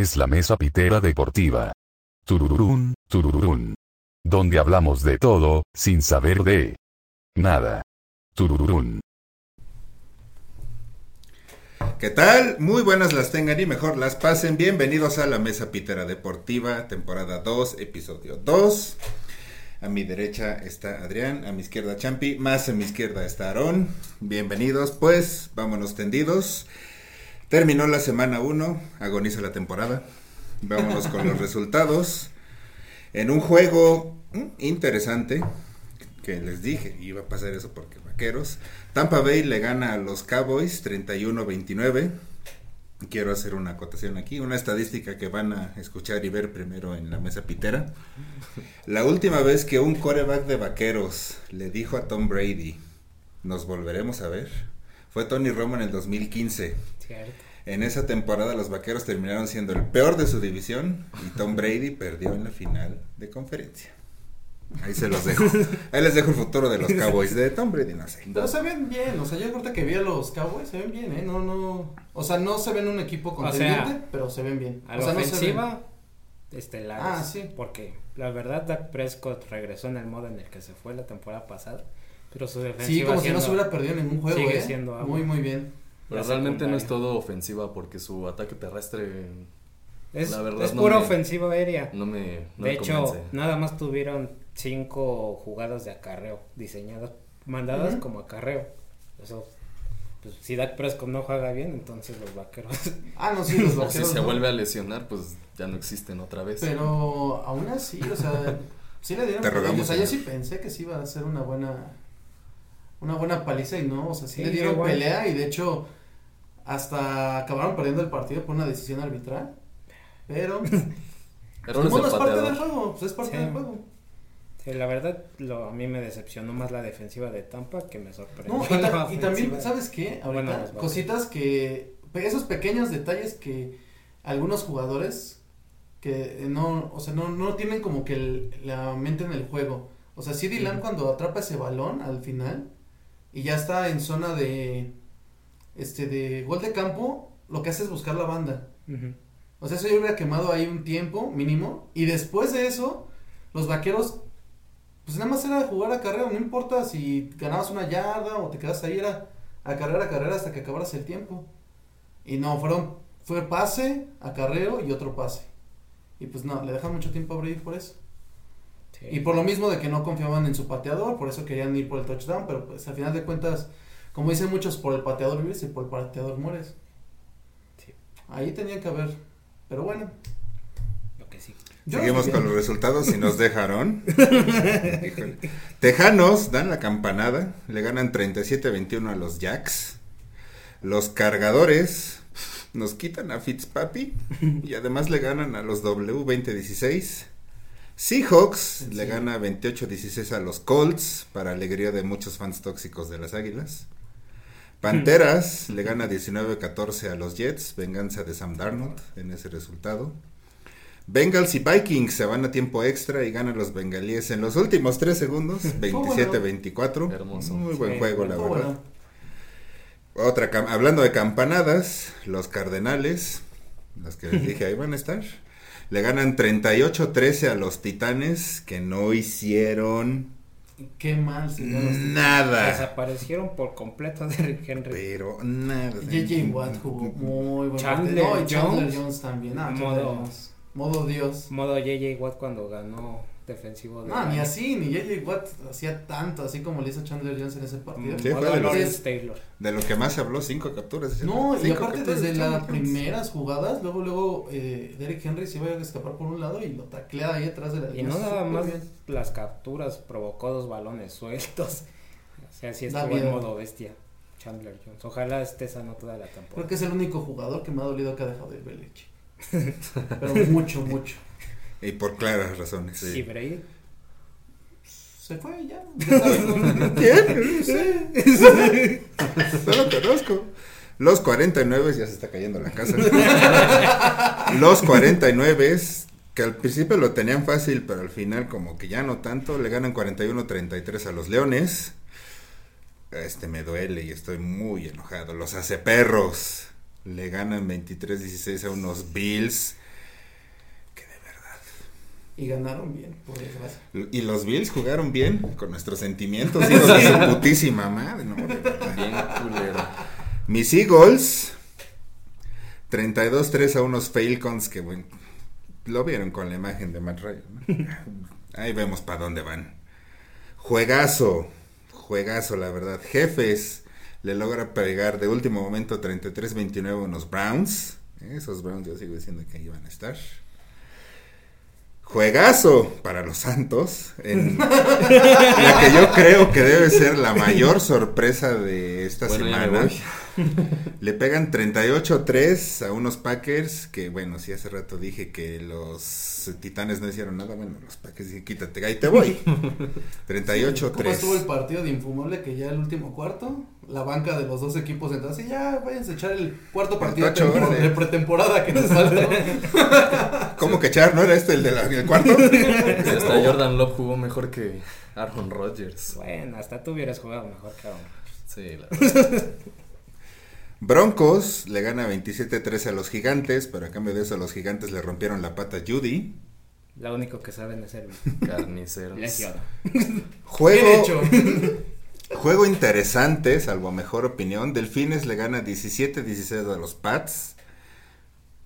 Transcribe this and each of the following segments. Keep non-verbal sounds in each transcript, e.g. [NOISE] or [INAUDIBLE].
es la mesa pitera deportiva. Turururún, turururún. Donde hablamos de todo, sin saber de nada. Turururún. ¿Qué tal? Muy buenas las tengan y mejor las pasen. Bienvenidos a la Mesa Pitera Deportiva, temporada 2, episodio 2. A mi derecha está Adrián, a mi izquierda Champi, más a mi izquierda está Aarón. Bienvenidos, pues vámonos tendidos. Terminó la semana 1, agoniza la temporada. Vámonos con los [LAUGHS] resultados. En un juego mm, interesante, que les dije, iba a pasar eso porque vaqueros. Tampa Bay le gana a los Cowboys 31-29. Quiero hacer una acotación aquí, una estadística que van a escuchar y ver primero en la mesa pitera. La última vez que un coreback de vaqueros le dijo a Tom Brady, nos volveremos a ver, fue Tony Romo en el 2015. Cierto. En esa temporada los vaqueros terminaron siendo el peor de su división y Tom Brady perdió en la final de conferencia. Ahí se los dejo. [LAUGHS] Ahí les dejo el futuro de los Cowboys. De Tom Brady no sé. Pero se ven bien, o sea, yo ahorita que vi a los Cowboys se ven bien, ¿eh? No, no, o sea, no se ven un equipo contendiente, sea, pero se ven bien. A o la sea, no se ofensiva, estelares. Ah, sí. Porque la verdad, Dak Prescott regresó en el modo en el que se fue la temporada pasada. Pero su defensiva. Sí, como si no siendo- se hubiera perdido ningún juego, sigue ¿eh? siendo agua. muy, muy bien. Pero realmente no es todo ofensiva porque su ataque terrestre Es, La verdad es no pura me- ofensiva aérea. no me, no de me hecho, convence. nada más tuvieron cinco jugadas de acarreo diseñadas, mandadas Ujú. como acarreo. Eso, pues si Dak Prescott no juega bien, entonces los vaqueros. Ah, no, sí, los O [LAUGHS] si vaqueros. se vuelve a lesionar, pues ya no existen otra vez. Pero aún así, o sea, sí le dieron. Te rogamos, o sea, yo sí pensé que sí iba a ser una buena. Una buena paliza y no, o sea, sí, Sí, le dieron igual. pelea y de hecho hasta acabaron perdiendo el partido por una decisión arbitral. Pero Errores bueno, del es parte del juego, pues es parte Sí. del juego. Sí, la verdad, lo, a mí me decepcionó más la defensiva de Tampa que me sorprendió. No, y, [LAUGHS] ta- la y también. ¿sabes qué? Ahorita, Bueno, cositas que, esos pequeños detalles que algunos jugadores que no, o sea, no, no tienen como que el- la mente en el juego. O sea, Lamb Ujú. cuando atrapa ese balón al final y ya está en zona de, este, de gol de campo, lo que hace es buscar la banda. O sea, eso yo hubiera quemado ahí un tiempo mínimo. Y después de eso, los vaqueros, pues nada más era jugar a carrera. No importa si ganabas una yarda o te quedas ahí, era a carrera, a carrera hasta que acabaras el tiempo. Y no, fueron, fue pase, acarreo y otro pase. Y pues no, le dejan mucho tiempo a Brady por eso. Sí. Y por lo mismo de que no confiaban en su pateador, por eso querían ir por el touchdown. Pero pues al final de cuentas, como dicen muchos, por el pateador vives y por el pateador mueres. Sí. Ahí tenía que haber. Pero bueno. Lo que sí. yo Seguimos con los resultados y nos dejaron. [LAUGHS] Tejanos dan la campanada, le ganan 37-21 a los Jacks. Los cargadores nos quitan a Fitzpapi y además le ganan a los W 20-16. Seahawks Sí. le gana 28-16 a los Colts para alegría de muchos fans tóxicos de las Águilas. Panteras [LAUGHS] le gana 19-14 a los Jets, venganza de Sam Darnold en ese resultado. Bengals y Vikings se van a tiempo extra y ganan los bengalíes en los últimos 3 segundos, [LAUGHS] 27-24. Hermoso. Muy buen juego, la verdad. Otra, hablando de campanadas, los Cardenales, los que les [LAUGHS] dije ahí van a estar, le ganan 38-13 a los Titanes que no hicieron Qué mal nada. Desaparecieron por completo de Rick Henry. Pero nada. JJ Watt jugó muy buen Chandler. No, y Chandler Jones. Jones también. Ah, Modo- Jones. Modo Dios. Modo JJ Watt cuando ganó defensivo de No, ni así, ni JJ Watt hacía tanto, así como le hizo Chandler Jones en ese partido. Sí, fue de los- Lawrence Taylor. De lo que más se habló, cinco capturas. No, y aparte capturas desde de las primeras jugadas, luego, luego, eh, Derrick Henry se iba a escapar por un lado y lo taclea ahí atrás de la Y no nada más bien. las capturas, provocó dos balones sueltos. [LAUGHS] O sea, sí estuvo en modo bestia. Chandler Jones. Ojalá esté sano toda la temporada. Creo que es el único jugador que me ha dolido que ha dejado de ir Belichick. [LAUGHS] Pero mucho, mucho. Y por claras razones. Y Brady. Se fue ya. ya sabes, ¿no? ¿Quién? [LAUGHS] Sí. [LAUGHS] No lo conozco. Los 49 ya se está cayendo la casa. Los 49 que al principio lo tenían fácil, pero al final como que ya no tanto, le ganan 41-33 a los Leones. Este me duele y estoy muy enojado. Los hace perros. Le ganan 23-16 a unos Bills Y ganaron bien, por desgracia. Y los Bills jugaron bien con nuestros sentimientos, [LAUGHS] hijos de su putísima madre, ¿no? Bien culero. Mis Eagles, 32-3 a unos Falcons que, bueno, lo vieron con la imagen de Matt Ryan. ¿no? Ahí vemos para dónde van. Juegazo, juegazo, la verdad. Jefes le logra pegar de último momento 33-29 a unos Browns. Esos Browns yo sigo diciendo que iban a estar. Juegazo para los Santos. En la que yo creo que debe ser la mayor sorpresa de esta Bueno, semana. [LAUGHS] Le pegan 38-3 a unos Packers que, bueno, sí hace rato dije que los Titanes no hicieron nada. Bueno, los Packers dije, quítate, ahí te voy. [LAUGHS] 38-3. ¿Cómo estuvo el partido de Infumable que ya el último cuarto? La banca de los dos equipos entonces ya váyanse a echar el cuarto partido de, de pretemporada que nos [LAUGHS] falta. ¿Cómo que Char no era este el del el cuarto? Y hasta Jordan Love jugó mejor que Aaron Rodgers. Bueno, hasta tú hubieras jugado mejor que Aaron. Sí, la verdad. Broncos le gana 27-13 a los Gigantes, pero a cambio de eso los Gigantes le rompieron la pata a Judy. Lo único que saben hacer [LAUGHS] Carniceros. [LAUGHS] Juego, Bien hecho. [LAUGHS] juego interesante, salvo mejor opinión. Delfines le gana 17-16 a los Pats.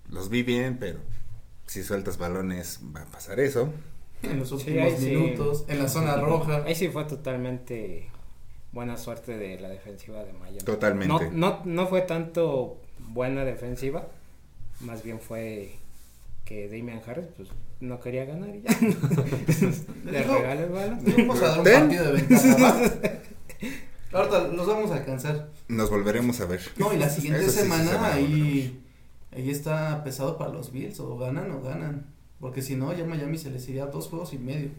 Los vi bien, pero si sueltas balones va a pasar eso. En los últimos sí. minutos, en la zona roja. Ahí sí fue totalmente buena suerte de la defensiva de Miami. Totalmente. No, no, no fue tanto buena defensiva, más bien fue que Damian Harris pues no quería ganar y ya. [LAUGHS] Le Dijo, regaló el balón. Vamos a dar un Ten. partido de ventaja. [LAUGHS] Ahorita los vamos a alcanzar. Nos volveremos a ver. No, y la siguiente sí, semana ahí, ahí está pesado para los Bills. O ganan o ganan. Porque si no, ya Miami se les iría dos juegos y medio.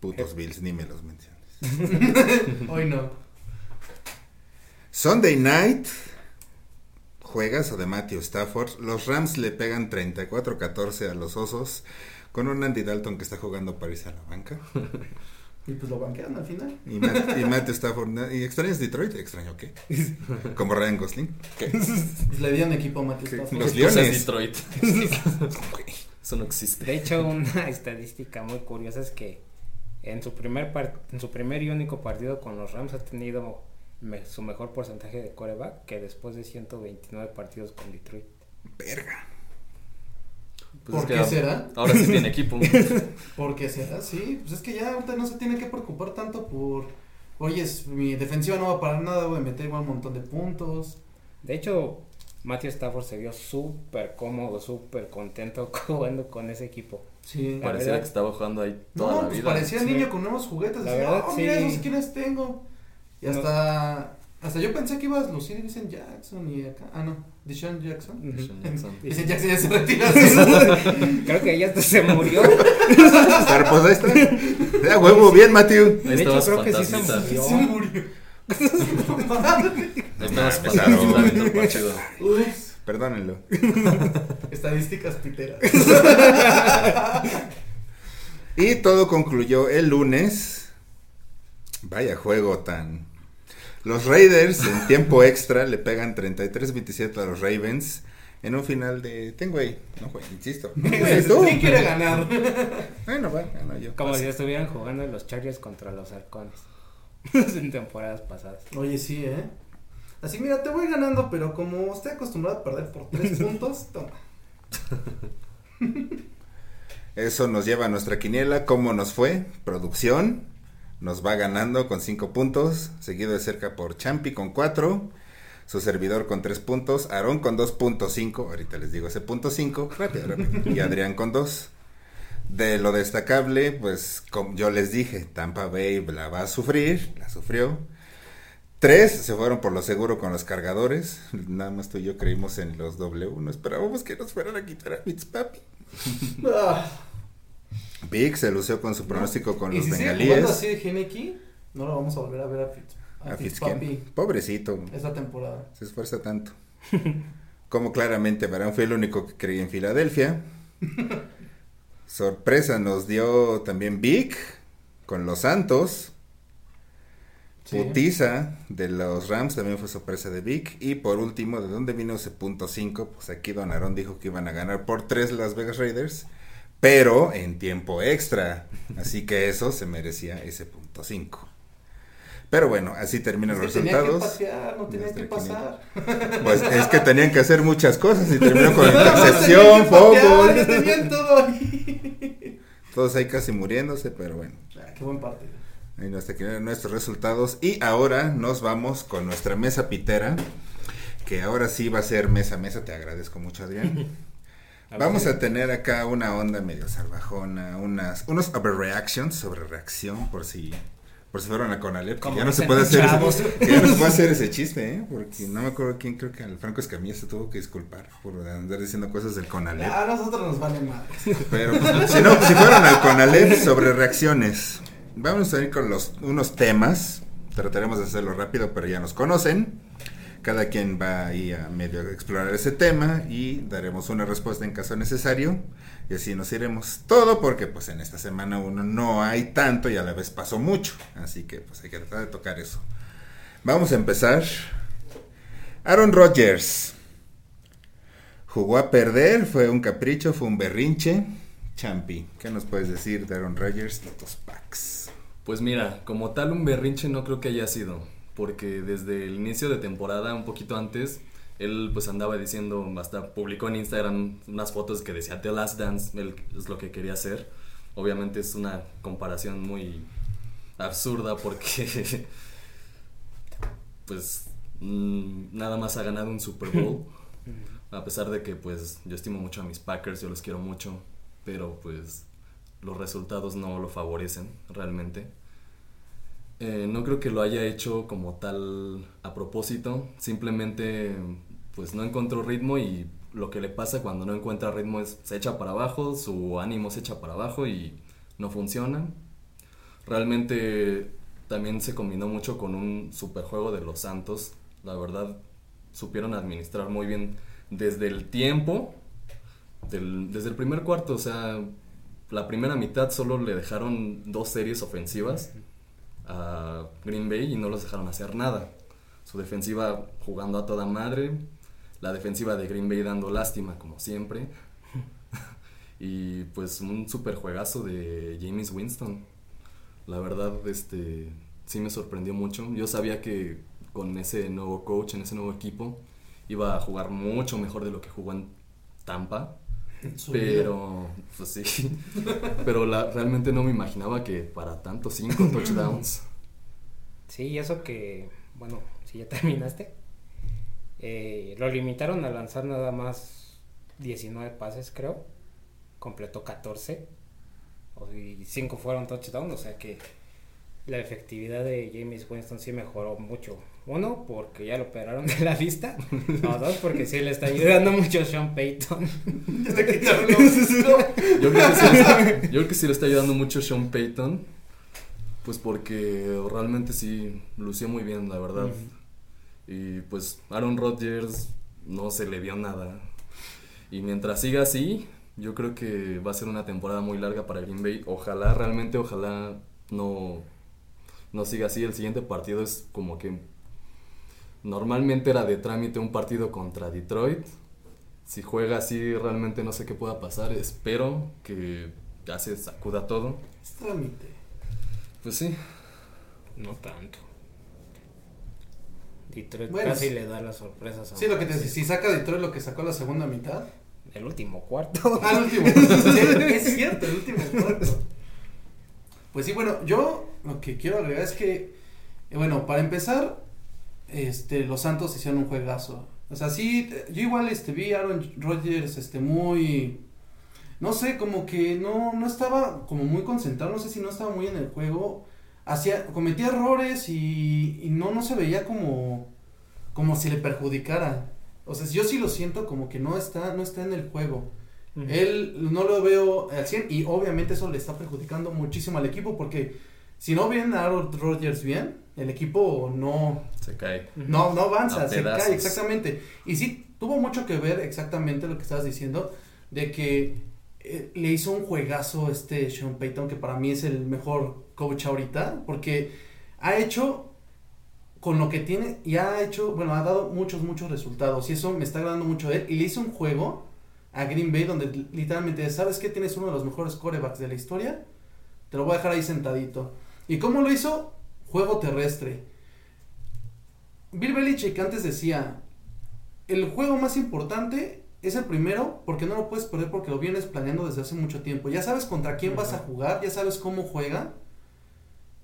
Putos Bills, ni me los menciones. [LAUGHS] Hoy no. Sunday night. Juegas o de Matthew Stafford. Los Rams le pegan 34-14 a los Osos. Con un Andy Dalton que está jugando para irse a la banca. Y pues lo banquean al final. Y, Matt- y Matthew Stafford. ¿Y extrañas Detroit? ¿Extraño qué? [LAUGHS] Como Ryan Gosling. ¿Qué? Pues le dieron equipo a Matthew Stafford. los ¿Qué cosa es Leones. Detroit? [LAUGHS] Eso no existe. De hecho, una estadística muy curiosa es que en su primer en su primer y único partido con los Rams ha tenido me- su mejor porcentaje de coreback que después de 129 partidos con Detroit. Verga. Pues ¿Por es qué que será? Ahora sí tiene equipo. [LAUGHS] ¿Por qué será? Sí, pues es que ya ahorita no se tiene que preocupar tanto por. Oye, mi defensiva no va a parar nada, voy a meter igual un montón de puntos. De hecho, Matthew Stafford se vio súper cómodo, súper contento [LAUGHS] jugando con ese equipo. Sí. Verdad- que estaba jugando ahí toda No, la pues vida. parecía Sí. niño con nuevos juguetes. La verdad, oh, mira sí. esos quiénes tengo. Y No. hasta. Hasta yo pensé que ibas a lucir Dicen Jackson y acá. Ah, no. Deshaun Jackson. [LAUGHS] Jackson. Dicen Jackson ya se retira. así. [LAUGHS] Creo que ya hasta se murió. [LAUGHS] Pero pues ahí está. Ya huevo, bien, Matthew. Ahí De hecho, creo que sí se murió. se el partido. Ups. Perdónenlo. [LAUGHS] Estadísticas piteras. [LAUGHS] Y todo concluyó el lunes. Vaya juego tan. Los Raiders en tiempo extra le pegan 33-27 a los Ravens en un final de. Tengo ahí. No, güey, insisto. [LAUGHS] ¿Quién quiere ganar? Bueno, va, gano yo. Como si estuvieran jugando los Chargers contra los Halcones. en temporadas pasadas. Oye, sí, ¿eh? Así, mira, te voy ganando, pero como estoy acostumbrado a perder por tres [LAUGHS] puntos, toma. Eso nos lleva a nuestra quiniela. ¿Cómo nos fue? Producción. Nos va ganando con 5 puntos. Seguido de cerca por Champi con 4. Su servidor con 3 puntos. Aarón con 2.5. Ahorita les digo ese punto 5. Rápido, [LAUGHS] rápido. Y Adrián con 2. De lo destacable, pues como yo les dije, Tampa Bay la va a sufrir. La sufrió. Tres se fueron por lo seguro con los cargadores. Nada más tú y yo creímos en los W. No esperábamos que nos fueran a quitar a Fitzpapi. [LAUGHS] Ah, Vic se lució con su pronóstico con y los si bengalíes. así de Geneki, no lo vamos a volver a ver a, Fitz, a, A Fitzpapi Fitzpapi. Pobrecito. esta temporada. Se esfuerza tanto. [LAUGHS] Como claramente Barán fue el único que creía en Filadelfia. [LAUGHS] Sorpresa nos dio también Vic con los Santos. Sí. Putiza de los Rams también fue sorpresa de Vic. Y por último, ¿de dónde vino ese punto 5? Pues aquí Don Aaron dijo que iban a ganar por 3 Las Vegas Raiders. pero en tiempo extra. Así que eso se merecía ese punto 5. Pero bueno, así terminan los tenía que resultados. patear, no tenía que pasar. Pues es que tenían que hacer muchas cosas y terminó con [LAUGHS] intercepción, tenían todo ahí. Todos ahí casi muriéndose, pero bueno. Ah, qué buen partido. Ahí nos tenían nuestros resultados. Y ahora nos vamos con nuestra mesa pitera. Que ahora sí va a ser mesa a mesa. Te agradezco mucho, Adrián. [LAUGHS] Vamos a tener acá una onda medio salvajona, unas, unos overreactions, sobre reacción, por si, por si fueron a Conalep. que Ya no se puede hacer, chavos. ese, [LAUGHS] que ya no se puede hacer ese [LAUGHS] chiste, ¿eh? Porque no me acuerdo quién, creo que al Franco Escamilla se tuvo que disculpar por andar diciendo cosas del Conalep. A nosotros nos vale más. Pero pues, si no, si fueron al Conalep sobre reacciones, vamos a ir con unos temas. Trataremos de hacerlo rápido, pero ya nos conocen. Cada quien va ahí a medio explorar ese tema y daremos una respuesta en caso necesario. Y así nos iremos todo porque pues en esta semana uno no hay tanto y a la vez pasó mucho. Así que pues hay que tratar de tocar eso. Vamos a empezar. Aaron Rodgers. Jugó a perder, fue un capricho, fue un berrinche. Champi, ¿qué nos puedes decir de Aaron Rodgers y tus packs? Pues mira, como tal un berrinche no creo que haya sido, porque desde el inicio de temporada, un poquito antes, él pues andaba diciendo, hasta publicó en Instagram unas fotos que decía The Last Dance, él es lo que quería hacer. Obviamente es una comparación muy absurda porque [LAUGHS] pues mm, nada más ha ganado un Super Bowl. [LAUGHS] A pesar de que pues yo estimo mucho a mis Packers, yo los quiero mucho, pero pues los resultados no lo favorecen realmente. Eh, no creo que lo haya hecho como tal a propósito, simplemente pues no encontró ritmo y lo que le pasa cuando no encuentra ritmo es se echa para abajo, su ánimo se echa para abajo y no funciona. Realmente también se combinó mucho con un superjuego de los Santos, la verdad supieron administrar muy bien desde el tiempo, desde el primer cuarto, o sea, la primera mitad solo le dejaron dos series ofensivas a Green Bay y no los dejaron hacer nada. Su defensiva jugando a toda madre, la defensiva de Green Bay dando lástima como siempre. [LAUGHS] y pues un super juegazo de James Winston. La verdad, este sí me sorprendió mucho. Yo sabía que con ese nuevo coach, en ese nuevo equipo, iba a jugar mucho mejor de lo que jugó en Tampa. Su Pero, pues sí. [LAUGHS] Pero la, realmente no me imaginaba que para tanto, cinco touchdowns. [LAUGHS] Sí, y eso que, bueno, si ya terminaste, eh, lo limitaron a lanzar nada más 19 pases, creo. Completó 14. O- Y 5 fueron touchdown, o sea que la efectividad de James Winston sí mejoró mucho. Uno, porque ya lo operaron de la vista. O dos, porque sí le está ayudando mucho Sean Payton. Yo creo, que sí le está, yo creo que sí le está ayudando mucho Sean Payton. Pues porque realmente sí lució muy bien, la verdad. Y pues Aaron Rodgers no se le vio nada. Y mientras siga así, yo creo que va a ser una temporada muy larga para Green Bay. Ojalá, realmente, ojalá no, no siga así. El siguiente partido es como que normalmente era de trámite un partido contra Detroit. Si juega así, realmente no sé qué pueda pasar. Espero que ya se sacuda todo. Es trámite. Pues sí. No tanto. Detroit Bueno, casi le da las sorpresas a Sí, lo que te decía, si saca Detroit lo que sacó la segunda mitad. El último cuarto. [LAUGHS] Ah, el último. [LAUGHS] Sí, es cierto, el último cuarto. Pues sí, bueno, yo lo que quiero agregar es que, eh, bueno, para empezar, este, los Santos hicieron un juegazo. O sea, sí, yo igual este, vi a Aaron Rodgers este, muy, no sé, como que no, no estaba como muy concentrado, no sé si no estaba muy en el juego. Hacía, cometía errores y, y no, no se veía como, como si le perjudicara. O sea, yo sí lo siento como que no está, no está en el juego. Él no lo veo al 100 y obviamente eso le está perjudicando muchísimo al equipo porque si no ven a Aaron Rodgers bien, el equipo no, Se cae. No, no avanza, se pedazos. cae exactamente. Y sí, tuvo mucho que ver exactamente lo que estabas diciendo, de que eh, le hizo un juegazo este Sean Payton, que para mí es el mejor coach ahorita, porque ha hecho con lo que tiene y ha hecho, bueno, ha dado muchos, muchos resultados y eso me está agradando mucho de él. Y le hizo un juego a Green Bay, donde literalmente, ¿sabes que Tienes uno de los mejores corebacks de la historia. Te lo voy a dejar ahí sentadito. ¿Y cómo lo hizo? Juego terrestre. Bill Belichick antes decía, el juego más importante es el primero porque no lo puedes perder porque lo vienes planeando desde hace mucho tiempo. Ya sabes contra quién vas a jugar, ya sabes cómo juega.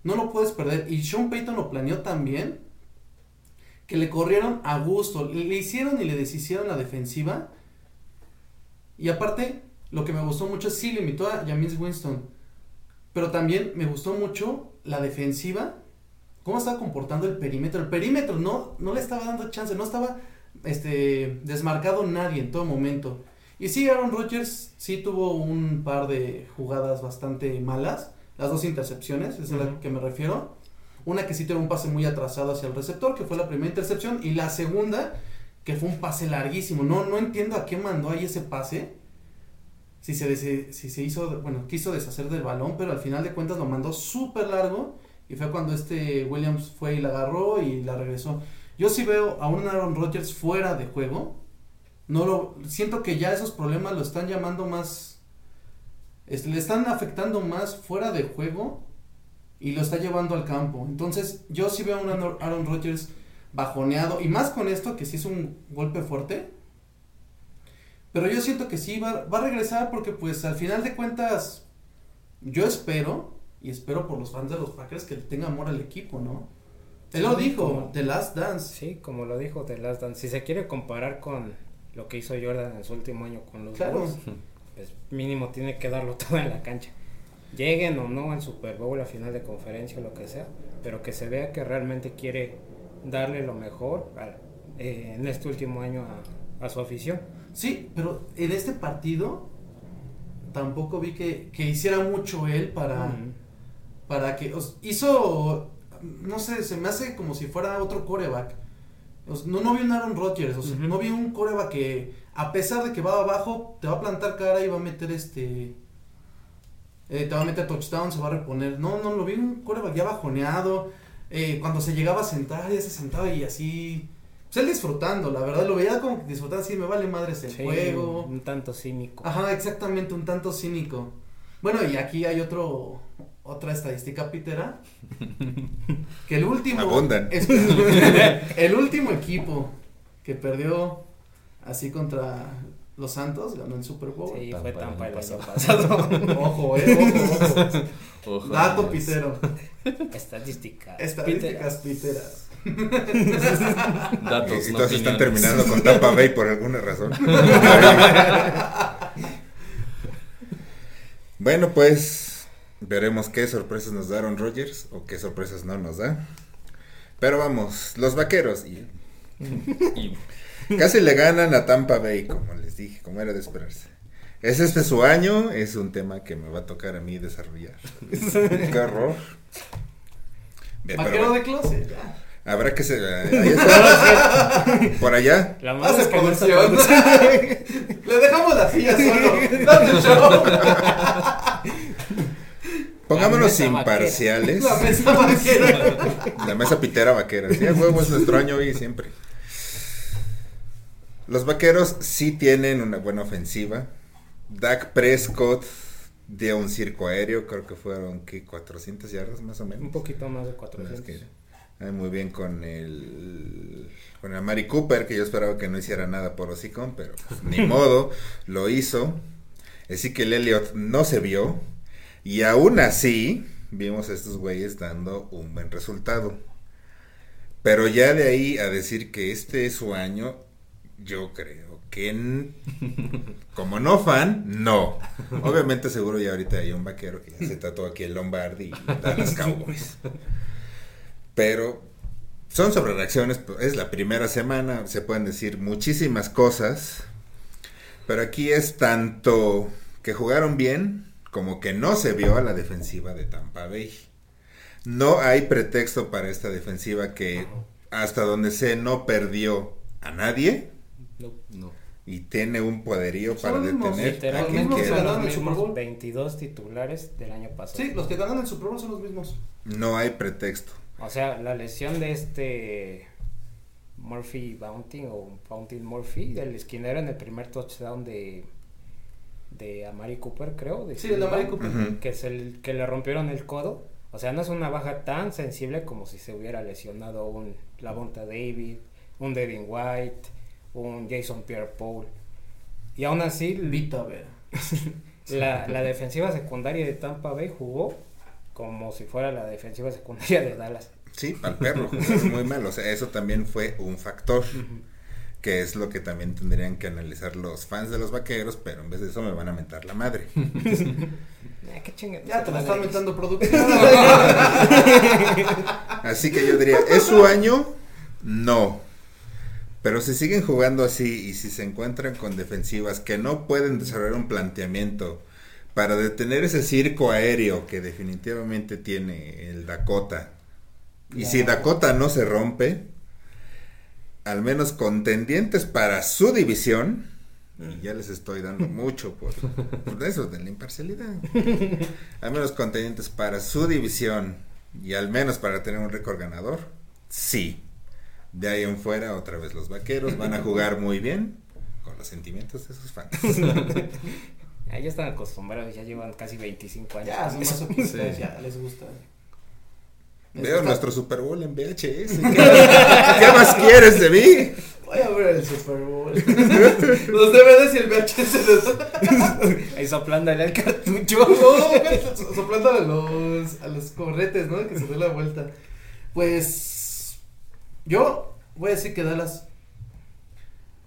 No lo puedes perder. Y Sean Payton lo planeó también que le corrieron a gusto, le hicieron y le deshicieron la defensiva. Y aparte, lo que me gustó mucho, sí limitó a James Winston. Pero también me gustó mucho la defensiva, cómo estaba comportando el perímetro. El perímetro no, no le estaba dando chance, no estaba este, desmarcado nadie en todo momento. Y sí, Aaron Rodgers sí tuvo un par de jugadas bastante malas, las dos intercepciones, es a la que me refiero. Una que sí tuvo un pase muy atrasado hacia el receptor, que fue la primera intercepción, y la segunda, que fue un pase larguísimo. No, no entiendo a qué mandó ahí ese pase. Si se, si se hizo, bueno, quiso deshacer del balón, pero al final de cuentas lo mandó súper largo. Y fue cuando este Williams fue y la agarró y la regresó. Yo sí veo a un Aaron Rodgers fuera de juego. No lo siento que ya esos problemas lo están llamando más le están afectando más fuera de juego y lo está llevando al campo. Entonces, yo sí veo a un Aaron Rodgers bajoneado y más con esto que sí es un golpe fuerte. Pero yo siento que sí va, va a regresar porque pues al final de cuentas yo espero y espero por los fans de los Packers que tenga amor al equipo, ¿no? Él lo dijo, The Last Dance. Sí, como lo dijo The Last Dance. Si se quiere comparar con lo que hizo Jordan en su último año con los Claro. Bulls, pues mínimo tiene que darlo [LAUGHS] todo en la cancha. Lleguen o no al Super Bowl, a final de conferencia o lo que sea, pero que se vea que realmente quiere darle lo mejor a- eh, en este último año a, a su afición. Sí, pero en este partido tampoco vi que, que hiciera mucho él para, para que os- hizo no sé, se me hace como si fuera otro coreback. No, no vi un Aaron Rodgers, o sea, Ujú. no vi un coreback que a pesar de que va abajo, te va a plantar cara y va a meter este eh, te va a meter touchdown, se va a reponer. No, no, lo vi un coreback ya bajoneado. eh, cuando se llegaba a sentar, ya se sentaba y así. Pues él disfrutando, la verdad, lo veía como que disfrutando así, me vale madres el Sí, juego. Un tanto cínico. Ajá, exactamente, un tanto cínico. Bueno, y aquí hay otro otra estadística pitera [LAUGHS] que el último Abundan. [LAUGHS] es- el último equipo que perdió así contra los Santos ganó el Super Bowl. Sí, Tampa fue Tampa el año pasado. pasado. [LAUGHS] Ojo, eh, ojo, ojo. Ojo, Dato pitero. Estadística. Estadísticas piteras. [LAUGHS] Datos, y no todos están terminando con Tampa Bay por alguna razón. [LAUGHS] bueno, pues veremos qué sorpresas nos da Aaron Rodgers o qué sorpresas no nos da. Pero vamos, los vaqueros y Y [LAUGHS] casi le ganan a Tampa Bay, como les dije, como era de esperarse. Es este su año, es un tema que me va a tocar a mí desarrollar. qué horror. Bien, Vaquero bueno, de closet, ya. Habrá que se ahí está. por allá. La Hace producción. [LAUGHS] Le dejamos la silla solo. Dame el show. Pongámonos vaquera. imparciales. La mesa vaquera. La mesa pitera vaquera. Sí, a huevo es nuestro año hoy y siempre. Los vaqueros sí tienen una buena ofensiva. Dak Prescott dio un circo aéreo, creo que fueron ¿qué? 400 yardas más o menos. Un poquito más de No, 400. Muy bien con el con el Mari Cooper, que yo esperaba que no hiciera nada por Osicon, pero pues, ni [LAUGHS] modo, lo hizo. Así que el Elliot no se vio. Y aún así, vimos a estos güeyes dando un buen resultado. Pero ya de ahí a decir que este es su año, yo creo que [LAUGHS] como no fan, no. Obviamente seguro ya ahorita hay un vaquero que ya se tatuó aquí el Lombardi y Dallas [LAUGHS] Cowboys. Pero son sobre reacciones, es la primera semana, se pueden decir muchísimas cosas. Pero aquí es tanto que jugaron bien como que no se vio a la defensiva de Tampa Bay. No hay pretexto para esta defensiva que hasta donde sé no perdió a nadie No, no. y tiene un poderío para mismos, detener a quien quiera. ganaron los el Super mismos Bowl. 22 titulares del año pasado. Sí, los que ganan el Super Bowl son los mismos. No hay pretexto. O sea, la lesión de este Murphy Bounty o Bounty Murphy, del esquinero en el primer touchdown de, de Amari Cooper, creo. De Sí, el de Amari Cooper. Que, es el, que le rompieron el codo. O sea, no es una baja tan sensible como si se hubiera lesionado un Lavonta David, un Devin White, un Jason Pierre-Paul. Y aún así, Vita, [LAUGHS] la, la defensiva secundaria de Tampa Bay jugó como si fuera la defensiva secundaria de Dallas. Sí, al perro, jugaron muy mal. O sea, eso también fue un factor. Que es lo que también tendrían que analizar los fans de los vaqueros, pero en vez de eso me van a mentar la madre. [LAUGHS] Ah, qué chingada. Ya te la están metiendo producción. [LAUGHS] Así que yo diría, ¿es su año? No. Pero si siguen jugando así y si se encuentran con defensivas que no pueden desarrollar un planteamiento para detener ese circo aéreo que definitivamente tiene el Dakota. Y si Dakota no se rompe, al menos contendientes para su división, y ya les estoy dando [LAUGHS] mucho por, por eso de la imparcialidad, [LAUGHS] al menos contendientes para su división y al menos para tener un récord ganador, sí. De ahí en fuera, otra vez los vaqueros van a jugar muy bien con los sentimientos de sus fans. [LAUGHS] Ah, ya están acostumbrados, ya llevan casi 25 años. Ya, son más Sí. ya les gusta. Les Veo gusta- nuestro Super Bowl en VHS. [LAUGHS] ¿Qué, qué más quieres de mí? Voy a ver el Super Bowl. [LAUGHS] Los DVDs y el VHS. [LAUGHS] Ahí soplándole el cartucho. No, so- soplando a los, a los corretes, ¿no? Que se dé la vuelta. Pues yo voy a decir que Dallas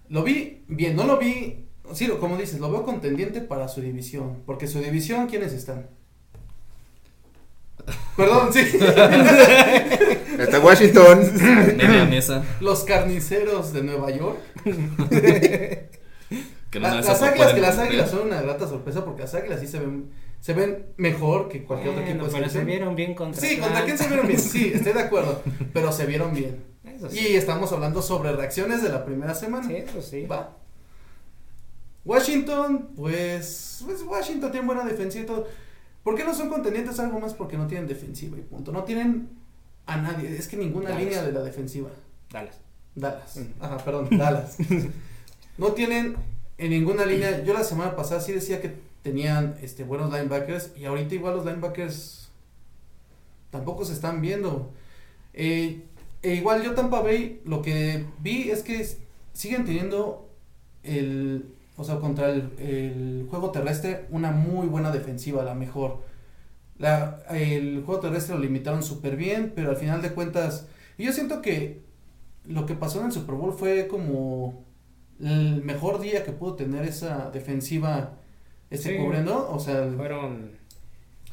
lo vi bien, no lo vi, sí, como dices, lo veo contendiente para su división, porque su división, ¿quiénes están? Perdón, sí. [LAUGHS] Está Washington. Media mesa. Los carniceros de Nueva York. [LAUGHS] Que La- no las águilas, que las águilas son una grata sorpresa porque las águilas sí se ven, se ven mejor que cualquier otro equipo. de pero se vieron bien contra Sí, contra quién se vieron bien, sí, estoy de acuerdo, pero se vieron bien. Eso sí. Y estamos hablando sobre reacciones de la primera semana. Sí, eso sí. Va. Washington, pues, pues Washington tiene buena defensiva y todo. ¿Por qué no son contendientes? Algo más porque no tienen defensiva y punto. No tienen a nadie, es que ninguna Dallas. línea de la defensiva. Dallas. Dallas. Mm. Ajá, perdón, [LAUGHS] Dallas. No tienen en ninguna línea. Yo la semana pasada sí decía que tenían este buenos linebackers y ahorita igual los linebackers tampoco se están viendo. Eh, e igual yo Tampa Bay lo que vi es que siguen teniendo el o sea, contra el, el juego terrestre una muy buena defensiva, la mejor. La, el juego terrestre lo limitaron súper bien, pero al final de cuentas, yo siento que lo que pasó en el Super Bowl fue como el mejor día que pudo tener esa defensiva este Sí. cubriendo, o sea, Fueron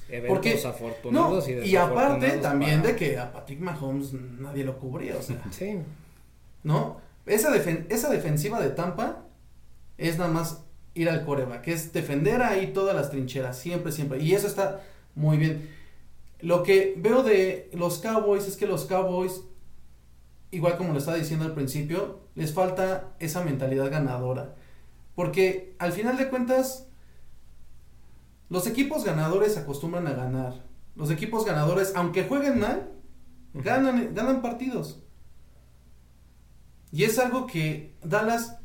eventos Porque- no, afortunados y y aparte también para- de que a Patrick Mahomes nadie lo cubría, o sea, Sí. ¿no? Esa, defen- esa defensiva de Tampa es nada más ir al coreback, que es defender ahí todas las trincheras, siempre, siempre. Y eso está muy bien. Lo que veo de los Cowboys es que los Cowboys, igual como lo estaba diciendo al principio, les falta esa mentalidad ganadora. Porque al final de cuentas, los equipos ganadores acostumbran a ganar. Los equipos ganadores, aunque jueguen mal, ganan, ganan partidos. Y es algo que Dallas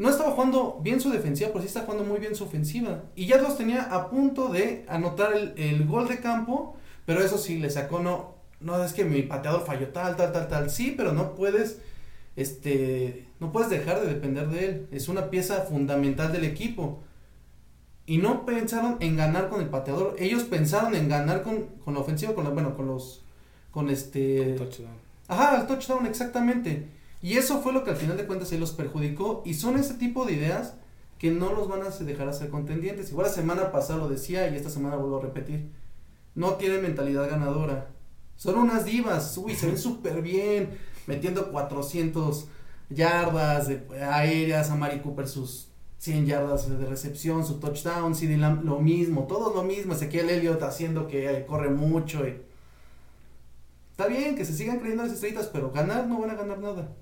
no estaba jugando bien su defensiva, pero sí está jugando muy bien su ofensiva. Y ya los tenía a punto de anotar el, el gol de campo, pero eso sí, le sacó, no, no es que mi pateador falló tal, tal, tal, tal. Sí, pero no puedes, este, no puedes dejar de depender de él. Es una pieza fundamental del equipo. Y no pensaron en ganar con el pateador, ellos pensaron en ganar con, con la ofensiva, con la, bueno, con los, con este... Touchdown. Ajá, el touchdown, exactamente. Y eso fue lo que al final de cuentas se los perjudicó. Y son ese tipo de ideas que no los van a dejar a ser contendientes. Igual la semana pasada lo decía y esta semana vuelvo a repetir. No tienen mentalidad ganadora. Son unas divas. Uy, se ven [LAUGHS] súper bien. Metiendo 400 yardas de aéreas. A Mari Cooper sus 100 yardas de recepción. Su touchdown. CD Lamb lo mismo. Todo lo mismo. Ezequiel Elliott haciendo que eh, corre mucho. Y... Está bien que se sigan creyendo las estrellitas, pero ganar no van a ganar nada.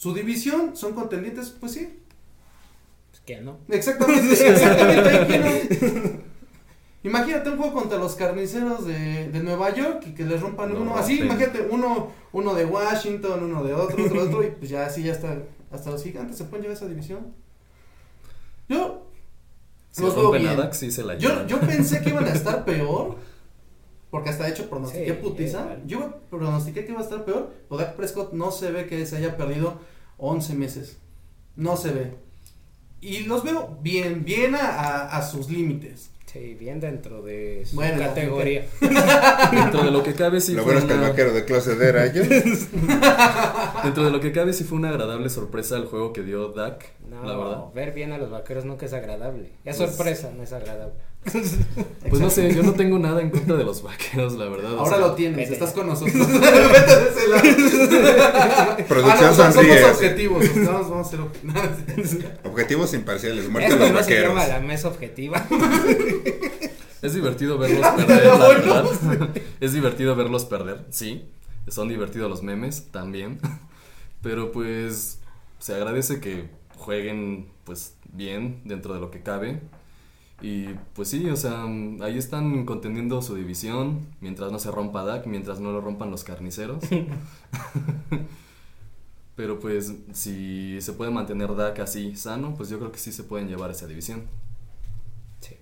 Su división son contendientes, pues sí. Pues que no. Exactamente, [LAUGHS] exactamente. ahí quiero. Imagínate un juego contra los carniceros de, de Nueva York y que les rompan uno. Así, imagínate, uno, uno de Washington, uno de otro, otro, otro, y pues ya así ya hasta, hasta los gigantes se pueden llevar esa división. Yo Si Los veo bien. Sí se la Yo, yo pensé que iban a estar peor. Porque hasta de hecho pronostiqué Sí, putiza. Yo pronostiqué que iba a estar peor. O Dak Prescott no se ve que se haya perdido 11 meses. No se ve. Y los veo bien, bien a, a- a sus límites. Sí, bien dentro de su Bueno, categoría. [LAUGHS] Dentro de lo que cabe sí Lo fue bueno es que el vaquero de closet era yo. [LAUGHS] Dentro de lo que cabe sí fue una agradable sorpresa el juego que dio Dak, No, la verdad. ver bien a los vaqueros nunca es agradable. Es Pues- sorpresa, no es agradable. Pues no sé, yo no tengo nada en contra de los vaqueros, la verdad. o Ahora sea, lo tienes, vete. estás con nosotros. [LAUGHS] Producción Ah, no, somos objetivos. Vamos, vamos a ser ob- [LAUGHS] Objetivos imparciales. Muerte los no se vaqueros. llama la mesa objetiva. [LAUGHS] Es divertido verlos perder, la verdad. Es divertido verlos perder, sí. Son divertidos los memes también. Pero pues se agradece que jueguen pues bien dentro de lo que cabe. Y pues sí, o sea, ahí están contendiendo su división mientras no se rompa Dak, mientras no lo rompan los carniceros. [LAUGHS] Pero pues si se puede mantener Dak así sano, pues yo creo que sí se pueden llevar esa división. Sí.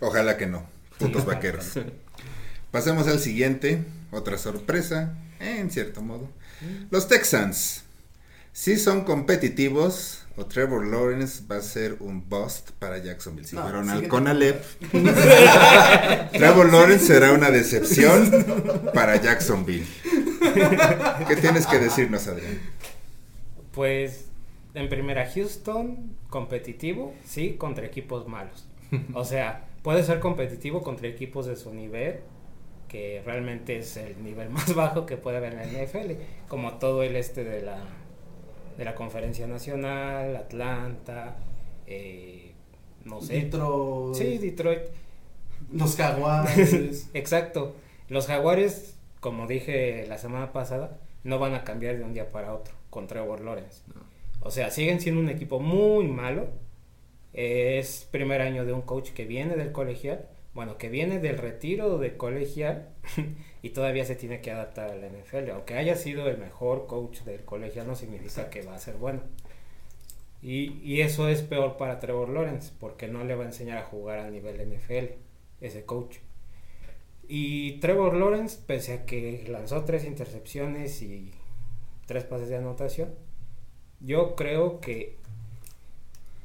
Ojalá que no. Putos vaqueros. [LAUGHS] Pasemos al siguiente. Otra sorpresa, en cierto modo. Los Texans. Si son competitivos, o Trevor Lawrence va a ser un bust para Jacksonville. Si No, fueron al siguiente Conalep, [LAUGHS] Trevor Lawrence será una decepción para Jacksonville. ¿Qué tienes que decirnos, Adrián? Pues en primera Houston, competitivo, sí, contra equipos malos. O sea, puede ser competitivo contra equipos de su nivel, que realmente es el nivel [LAUGHS] más bajo que puede haber en la NFL, como todo el este de la, de la conferencia nacional, Atlanta, eh, no sé. Detroit, Sí, Detroit. los jaguares. [LAUGHS] Exacto. Los jaguares, como dije la semana pasada, no van a cambiar de un día para otro con Trevor Lawrence. O sea, siguen siendo un equipo muy malo. Es primer año de un coach que viene del colegial, bueno, que viene del retiro de colegial [LAUGHS] y todavía se tiene que adaptar a la NFL. Aunque haya sido el mejor coach del colegial, no significa que va a ser bueno. Y, y eso es peor para Trevor Lawrence, porque no le va a enseñar a jugar al nivel NFL, ese coach. Y Trevor Lawrence, pese a que lanzó tres intercepciones y tres pases de anotación, yo creo que,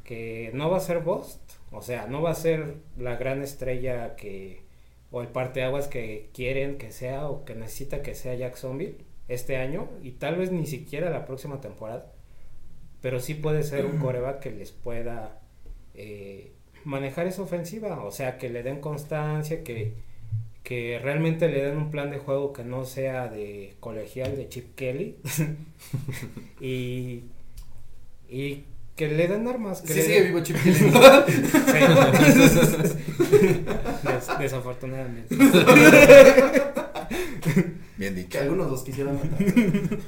que no va a ser Bost, o sea, no va a ser la gran estrella que o el parteaguas que quieren que sea o que necesita que sea Jacksonville este año y tal vez ni siquiera la próxima temporada, pero sí puede ser un [CLEARS THROAT] coreback que les pueda eh, manejar esa ofensiva, o sea, que le den constancia, que, que realmente le den un plan de juego que no sea de colegial de Chip Kelly. [LAUGHS] Y, y que le den armas. Que Sí, le sigue den- vivo Chip [LAUGHS] Kelly. Sí. Des- desafortunadamente. Bien que dicho. algunos los quisieran matar.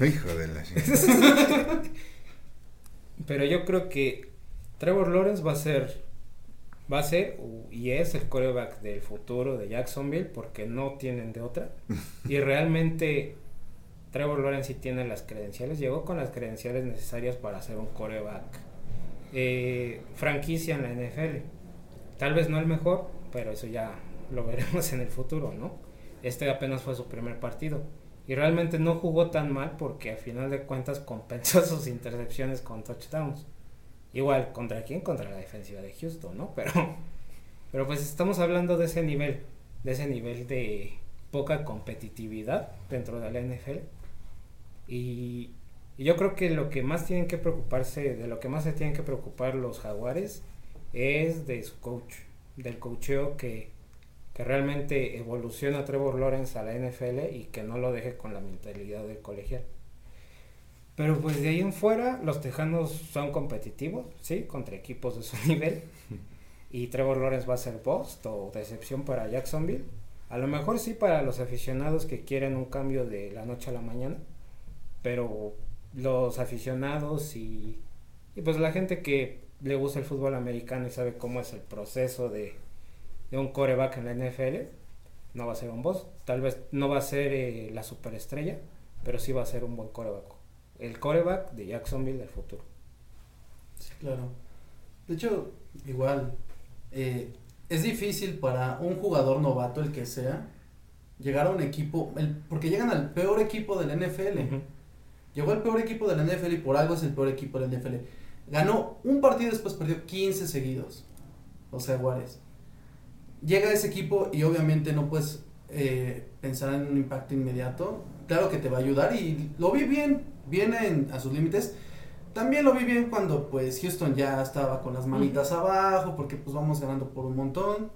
Hijo de la. Pero yo creo que Trevor Lawrence va a ser, va a ser y es el coreback del futuro de Jacksonville porque no tienen de otra. Y realmente Trevor Lawrence sí tiene las credenciales, llegó con las credenciales necesarias para ser un coreback eh, franquicia en la NFL. Tal vez no el mejor, pero eso ya lo veremos en el futuro, ¿no? Este apenas fue su primer partido. Y realmente no jugó tan mal porque a final de cuentas compensó [LAUGHS] sus intercepciones con touchdowns. Igual, ¿contra quién? Contra la defensiva de Houston, ¿no? Pero, pero pues estamos hablando de ese nivel, de ese nivel de poca competitividad dentro de la NFL. Y, y yo creo que lo que más tienen que preocuparse, de lo que más se tienen que preocupar los jaguares es de su coach, del coacheo que, que realmente evoluciona Trevor Lawrence a la NFL y que no lo deje con la mentalidad del colegial. Pero pues de ahí en fuera, los Tejanos son competitivos, ¿sí? Contra equipos de su [LAUGHS] nivel. Y Trevor Lawrence va a ser bust o decepción para Jacksonville. A lo mejor sí para los aficionados que quieren un cambio de la noche a la mañana. Pero los aficionados y, y pues la gente que le gusta el fútbol americano y sabe cómo es el proceso de, de un coreback en la NFL, no va a ser un boss. Tal vez no va a ser eh, la superestrella, pero sí va a ser un buen coreback. El coreback de Jacksonville del futuro. Sí, claro. De hecho, igual, eh, es difícil para un jugador novato, el que sea, llegar a un equipo, el, porque llegan al peor equipo del NFL. Llegó al peor equipo de la NFL y por algo es el peor equipo de la NFL. Ganó un partido y después perdió 15 seguidos. Los Jaguares. Llega a ese equipo y obviamente no puedes eh, pensar en un impacto inmediato. Claro que te va a ayudar y lo vi bien, bien en- a sus límites. También lo vi bien cuando pues Houston ya estaba con las manitas abajo porque pues vamos ganando por un montón.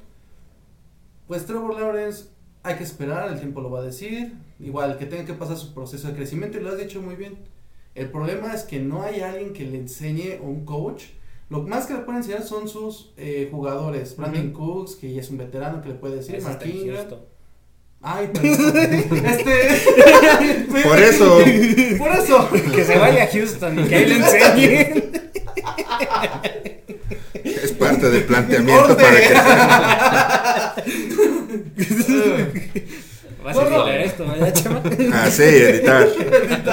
Pues Trevor Lawrence hay que esperar, el tiempo lo va a decir. Igual que tenga que pasar su proceso de crecimiento y lo has dicho muy bien. El problema es que no hay alguien que le enseñe o un coach. Lo más que le pueden enseñar son sus eh, jugadores. Brandon Cooks, que ya es un veterano que le puede decir. Houston. Ay, [LAUGHS] perdón. este. [LAUGHS] Por eso. Por eso. Que se vaya a Houston y que ahí le enseñen. Es parte del planteamiento para que [LAUGHS] Vas No, a no. editar esto, ¿verdad, chama? [LAUGHS] Ah, sí, editar.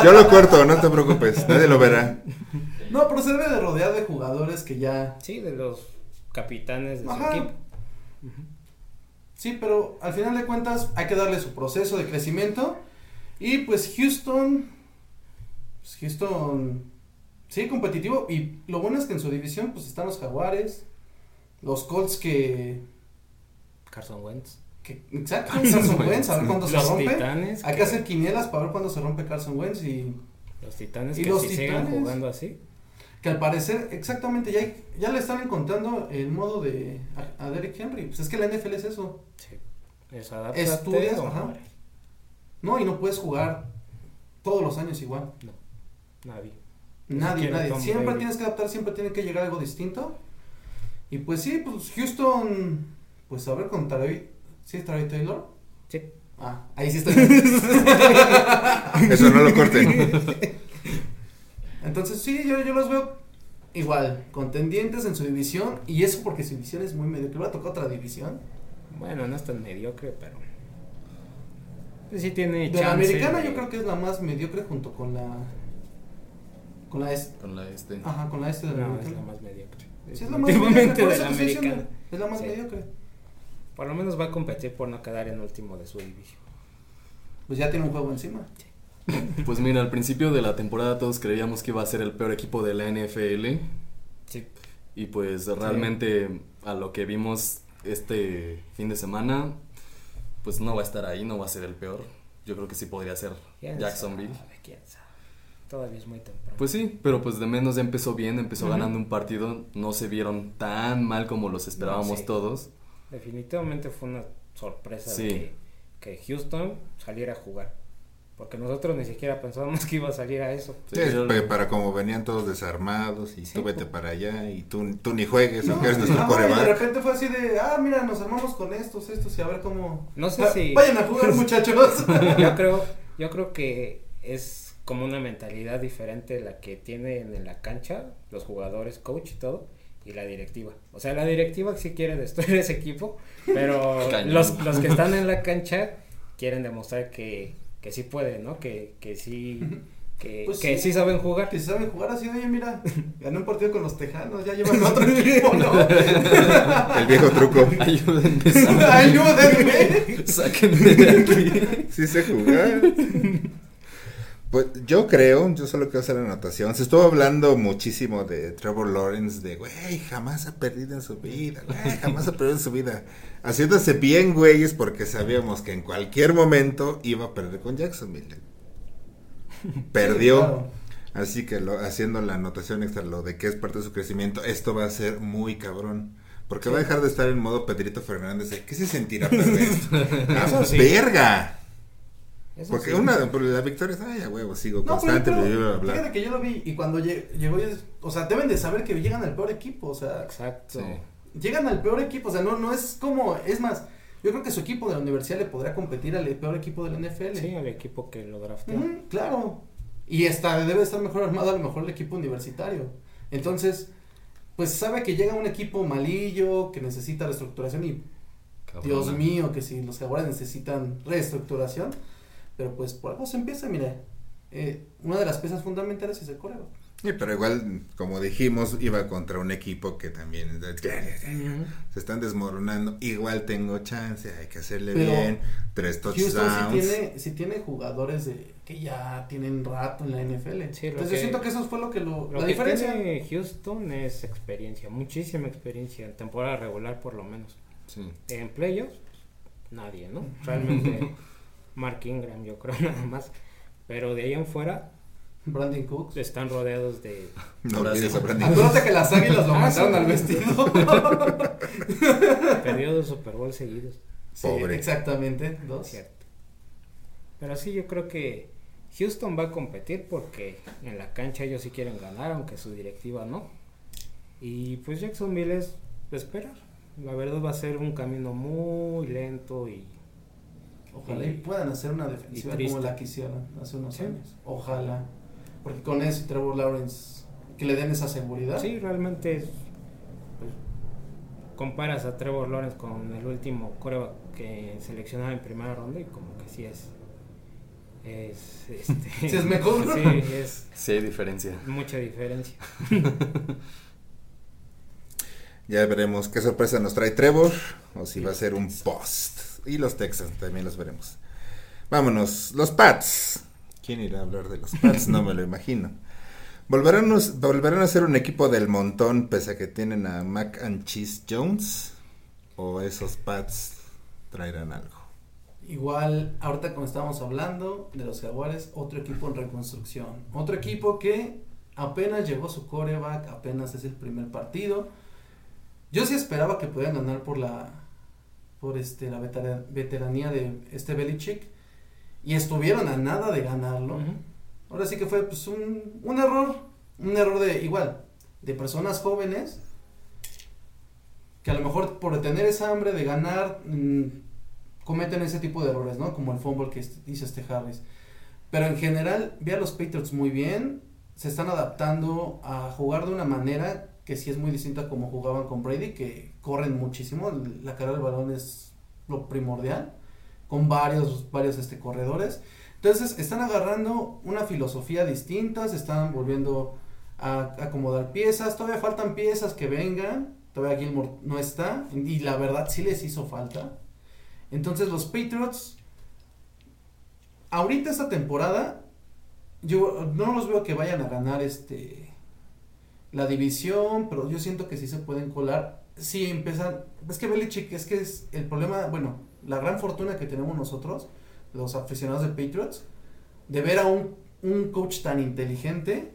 Yo lo corto, no te preocupes, nadie lo verá. No, pero se debe de rodear de jugadores que ya. Sí, de los capitanes de su equipo. Sí, pero al final de cuentas hay que darle su proceso de crecimiento. Y pues Houston. Pues Houston. Sí, competitivo. Y lo bueno es que en su división pues están los Jaguares. Los Colts que. Carson Wentz. Que exacto, [LAUGHS] Carson Wentz. A ver cuándo se rompe. Titanes. Hay que hacer quinielas para ver cuándo se rompe Carson Wentz y Los titanes ¿Y que los si jugando así. que al parecer exactamente ya, hay- ya le están encontrando el modo de a, a Derrick Henry. Pues es que la NFL es eso. Sí. Es Estudias, ajá. No, y no puedes jugar todos los años igual. Nadie. Nadie, nadie. Tom Siempre tienes que adaptar, siempre tiene que llegar algo distinto. Y pues sí, pues Houston, pues a ver con Travis, ¿sí es Travis Taylor? Sí. Ah, ahí sí está. [LAUGHS] Eso no lo corten. Entonces sí, yo, yo los veo igual, contendientes en su división. Y eso porque su división es muy medio. Que va a tocar otra división. Bueno, no es tan mediocre, pero. Pues sí tiene De la americana de- yo creo que es la más mediocre junto con la... Con la este. Con la este. Ajá, con la este de la No, es americana. la más mediocre. Sí, es la más mediocre. Eso la estoy americana. Es la más Sí. mediocre. Por lo menos va a competir por no quedar en último de su división. Pues ya tiene un juego encima. [LAUGHS] Pues mira, al principio de la temporada todos creíamos que iba a ser el peor equipo de la NFL. Sí. Y pues realmente a lo que vimos este fin de semana, pues no va a estar ahí, no va a ser el peor. Yo creo que sí podría ser ¿Quién Jacksonville. sabe? ¿Quién sabe? Todavía es muy temprano. Pues sí, pero pues de menos ya empezó bien, empezó ganando un partido, no se vieron tan mal como los esperábamos sí. todos. Definitivamente fue una sorpresa Sí. de que, que Houston saliera a jugar. Porque nosotros ni siquiera pensábamos [LAUGHS] que iba a salir a eso. Sí, Sí, para como venían todos desarmados y Sí, tú vete pues. para allá y tú, tú ni juegues, No, aunque eres nuestro y de repente fue así de, ah, mira, nos armamos con estos, estos, y a ver cómo... No sé Va- si- Vayan a jugar, [LAUGHS] muchachos. [LAUGHS] yo creo, yo creo que es como una mentalidad diferente la que tienen en la cancha los jugadores, coach y todo, y la directiva. O sea, la directiva sí quiere destruir [LAUGHS] ese equipo, pero [LAUGHS] los, los que están en la cancha quieren demostrar que, que sí pueden, ¿no? Que, que sí, que, Pues que sí. sí saben jugar. Que si saben jugar así, oye, mira, gané un partido con los tejanos, ya llevan otro [LAUGHS] equipo, ¿no? El viejo truco. Ayúdenme, Ayúdenme. sáquenme de aquí. Sí sé jugar. Pues yo creo, yo solo quiero hacer la anotación. Se estuvo hablando muchísimo de Trevor Lawrence, de güey, jamás ha perdido en su vida, güey, jamás ha perdido en su vida. Haciéndose bien, güeyes, porque sabíamos que en cualquier momento iba a perder con Jacksonville. Perdió. Claro. Así que lo, haciendo la anotación extra, lo de que es parte de su crecimiento, esto va a ser muy cabrón. Porque va a dejar de estar en modo Pedrito Fernández. de, ¿Qué se sentirá perder? ¡Ah, Eso [LAUGHS] sí. verga! Eso Porque sí. una, por la victoria es, ay, a huevo, sigo No, pero, constante, pero, bla, bla, bla, fíjate que yo lo vi y cuando lle- llegó, o sea, deben de saber que llegan al peor equipo, o sea, Exacto. Sí. llegan al peor equipo, o sea, no, no es como, es más, yo creo que su equipo de la universidad le podría competir al peor equipo de la NFL. Sí, el equipo que lo drafteó. Claro. Y está, debe estar mejor armado a lo mejor el equipo universitario. Entonces, pues sabe que llega un equipo malillo, que necesita reestructuración y Cabrón. Dios mío, que si los jaguares necesitan reestructuración, pero pues por algo se empieza, mira, eh, una de las piezas fundamentales es el coreo. Sí, pero igual, como dijimos, iba contra un equipo que también se están desmoronando. Igual tengo chance, hay que hacerle Pero bien. Tres touchdowns. tiene, sí tiene jugadores de, que ya tienen rato en la NFL. Sí, Entonces que- yo siento que eso fue lo que lo, Lo la que diferencia. tiene Houston es experiencia, muchísima experiencia, en temporada regular por lo menos. Sí. En playoffs, nadie, ¿no? Realmente [LAUGHS] Mark Ingram, yo creo [LAUGHS] nada más. Pero de ahí en fuera Brandon Cooks. están rodeados de... No sí. a Brandon Acuérdate que las águilas lo Ah, mandaron sí. al vestido. [LAUGHS] perdió dos Super Bowl seguidos. Sí, Pobre. exactamente, dos. Cierto. Pero sí, yo creo que Houston va a competir porque en la cancha ellos sí quieren ganar, aunque su directiva no. Y pues Jacksonville es de esperar. La verdad va a ser un camino muy lento y Ojalá y puedan hacer una defensiva como la que hicieron hace unos Sí. años. Ojalá. Porque con eso y Trevor Lawrence, que le den esa seguridad. sí, realmente es, pues, comparas a Trevor Lawrence con el último coreback que seleccionaba en primera ronda y como que sí es es este [LAUGHS] Sí es mejor. [LAUGHS] sí es Sí hay diferencia. mucha diferencia [LAUGHS] Ya veremos qué sorpresa nos trae Trevor o si va a ser un post. Y los Texans también los veremos. Vámonos, los Pats. ¿Quién irá a hablar de los Pats? No me lo imagino. ¿Volverán, ¿Volverán a ser un equipo del montón pese a que tienen a Mac and Cheese Jones? ¿O esos Pats traerán algo? Igual, ahorita como estábamos hablando de los Jaguares, otro equipo en reconstrucción. Otro equipo que apenas llegó su coreback, apenas es el primer partido. Yo sí esperaba que pudieran ganar por la por este la vetera- veteranía de este Belichick y estuvieron a nada de ganarlo. Ujú. Ahora sí que fue pues un, un error, un error de igual, de personas jóvenes que a lo mejor por tener esa hambre de ganar mm, cometen ese tipo de errores, ¿no? Como el fumble que hizo este Harris. Pero en general, vi a los Patriots muy bien, se están adaptando a jugar de una manera que sí es muy distinta a como jugaban con Brady, que corren muchísimo, la carrera del balón es lo primordial, con varios, varios este, corredores. Entonces, están agarrando una filosofía distinta, se están volviendo a acomodar piezas, todavía faltan piezas que vengan, todavía Gilmore no está, y la verdad sí les hizo falta. Entonces, los Patriots, ahorita esta temporada, yo no los veo que vayan a ganar este la división, pero yo siento que sí se pueden colar. Sí, empiezan. Es que Belichick, es que es el problema, bueno, la gran fortuna que tenemos nosotros, los aficionados de Patriots, de ver a un, un coach tan inteligente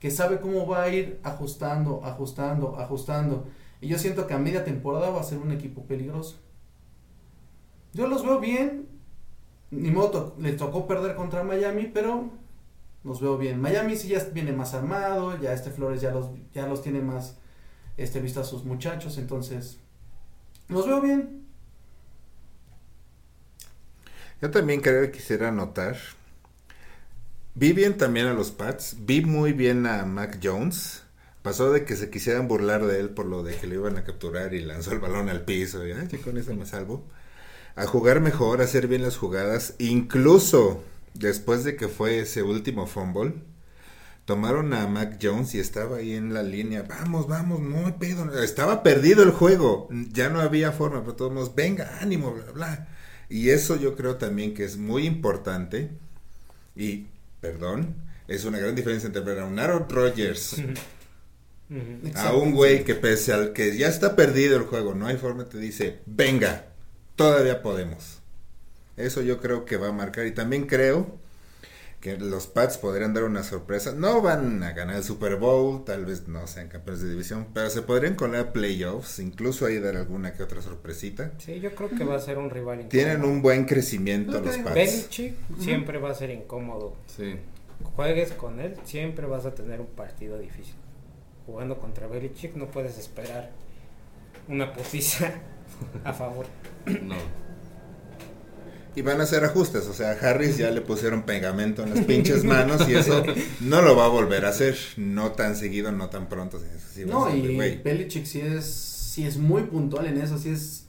que sabe cómo va a ir ajustando, ajustando, ajustando. Y yo siento que a media temporada va a ser un equipo peligroso. Yo los veo bien. Ni modo, to- les tocó perder contra Miami, pero los veo bien. Miami sí ya viene más armado, ya este Flores ya los, ya los tiene más este, visto a sus muchachos, entonces los veo bien. Yo también creo que quisiera anotar. Vi bien también a los Pats. Vi muy bien a Mac Jones. Pasó de que se quisieran burlar de él por lo de que le iban a capturar y lanzó el balón al piso. Y, "Ay, ya con eso me salvo. A jugar mejor, a hacer bien las jugadas. Incluso después de que fue ese último fumble, tomaron a Mac Jones y estaba ahí en la línea. Vamos, vamos, no hay pedo. Estaba perdido el juego. Ya no había forma, pero todos venga, ánimo, bla, bla. Y eso yo creo también que es muy importante. Y, perdón, es una gran diferencia entre ver a un Aaron Rodgers, a un güey que pese al que ya está perdido el juego, no hay forma, te dice, venga, todavía podemos. Eso yo creo que va a marcar. Y también creo que los Pats podrían dar una sorpresa. No van a ganar el Super Bowl, tal vez no sean campeones de división, pero se podrían colar playoffs, incluso ahí dar alguna que otra sorpresita. Sí, yo creo que va a ser un rival Tienen incómodo. un buen crecimiento los. Pats. Belichick siempre va a ser incómodo. Sí. Juegues con él, siempre vas a tener un partido difícil. Jugando contra Belichick no puedes esperar una putiza [LAUGHS] a favor. No. Y van a hacer ajustes, o sea, a Harris ya le pusieron pegamento en las pinches [LAUGHS] manos y eso no lo va a volver a hacer, no tan seguido, no tan pronto. No, y. Belichick sí es, sí es muy puntual en eso, sí es...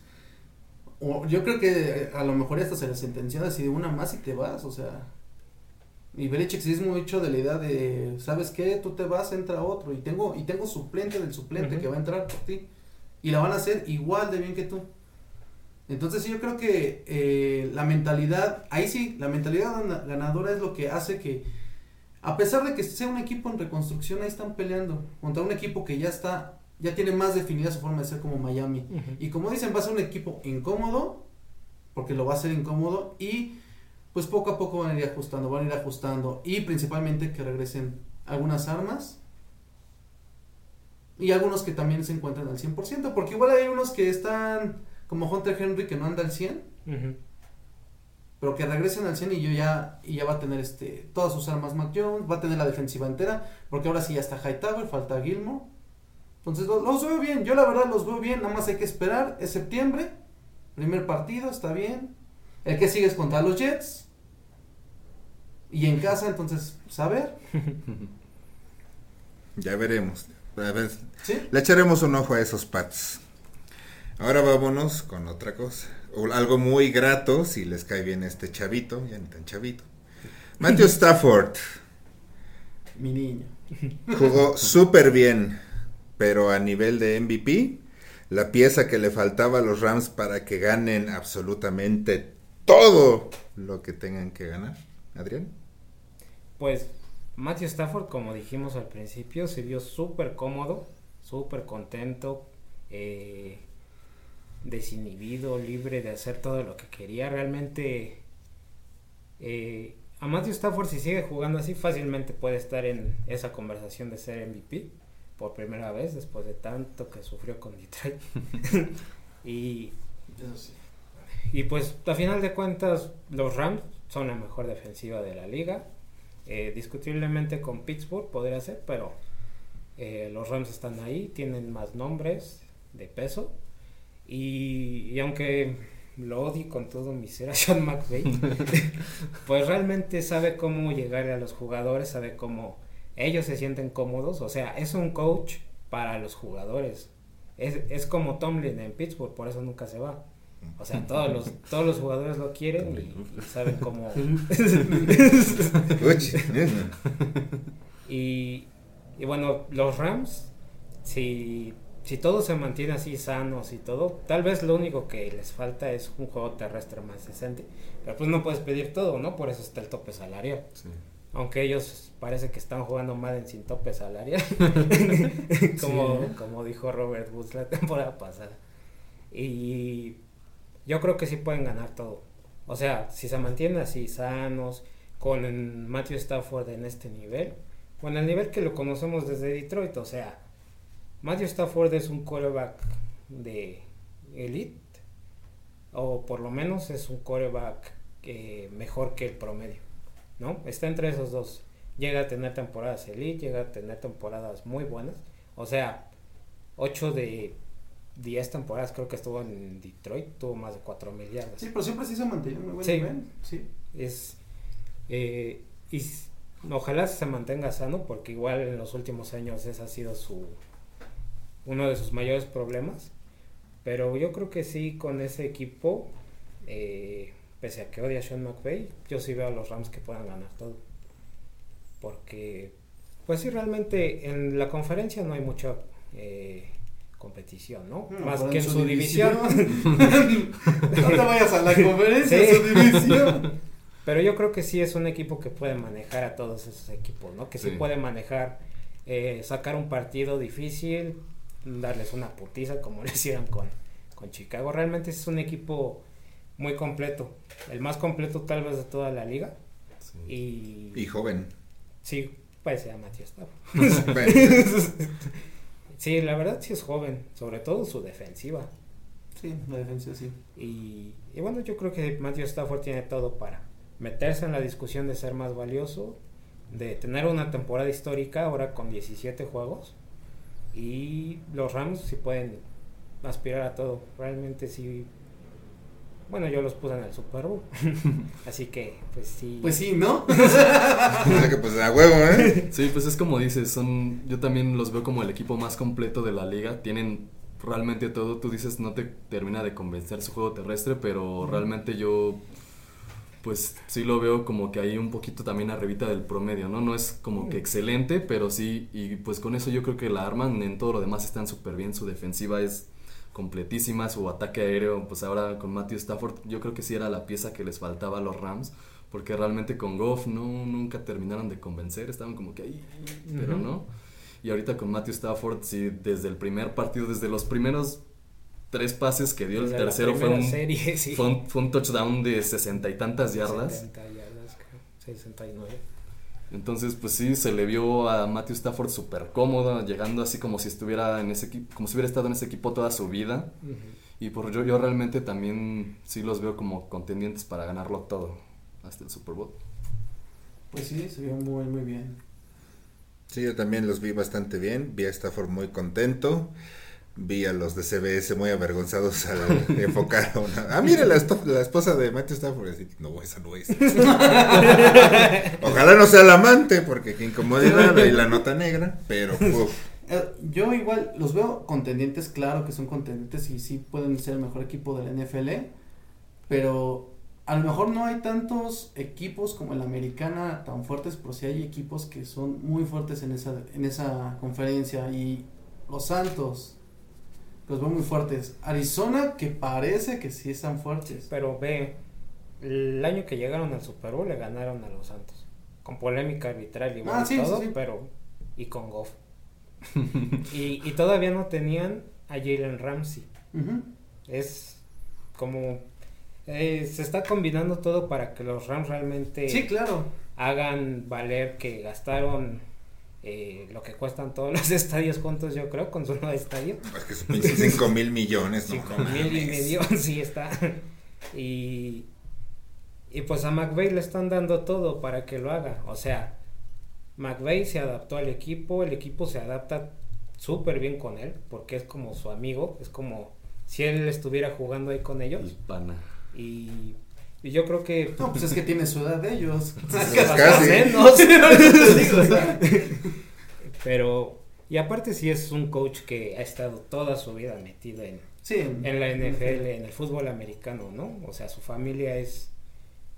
o yo creo que a lo mejor hasta se le sentenció así de una más y te vas, o sea... Y Belichick sí es mucho de la idea de, ¿sabes qué? Tú te vas, entra otro. Y tengo, y tengo suplente del suplente que va a entrar por ti. Y la van a hacer igual de bien que tú. Entonces sí, yo creo que eh, la mentalidad, ahí sí, la mentalidad gana- ganadora es lo que hace que, a pesar de que sea un equipo en reconstrucción, ahí están peleando contra un equipo que ya está, ya tiene más definida su forma de ser como Miami. Y como dicen, va a ser un equipo incómodo, porque lo va a ser incómodo, y pues poco a poco van a ir ajustando, van a ir ajustando, y principalmente que regresen algunas armas, y algunos que también se encuentran al 100%, porque igual hay unos que están, como Hunter Henry, que no anda al 100, Ujú. pero que regresen al 100 y yo ya, y ya va a tener este, todas sus armas Mac Jones, va a tener la defensiva entera, porque ahora sí ya está Hightower, falta Gilmore. Entonces lo- los, veo bien, yo la verdad los veo bien, nada más hay que esperar, es septiembre, primer partido, está bien. El que sigue es contra los Jets. Y en casa, entonces, pues, a ver. [LAUGHS] Ya veremos. A ver, ¿Sí? le echaremos un ojo a esos Pats. Ahora vámonos con otra cosa. O algo muy grato, si les cae bien este chavito, ya ni tan chavito. Matthew [LAUGHS] Stafford Mi niño. jugó súper bien, pero a nivel de MVP, la pieza que le faltaba a los Rams para que ganen absolutamente todo lo que tengan que ganar. Adrián. Pues Matthew Stafford, como dijimos al principio, se vio súper cómodo, súper contento, eh, desinhibido, libre de hacer todo lo que quería. Realmente, eh, a Matthew Stafford, si sigue jugando así, fácilmente puede estar en esa conversación de ser MVP por primera vez después de tanto que sufrió con Detroit. [LAUGHS] [LAUGHS] y Eso sí. y pues a final de cuentas los Rams son la mejor defensiva de la liga. Eh, discutiblemente con Pittsburgh podría ser, pero eh, los Rams están ahí, tienen más nombres de peso. Y, y aunque lo odie con todo mi ser a Sean McVay, [LAUGHS] pues realmente sabe cómo llegar a los jugadores, sabe cómo ellos se sienten cómodos. O sea, es un coach para los jugadores. Es, es como Tomlin en Pittsburgh, por eso nunca se va. O sea, todos los, todos los jugadores lo quieren y, saben cómo... [LAUGHS] Y, y bueno, los Rams, si, si todo se mantiene así sanos y todo, tal vez lo único que les falta es un juego terrestre más decente. Pero pues no puedes pedir todo, ¿no? Por eso está el tope salarial. Sí. Aunque ellos parece que están jugando Madden sin tope salarial. [LAUGHS] [LAUGHS] como, Sí. como dijo Robert Woods la temporada pasada. Y yo creo que sí pueden ganar todo. O sea, si se mantienen así sanos, con Matthew Stafford en este nivel, en el nivel que lo conocemos desde Detroit, o sea, Matthew Stafford es un quarterback de elite, o por lo menos es un quarterback eh, mejor que el promedio, ¿no? Está entre esos dos. Llega a tener temporadas elite, llega a tener temporadas muy buenas, o sea, 8 de 10 temporadas creo que estuvo en Detroit, tuvo más de 4 mil yardas. Sí, pero siempre sí se mantiene muy buen Sí. nivel. Sí. Es, eh, y ojalá se mantenga sano porque igual en los últimos años ese ha sido su uno de sus mayores problemas. Pero yo creo que sí, con ese equipo, eh, pese a que odia a Sean McVay, yo sí veo a los Rams que puedan ganar todo. Porque, pues sí, realmente en la conferencia no hay mucha eh, competición, ¿no? No, Más que en su división. [LAUGHS] no te vayas a la conferencia, Sí. su división. [LAUGHS] Pero yo creo que sí es un equipo que puede manejar a todos esos equipos, ¿no? Que sí, Sí. puede manejar, eh, sacar un partido difícil, darles una putiza como [LAUGHS] lo hicieron con, con Chicago. Realmente es un equipo muy completo, el más completo tal vez de toda la liga. Sí. Y, Y joven. sí, parece a Matías [LAUGHS] Sí, la verdad sí es joven, sobre todo su defensiva. Sí, la defensa sí. Y, y bueno, yo creo que Matthew Stafford tiene todo para meterse en la discusión de ser más valioso, de tener una temporada histórica ahora con 17 juegos. Y los Rams sí pueden aspirar a todo. Realmente sí. Bueno, yo los puse en el Super Bowl. [LAUGHS] Así que, pues sí. Pues sí, ¿no? [LAUGHS] o sea que pues a huevo, ¿eh? Sí, pues es como dices, son, yo también los veo como el equipo más completo de la liga. Tienen realmente todo. Tú dices no te termina de convencer su juego terrestre, pero realmente yo pues sí lo veo como que hay un poquito también arribita del promedio, ¿no? No es como que excelente, pero sí, y pues con eso yo creo que la arman, en todo lo demás están súper bien, su defensiva es completísima, su ataque aéreo, pues ahora con Matthew Stafford, yo creo que sí era la pieza que les faltaba a los Rams, porque realmente con Goff no, nunca terminaron de convencer, estaban como que ahí, pero no. Y ahorita con Matthew Stafford, sí, desde el primer partido, desde los primeros tres pases que dio, el Desde tercero fue un, serie, [LAUGHS] sí. fue un, fue un touchdown de sesenta y tantas yardas. 70 yardas, creo, 69. Entonces, pues sí, se le vio a Matthew Stafford súper cómodo, llegando así como si estuviera en ese equipo, como si hubiera estado en ese equipo toda su vida. Y por yo, yo realmente también sí los veo como contendientes para ganarlo todo hasta el Super Bowl. Pues sí, se vio muy, muy bien. Sí, yo también los vi bastante bien. Vi a Stafford muy contento. Vi a los de CBS muy avergonzados al [LAUGHS] enfocar a una. Ah, mire, la, esposa de Matthew Stafford. Así, no, esa no es. [LAUGHS] Ojalá no sea la amante, porque qué incomodidad. [LAUGHS] Ahí la nota negra. Pero, uf, Eh, yo igual los veo contendientes, claro que son contendientes y sí pueden ser el mejor equipo de la NFL, pero a lo mejor no hay tantos equipos como la americana tan fuertes, pero sí hay equipos que son muy fuertes en esa, en esa conferencia y los Santos los veo muy fuertes. Arizona que parece que sí están fuertes. Pero ve, el año que llegaron al Super Bowl le ganaron a los Santos. Con polémica arbitral y Ah, y sí, todo, sí, sí. pero. Y con Goff. [LAUGHS] y, y todavía no tenían a Jalen Ramsey. Es como. eh, se está combinando todo para que los Rams realmente Sí, claro. hagan valer que gastaron eh, lo que cuestan todos los [LAUGHS] estadios juntos, yo creo, con su nuevo estadio. es que son 5 mil millones. No, Cinco no mil y medio, [LAUGHS] sí está. Y, y pues a McVeigh le están dando todo para que lo haga. O sea, McVeigh se adaptó al equipo, el equipo se adapta súper bien con él, porque es como su amigo, es como si él estuviera jugando ahí con El ellos. pana. Y, y yo creo que... No, pues es que tiene su edad de ellos. [LAUGHS] Casi. menos. Sea, Pero, y aparte sí es un coach que ha estado toda su vida metido en, sí, en la NFL, en el fútbol americano, ¿no? O sea, su familia es...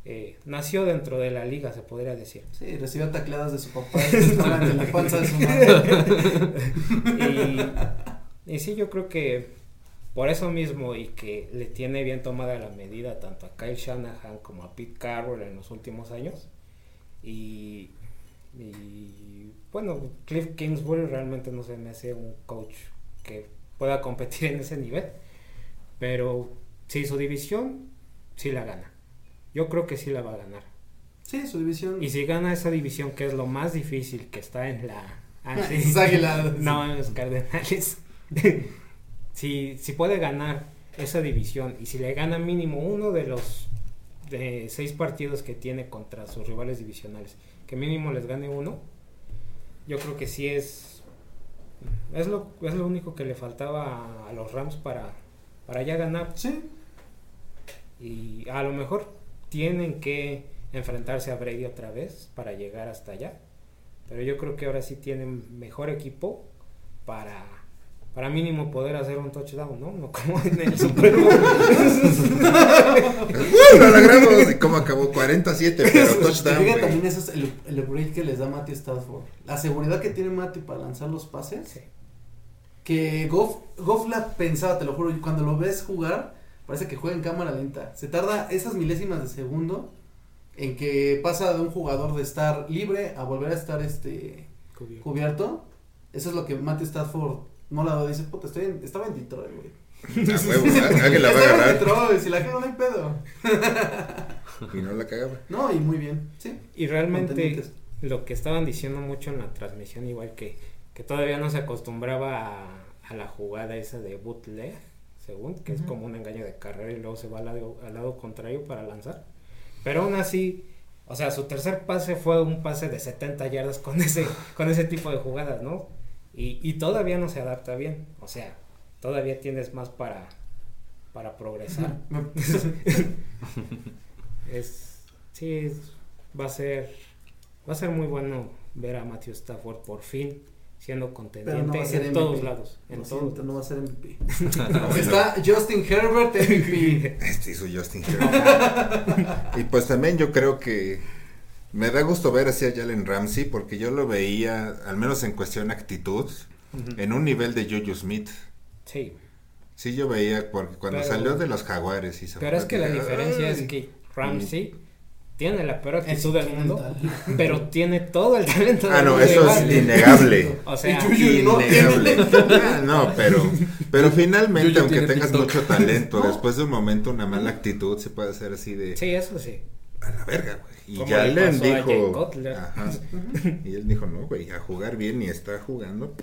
eh, nació dentro de la liga, se podría decir. Sí, recibió tacleadas de su papá en la panza de su madre. [LAUGHS] Y, y sí, yo creo que por eso mismo y que le tiene bien tomada la medida tanto a Kyle Shanahan como a Pete Carroll en los últimos años. Y, y, bueno, Cliff Kingsbury realmente no se me hace un coach que pueda competir en ese nivel. Pero sí, su división sí la gana. Yo creo que sí la va a ganar. Sí, su división. Y si gana esa división, que es lo más difícil que está en la... [LAUGHS] Ah, sí. No, en los Cardenales. [LAUGHS] si, si puede ganar esa división y si le gana mínimo uno de los de seis partidos que tiene contra sus rivales divisionales, que mínimo les gane uno, yo creo que sí es es lo, es lo único que le faltaba a, a los Rams para, para ya ganar. Sí, Y a lo mejor tienen que enfrentarse a Brady otra vez para llegar hasta allá. Pero yo creo que ahora sí tienen mejor equipo para, para mínimo poder hacer un touchdown, ¿no? No como en el Super Bowl. ¡Uh, lo logramos! ¿Y cómo acabó? 47, pero touchdown, fíjate, también eso es el, el upgrade que les da Matthew Stafford. La seguridad que tiene Matthew para lanzar los pases. Sí. Que Goff, Goff la pensaba, te lo juro, y cuando lo ves jugar, parece que juega en cámara lenta. Se tarda esas milésimas de segundo en que pasa de un jugador de estar libre a volver a estar este cubierto. Eso es lo que Matthew Stafford no la dice, puta, estoy en, estaba en Detroit, güey. A [LAUGHS] huevo, [LAUGHS] alguien la va a agarrar. Detroit, si la cago no hay pedo. Y no la cagaba. No, y muy bien, sí. Y realmente lo que estaban diciendo mucho en la transmisión, igual que, que todavía no se acostumbraba a, a la jugada esa de bootleg, según, que es como un engaño de carrera y luego se va al lado, al lado contrario para lanzar. Pero aún así, o sea, su tercer pase fue un pase de 70 yardas con ese, con ese tipo de jugadas, ¿no? Y, y todavía no se adapta bien, o sea, todavía tienes más para, para progresar. [LAUGHS] Es, sí, es- va a ser, va a ser muy bueno ver a Matthew Stafford por fin siendo no contendiente en MVP. todos lados. En Lo todos siento, no va a ser MVP. [LAUGHS] [LAUGHS] Está Justin Herbert MVP. Este hizo Justin Herbert. y pues también yo creo que me da gusto ver así a Jalen Ramsey porque yo lo veía, al menos en cuestión actitud, en un nivel de Juju Smith. Sí, Sí, yo veía porque cuando Pero- salió de los Jaguares y se pero es que la diferencia es que Ramsey tiene la peor actitud del mundo, mental. [LAUGHS] pero tiene todo el talento Ah, del no, mundo eso es innegable. [LAUGHS] O sea, Y Juju no Innegable. [LAUGHS] Ah, no, pero, pero finalmente, aunque tengas TikTok. mucho talento, No. después de un momento, una mala actitud se puede hacer así de sí, eso sí. A la verga, güey. Y ya le pasó dijo. Ajá. Y él dijo, no, güey, a jugar bien y está jugando.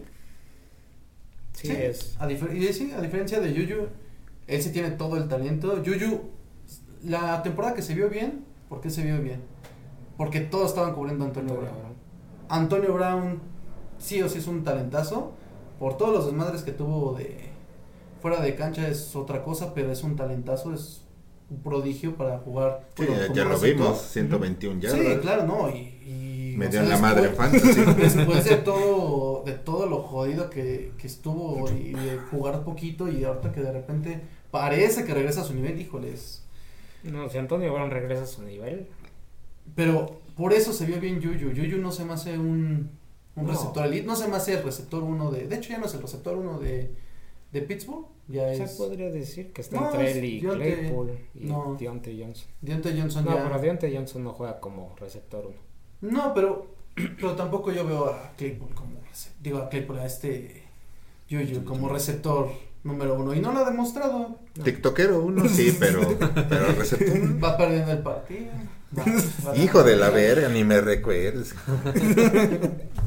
Sí, Sí, es. A, y sí, a diferencia de Yuyu, él sí tiene todo el talento. Yuyu, la temporada que se vio bien, ¿por qué se vio bien? Porque todos estaban cubriendo a Antonio Brown. Antonio Brown sí o sí es un talentazo. Por todos los desmadres que tuvo de fuera de cancha es otra cosa, pero es un talentazo, es un prodigio para jugar. Sí, bueno, ya, lo vimos, 121 yardas. Sí, claro, no, y... y Me o dio sea, la madre después- fantasy. [LAUGHS] Después de todo, de todo lo jodido que, que estuvo y de jugar poquito y ahorita que de repente parece que regresa a su nivel, híjoles. No, si Antonio Brown regresa a su nivel, Pero por eso se vio bien Yuyu. Yuyu no se me hace un, un No. receptor elite, no se me hace el receptor uno de... De hecho ya no es el receptor uno de, de Pittsburgh, ya se es... podría decir que está No, entre él y Deontay- Claypool y no. Deontay Johnson. Deontay Johnson No, ya... pero Deontay Johnson no juega como receptor uno. No, pero, [CLEARS THROAT] pero tampoco yo veo a Claypool como digo a Claypool a este Yuyu como receptor número uno y no lo ha demostrado. No. TikTokero uno, sí, [LAUGHS] pero, pero receptor. Va perdiendo el partido. va- va- [LAUGHS] Hijo de la verga, ni me recuerdes. [LAUGHS]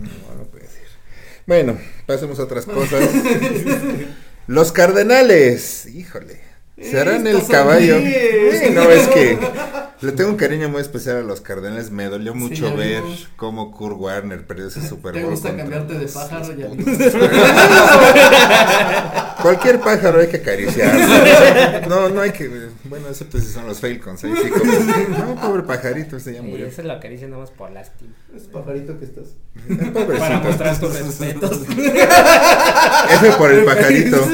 No, no puede ser. Bueno, pasemos a otras cosas. Los Cardenales, híjole. Serán el caballo. Sí, no, es que le tengo un cariño muy especial a los Cardenales. Me dolió mucho ver vimos. cómo Kurt Warner perdió ese [LAUGHS] Super ¿Te Bowl. gusta contra- cambiarte de pájaro? Ya [LAUGHS] [LAUGHS] Cualquier pájaro hay que acariciar. No, no hay que. Bueno, excepto si son los Falcons. Ahí sí, como. No, pobre pajarito, ese ya murió. esa es la caricia nada más por lástima. Es pajarito que estás. Pobrecito. Para mostrar tus respetos. F por el pajarito.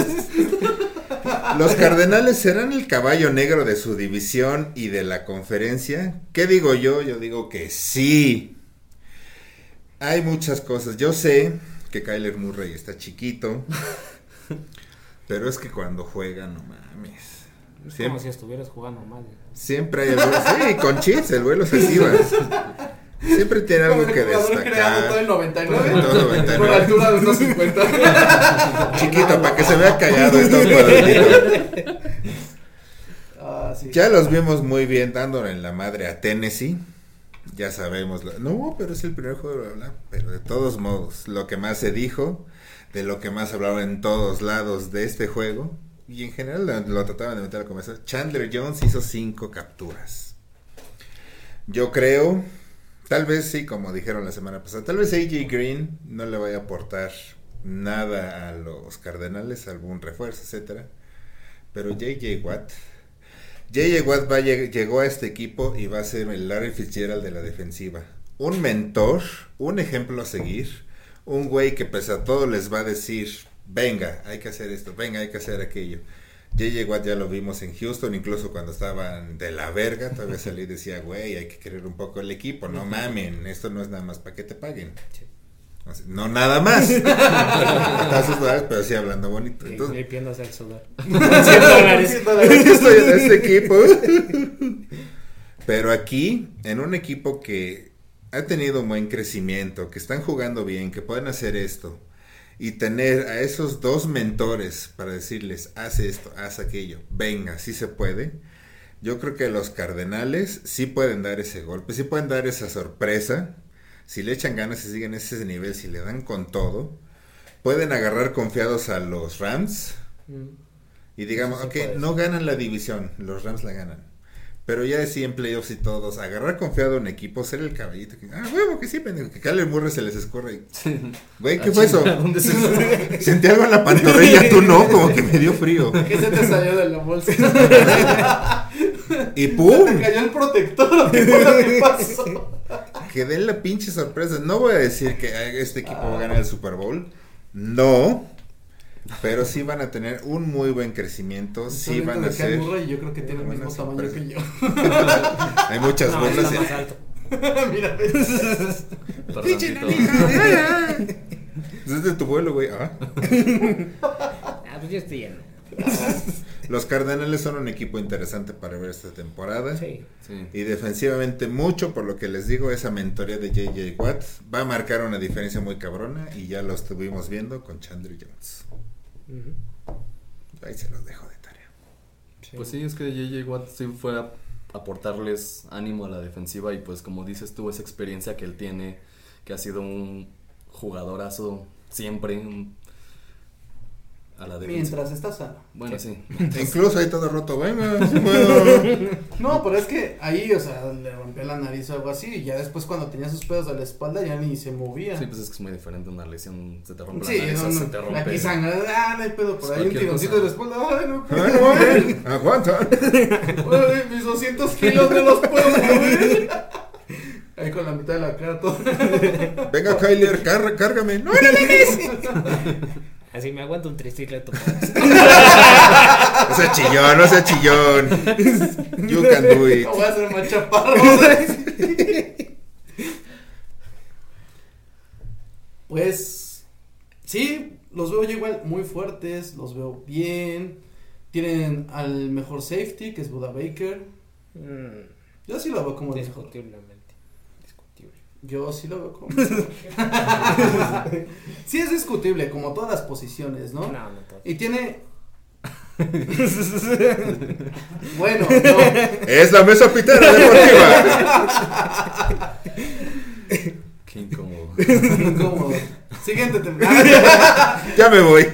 Los Cardenales serán el caballo negro de su división y de la conferencia. ¿Qué digo yo? Yo digo que sí. Hay muchas cosas. Yo sé que Kyler Murray está chiquito. Pero es que cuando juega, no mames. Es Siempre, como si estuvieras jugando mal. siempre hay algo. Sí, con chips, el vuelo se activa. Siempre tiene algo que creado todo el destacar. 99. Todo el 99. Por la altura de unos 50. Chiquito, para que se vea callado, está un. Ah, sí. Ya los vimos muy bien dándole en la madre a Tennessee. Ya sabemos. lo- no, pero es el primer juego, bla, bla. Pero de todos modos, lo que más se dijo, de lo que más hablaron en todos lados de este juego, y en general lo, trataban de meter al comienzo, Chandler Jones hizo cinco capturas. Yo creo, tal vez sí, como dijeron la semana pasada, tal vez AJ Green no le vaya a aportar nada a los Cardenales, algún refuerzo, etcétera. Pero JJ Watt, JJ Watt va a lleg- llegó a este equipo y va a ser el Larry Fitzgerald de la defensiva. Un mentor, un ejemplo a seguir, un güey que pese a todo les va a decir, venga, hay que hacer esto, venga, hay que hacer aquello. JJ Watt ya lo vimos en Houston, incluso cuando estaban de la verga, todavía [LAUGHS] salí y decía, güey, hay que querer un poco el equipo, no mamen, esto no es nada más para que te paguen. Sí. No nada más. [LAUGHS] Pero sí hablando bonito. Y Entonces, limpiándose el sudor. [LAUGHS] Estoy en este equipo. Pero aquí, en un equipo que ha tenido un buen crecimiento, que están jugando bien, que pueden hacer esto, y tener a esos dos mentores para decirles, haz esto, haz aquello, venga, sí se puede. Yo creo que los Cardenales sí pueden dar ese golpe, sí pueden dar esa sorpresa. Si le echan ganas y siguen ese nivel, si le dan con todo, pueden agarrar confiados a los Rams. Mm. Y digamos, sí ok, puede no ganan la división, los Rams la ganan. Pero ya decía en playoffs y todos, agarrar confiado en equipo, ser el caballito. Que, ah, huevo, que sí, pendejo, que Kyler Murray se les escorre. Güey, ¿qué fue eso? ¿Dónde se? [LAUGHS] Sentí algo en la pantorrilla, tú no, como que me dio frío. [LAUGHS] ¿Qué se te salió de la bolsa? Y Se ¡pum! te cayó el protector. ¿Qué fue lo que pasó? [LAUGHS] que den la pinche sorpresa. No voy a decir que este equipo va a ganar el Super Bowl. No. Pero sí van a tener un muy buen crecimiento. Sí van a ser. y yo creo que tiene el mismo tamaño que yo. [LAUGHS] Hay muchas No, burlas. está más alto. [LAUGHS] Mira. [LAUGHS] Es de tu vuelo, güey. Ah. Ah, pues yo estoy lleno. Los Cardenales son un equipo interesante para ver esta temporada. Sí. Sí. Y defensivamente mucho, por lo que les digo, esa mentoría de JJ Watt va a marcar una diferencia muy cabrona y ya lo estuvimos viendo con Chandler Jones. Ahí se los dejo de tarea. Sí. Pues sí, es que JJ Watt sí fue a aportarles ánimo a la defensiva y pues como dices tú, esa experiencia que él tiene, que ha sido un jugadorazo siempre un- a la defensa. Mientras está sano. Bueno, sí. [LAUGHS] Incluso ahí todo roto, venga, [LAUGHS] puedo. No, pero es que ahí, o sea, le rompió la nariz o algo así. Y ya después, cuando tenía sus pedos a la espalda, ya ni se movía. Sí, pues es que es muy diferente una lesión, se te rompe Sí, la nariz, no, o se no, te rompe. aquí sangra, ah, no hay pedo por ahí, un tironcito cosa. de la espalda, ay, no, Ay, güey, [LAUGHS] Aguanta. ay, mis 200 kilos no los puedo mover. Ahí con la mitad de la cara todo. Venga, Kyler, car- cárgame. No, no, no. Así me aguanto un triciclo. No sea chillón, no sea chillón. You can do it. No voy a hacer más chaparro. pues, sí, los veo yo igual muy fuertes, los veo bien. Tienen al mejor safety, que es Buda Baker. Mm, Yo sí lo veo como el mejor. Yo sí lo veo como. sí es discutible, como todas las posiciones, ¿no? No, no todo. Y tiene. [LAUGHS] bueno, no. Es la mesa pitera deportiva. Qué incómodo. Incómodo. Siguiente temporada. Ya me voy.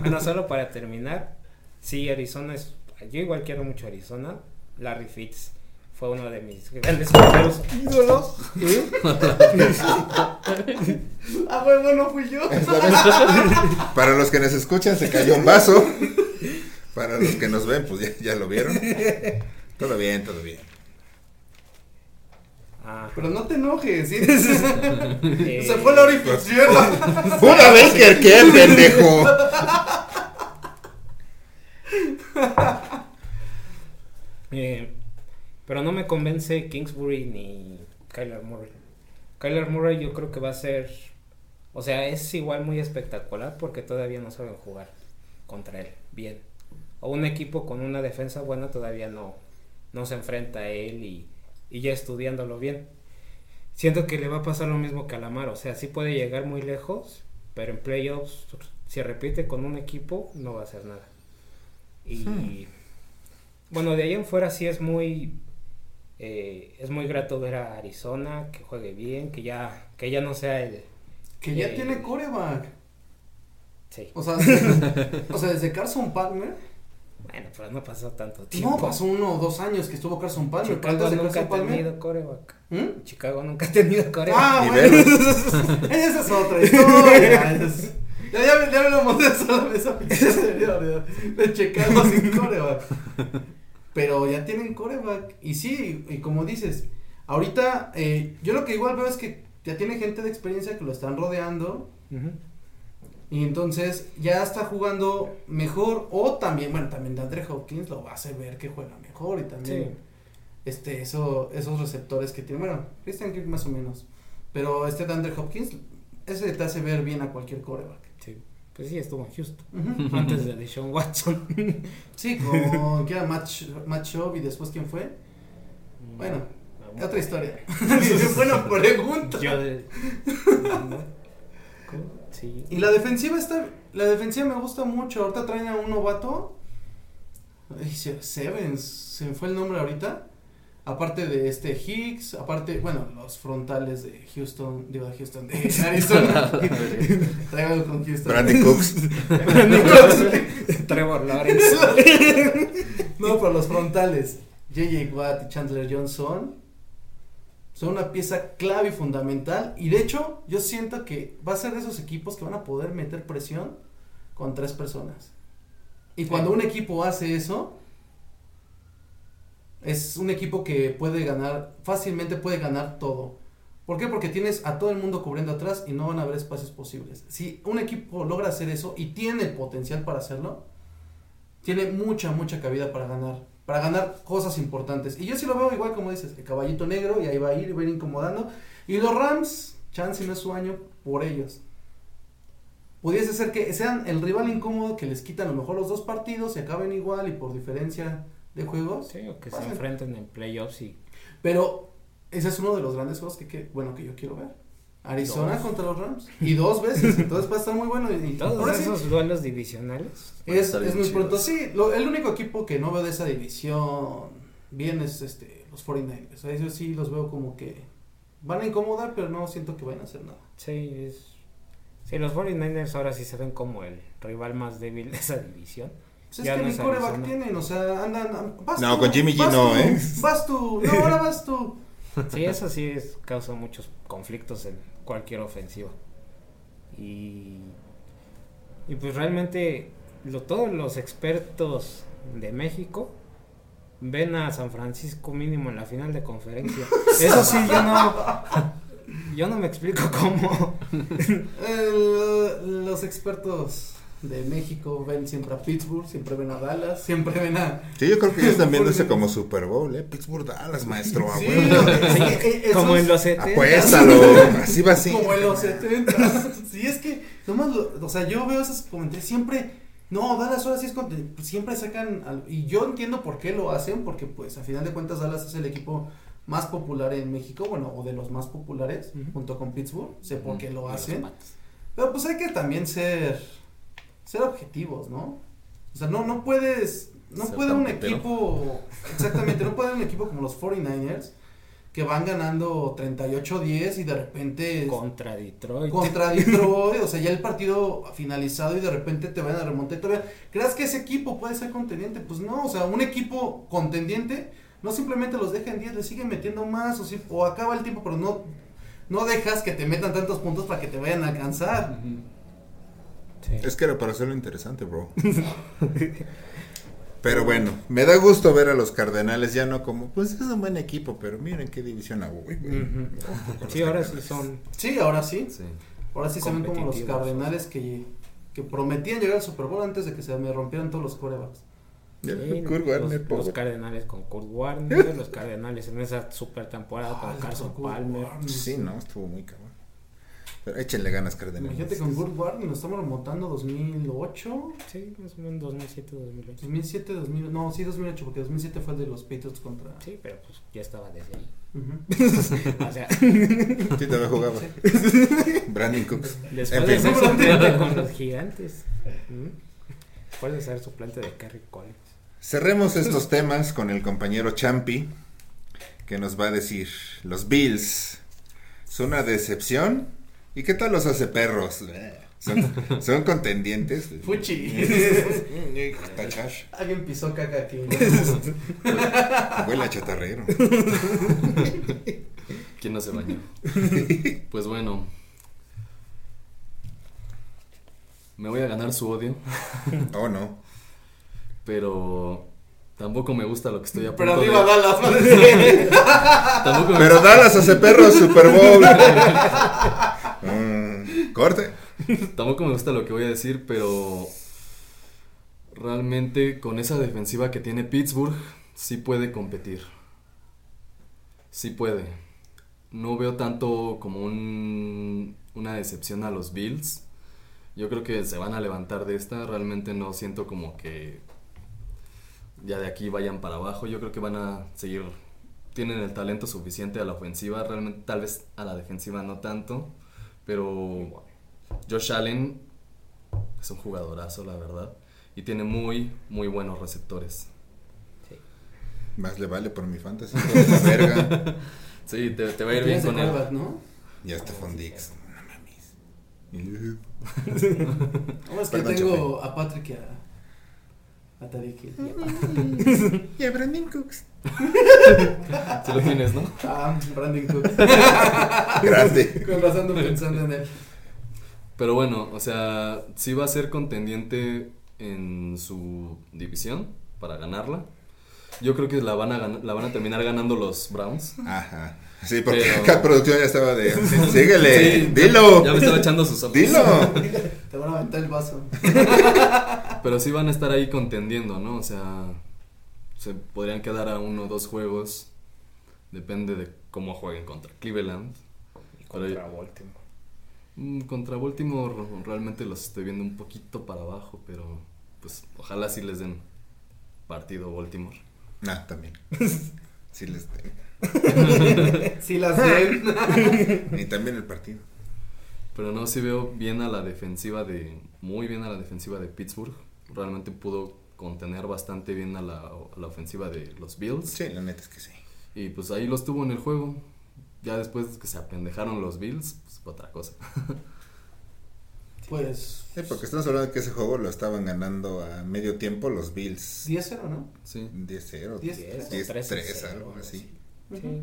Bueno, solo para terminar, sí, Arizona es. Yo igual quiero mucho Arizona. Larry Fitz fue uno de mis grandes primeros ídolos. [LAUGHS] ah, bueno, no fui yo. Para los que nos escuchan, se cayó un vaso. Para los que nos ven, pues ya, ya lo vieron. Todo bien, todo bien. Ah, Pero no te enojes, ¿sí? eh, [LAUGHS] Se fue la orificio. [LAUGHS] ¡Buda Baker, qué pendejo! eh, pero no me convence Kingsbury ni Kyler Murray. Kyler Murray yo creo que va a ser. O sea, es igual muy espectacular porque todavía no saben jugar contra él bien. O un equipo con una defensa buena todavía no, no se enfrenta a él y, y ya estudiándolo bien. Siento que le va a pasar lo mismo que a Lamar. O sea, sí puede llegar muy lejos, pero en playoffs, si repite con un equipo, no va a hacer nada. Y bueno, de ahí en fuera sí es muy eh, es muy grato ver a Arizona que juegue bien, que ya que ya no sea el Que ya Eh, tiene coreback. sí. O sea, desde, [LAUGHS] o sea, desde Carson Palmer. Bueno, pero no pasó tanto tiempo. No, pasó uno o dos años que estuvo Carson Palmer. Chicago nunca ha tenido coreback. ¿Mm? Chicago nunca ha tenido coreback. Ah, bueno. [LAUGHS] Esa es otra historia. [LAUGHS] Es- Ya, ya, ya hablamos de eso la vez anterior. De, de Chicago sin coreback. Pero ya tienen coreback. Y sí, y como dices, ahorita eh, yo lo que igual veo es que ya tiene gente de experiencia que lo están rodeando. Y entonces ya está jugando mejor. O también, bueno, también de Andre Hopkins lo va a hacer ver que juega mejor. Y también Sí. este, eso, esos receptores que tiene. Bueno, Christian Kirk más o menos. Pero este de Andre Hopkins, ese te hace ver bien a cualquier coreback. Pues sí, estuvo en Houston. Antes de Deshaun Watson. [LAUGHS] Sí, con que era Matt, Sh- Matt Schaub y después quién fue. Bueno, otra historia. [LAUGHS] Buena pregunta. Yo de... ¿Cómo? Sí. Y la defensiva está, la defensiva me gusta mucho. Ahorita traen a un novato. Ay, Sevens, se me fue el nombre ahorita. Aparte de este Higgs, aparte, bueno, los frontales de Houston, digo de Houston, de [LAUGHS] Arizona. [LAUGHS] Traigo con Houston. Brandy [LAUGHS] Cooks. Trevor Lawrence. No, pero los frontales, JJ Watt y Chandler Johnson, son una pieza clave y fundamental. Y de hecho, yo siento que va a ser de esos equipos que van a poder meter presión con tres personas. Y cuando un equipo hace eso, es un equipo que puede ganar, fácilmente puede ganar todo. ¿Por qué? Porque tienes a todo el mundo cubriendo atrás y no van a haber espacios posibles. Si un equipo logra hacer eso y tiene el potencial para hacerlo, tiene mucha, mucha cabida para ganar. Para ganar cosas importantes. Y yo sí lo veo igual como dices, el caballito negro y ahí va a ir va a ir incomodando. Y los Rams, chance no es su año por ellos. Pudiese ser que sean el rival incómodo que les quitan a lo mejor los dos partidos y acaben igual y por diferencia de juegos. Sí, o que se enfrenten en playoffs y Pero ese es uno de los grandes juegos que, que- bueno, que yo quiero ver. Arizona Dos. contra los Rams. Y dos veces. Entonces va a estar muy bueno. Y, y todos ahora sí, esos duelos divisionales. es, es muy pronto. Sí, lo- el único equipo que no veo de esa división bien es este los 49ers. A ellos sí los veo como que van a incomodar, pero no siento que vayan a hacer nada. Sí, es... Sí, los 49ers ahora sí se ven como el rival más débil de esa división. Pues es Ya que no ni coreback tienen, o sea, andan. an- vas No, tú, con Jimmy G no, tú, ¿eh? Vas tú, no, [LAUGHS] ahora vas tú. Sí, eso sí es, causa muchos conflictos en cualquier ofensiva. Y, y pues realmente lo, todos los expertos de México ven a San Francisco mínimo en la final de conferencia. [LAUGHS] Eso sí, yo no, yo no me explico cómo. [LAUGHS] El- los expertos de México ven siempre a Pittsburgh, siempre ven a Dallas, siempre ven a. Sí, yo creo que ya están viendo ese como Super Bowl, ¿eh? Pittsburgh Dallas, maestro. Sí, huevo. sí, eh, esos- Como en los 70. Apuéstalo. Así va así. Como en los 70. sí, es que, nomás, lo- o sea, yo veo esos comentarios siempre. No, Dallas ahora sí es contra- Siempre sacan. al- y yo entiendo por qué lo hacen, porque, pues, a final de cuentas, Dallas es el equipo más popular en México, bueno, o de los más populares, junto con Pittsburgh. Sé por qué lo hacen. Pero pues hay que también ser ser objetivos, ¿no? O sea, no no puedes no Ser puede un equipo exactamente, no puede un equipo como los 49ers que van ganando 38-10 y de repente Contra Detroit. contra [LAUGHS] Detroit, o sea, ya el partido finalizado y de repente te van a remontar y todavía ¿crees que ese equipo puede ser contendiente? Pues no, o sea, un equipo contendiente no simplemente los deja en 10, le siguen metiendo más o, si- o acaba el tiempo, pero no no dejas que te metan tantos puntos para que te vayan a alcanzar. Sí. Es que era para hacerlo interesante, bro. [LAUGHS] Pero bueno, me da gusto ver a los Cardenales ya no como, pues es un buen equipo, pero miren qué división hago, güey. güey. Sí, ahora sí son. Sí, ahora sí. Sí. Ahora sí se ven como los. Cardenales que, que prometían llegar al Super Bowl antes de que se me rompieran todos los corebacks. Ya, Sí, Kurt los, Warner, los pobre. Cardenales con Kurt Warner, [LAUGHS] los Cardenales en esa super temporada con Ah, Carson Palmer. Warner. Sí, no, estuvo muy cabrón. Pero échenle ganas, Cardenales. Imagínate con Kurt Warner, nos estamos remontando 2008, Sí, más o menos 2007, 2008. 2007, 2000, no, sí 2008, porque 2007 fue el de los Patriots contra... Sí, pero pues ya estaba desde ahí. Ujú. [LAUGHS] O sea, Sí, todavía jugaba. Brandon Cooks. después En de fin. ser suplente con los gigantes. ¿Mm? Después de ser suplente de Kerry Collins. Cerremos estos temas con el compañero Champi, que nos va a decir, los Bills, ¿son una decepción? ¿Y qué tal los hace perros? ¿Son, son contendientes? [LAUGHS] Fuchi. Tachash. Alguien pisó caca aquí. [LAUGHS] Huele a chatarrero. [LAUGHS] ¿Quién no se bañó? pues bueno. Me voy a ganar su odio, Oh, no. pero tampoco me gusta lo que estoy a punto Pero arriba de... Dallas. Tampoco me, Pero Dallas hace perros Super Bowl. Mm, corte. [LAUGHS] tampoco me gusta lo que voy a decir, pero realmente con esa defensiva que tiene Pittsburgh sí puede competir. Sí puede. No veo tanto como un- una decepción a los Bills. Yo creo que se van a levantar de esta. Realmente no siento como que ya de aquí vayan para abajo. Yo creo que van a seguir. Tienen el talento suficiente a la ofensiva. Realmente, tal vez a la defensiva no tanto. Pero Josh Allen es un jugadorazo, la verdad. Y tiene muy, muy buenos receptores. Sí. Más le vale por mi fantasy. por [LAUGHS] verga. Sí, te, te va a ir bien con él. quarterback, ¿no? Ya Stephon Dix. No mames. [LAUGHS] No, es que Perdón, tengo a Patrick y a, a Tariq. Y a Brandon Cooks. [LAUGHS] Si lo tienes, ¿no? Ah, Brandon Cooks. [LAUGHS] Grande. Con razón ando pensando en él. Pero bueno, o sea, sí va a ser contendiente en su división para ganarla. Yo creo que la van a gan- la van a terminar ganando los Browns. Ajá. Sí, porque Pero- acá producción ya estaba de. [LAUGHS] Síguele, Sí, dilo. Ya me estaba echando sus ojos. Dilo. [LAUGHS] Te van a aventar el vaso. [LAUGHS] Pero sí van a estar ahí contendiendo, ¿no? O sea, se podrían quedar a uno o dos juegos. Depende de cómo jueguen contra Cleveland. Y contra Baltimore. Mm, Contra Baltimore realmente los estoy viendo un poquito para abajo, pero pues ojalá sí les den partido Baltimore. Ah, también. Sí les tengo. [LAUGHS] Sí las den. Y también el partido. Pero no, sí veo bien a la defensiva de, muy bien a la defensiva de Pittsburgh. Realmente pudo contener bastante bien a la, a la ofensiva de los Bills. Sí, la neta es que sí. Y pues ahí los tuvo en el juego. Ya después que se apendejaron los Bills, pues fue otra cosa. [LAUGHS] Pues. Sí, porque estamos hablando de que ese juego lo estaban ganando a medio tiempo los Bills. 10-0, ¿no? Sí. 10-0, 10, 10-3, algo así. Sí.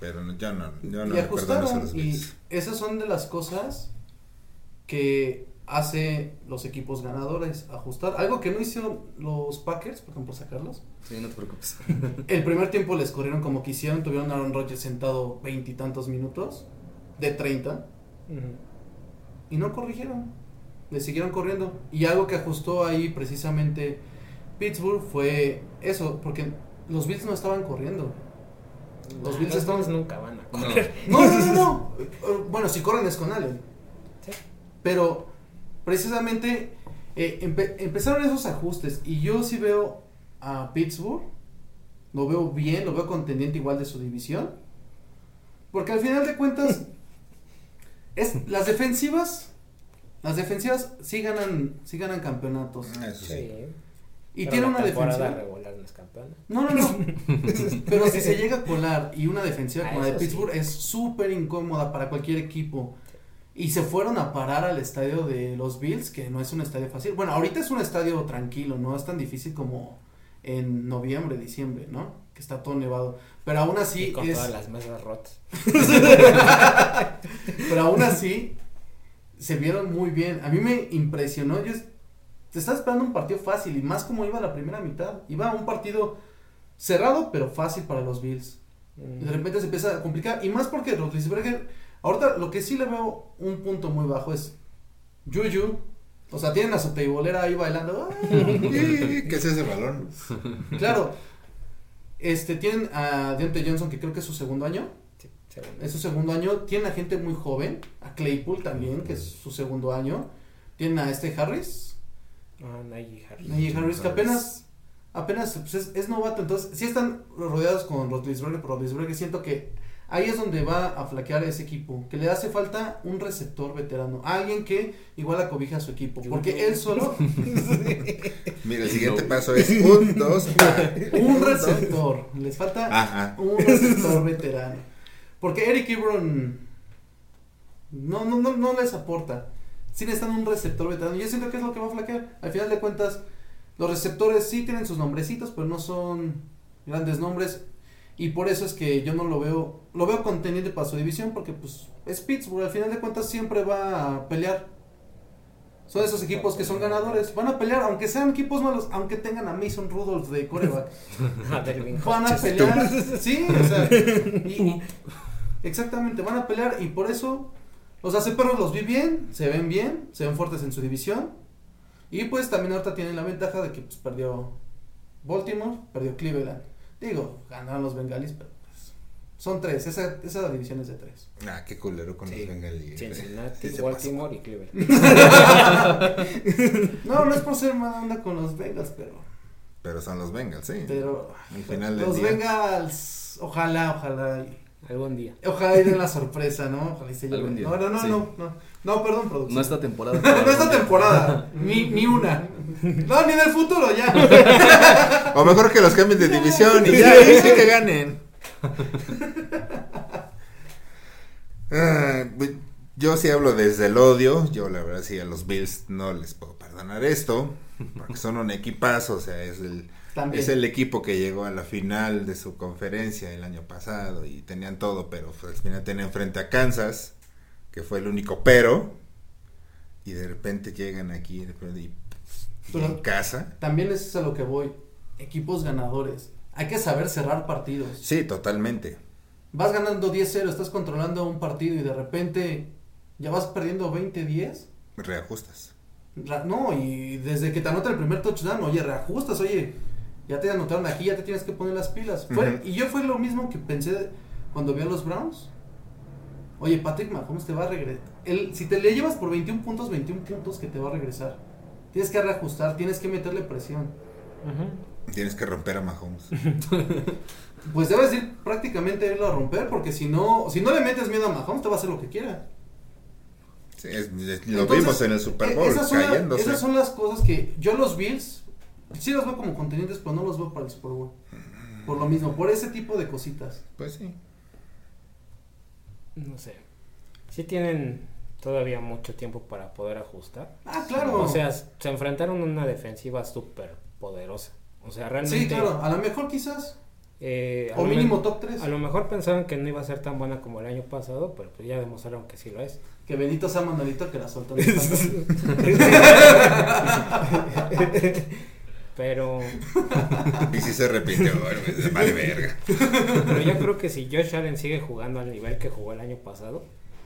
Pero no, yo no, yo no y ajustaron. los Y esas son de las cosas que hace los equipos ganadores. Ajustar. Algo que no hicieron los Packers, por ejemplo, sacarlos. Sí, no te preocupes. [LAUGHS] El primer tiempo les corrieron como quisieron. Tuvieron a Aaron Rodgers sentado veintitantos minutos. De 30. Ujú. Y no corrigieron. Le siguieron corriendo. Y algo que ajustó ahí precisamente Pittsburgh fue eso. Porque los Bills no estaban corriendo. Los Bills Bills nunca van a correr. [LAUGHS] No, no, no, no. [LAUGHS] Eh, Bueno, si corren es con Allen. Sí. Pero precisamente eh, empe- empezaron esos ajustes. Y yo sí veo a Pittsburgh. Lo veo bien, lo veo contendiente igual de su división. Porque al final de cuentas. [LAUGHS] es las defensivas. Las defensivas sí ganan, sí ganan campeonatos. Ah, eso sí. Sí. Y Pero tiene la una defensiva. regular no es campeona. No, no, no. [LAUGHS] Pero si se llega a colar y una defensiva Ah, como la de sí. Pittsburgh es súper incómoda para cualquier equipo. Y se fueron a parar al estadio de los Bills, que no es un estadio fácil. Bueno, ahorita es un estadio tranquilo, no es tan difícil como en noviembre, diciembre, ¿no? Que está todo nevado. Pero aún y así con es. todas las mesas rotas. [LAUGHS] Pero aún así se vieron muy bien. A mí me impresionó. Yo te estaba esperando un partido fácil y más como iba la primera mitad. Iba un partido cerrado pero fácil para los Bills. Y de repente se empieza a complicar. Y más porque Roethlisberger, ahorita lo que sí le veo un punto muy bajo es Juju. O sea, tienen a su teibolera ahí bailando. ¿Qué es ese balón? claro. Este, tienen a Deontay Johnson, que creo que es su segundo año. Sí, Es su segundo año. Tienen a gente muy joven. A Claypool también, que es su segundo año. Tienen a este Harris. Ah, Najee Harris. Najee Harris, que apenas, apenas pues, es, es novato. Entonces, sí están rodeados con Roethlisberger, pero Roethlisberger siento que ahí es donde va a flaquear ese equipo. Que le hace falta un receptor veterano. Alguien que igual acobija a su equipo. Porque él solo, [LAUGHS] Mira, el siguiente No. paso es un, [LAUGHS] dos, un dos. receptor. Les falta Ajá. un receptor veterano. Porque Eric Ebron no, no, no, no les aporta. Sí necesitan un receptor veterano. Yo siento que es lo que va a flaquear. Al final de cuentas, los receptores sí tienen sus nombrecitos, pero no son grandes nombres. Y por eso es que yo no lo veo, lo veo conteniente para su división, porque pues es Pittsburgh, al final de cuentas siempre va a pelear. Son esos equipos que son ganadores, van a pelear, aunque sean equipos malos, aunque tengan a Mason Rudolph de coreback. [LAUGHS] Van a pelear. Sí, o sea. [LAUGHS] y- y- exactamente, van a pelear y por eso los hace perros los vi bien, se ven bien, se ven fuertes en su división. Y pues también ahorita tienen la ventaja de que pues perdió Baltimore, perdió Cleveland. Digo, ganaron los Bengalis, pero pues, son tres, esa, esa división es de tres. Ah, qué culero con Sí. los bengalíes. Cincinnati, [LAUGHS] Sí Baltimore y Cleveland. [LAUGHS] No, no es por ser mala onda con los Bengals, pero. Pero son los Bengals, sí. pero Al final del los día. Bengals, ojalá, ojalá. y- Algún día. Ojalá y den la sorpresa, ¿no? Ojalá y se lleven. día, No, no, no, sí. no, no. No, perdón, producción. No esta temporada. [LAUGHS] no esta temporada. ni, ni una. No, ni del futuro, ya. [LAUGHS] O mejor que los cambien de división y ya, ahí sí que ganen. [LAUGHS] Ah, bu- yo sí hablo desde el odio. Yo, la verdad, sí a los Bills no les puedo perdonar esto. Porque son un equipazo. O sea, es el, También. es el equipo que llegó a la final de su conferencia el año pasado. Y tenían todo, pero pues, al final tenían frente a Kansas, que fue el único pero. Y de repente llegan aquí y, y en Pero- casa. También es a lo que voy. equipos ganadores. Hay que saber cerrar partidos. Sí, totalmente. Vas ganando 10-0, estás controlando un partido y de repente ya vas perdiendo 20-10. Reajustas. No, y desde que te anotan el primer touchdown, oye, reajustas, oye, ya te anotaron aquí, ya te tienes que poner las pilas. Fue-. Y yo fue lo mismo que pensé cuando vi a los Browns. Oye, Patrick Mahomes te va a regresar. Si te le llevas por 21 puntos, 21 puntos que te va a regresar. Tienes que reajustar, tienes que meterle presión. Tienes que romper a Mahomes. [LAUGHS] Pues debes ir prácticamente a irlo a romper, porque si no, si no le metes miedo a Mahomes, te va a hacer lo que quiera. Sí, es- es- lo Entonces, vimos en el Super e- Bowl, esas son, la- cayéndose. esas son las cosas que yo los Bills sí los veo como contendientes, pero no los veo para el Super Bowl. Por lo mismo, por ese tipo de cositas. Pues sí. No sé. Sí tienen todavía mucho tiempo para poder ajustar. Ah, claro. O sea, se enfrentaron a una defensiva súper poderosa. O sea, realmente... sí, claro. A lo mejor quizás, eh, o mínimo top 3. A lo mejor pensaban que no iba a ser tan buena como el año pasado, pero pues ya demostraron que sí lo es. Que Benito sea Manolito que la soltó. [LAUGHS] [LAUGHS] [LAUGHS] pero, [LAUGHS] Y si se bueno, vale verga. pero yo creo que si Josh Allen sigue jugando al nivel que jugó el año pasado,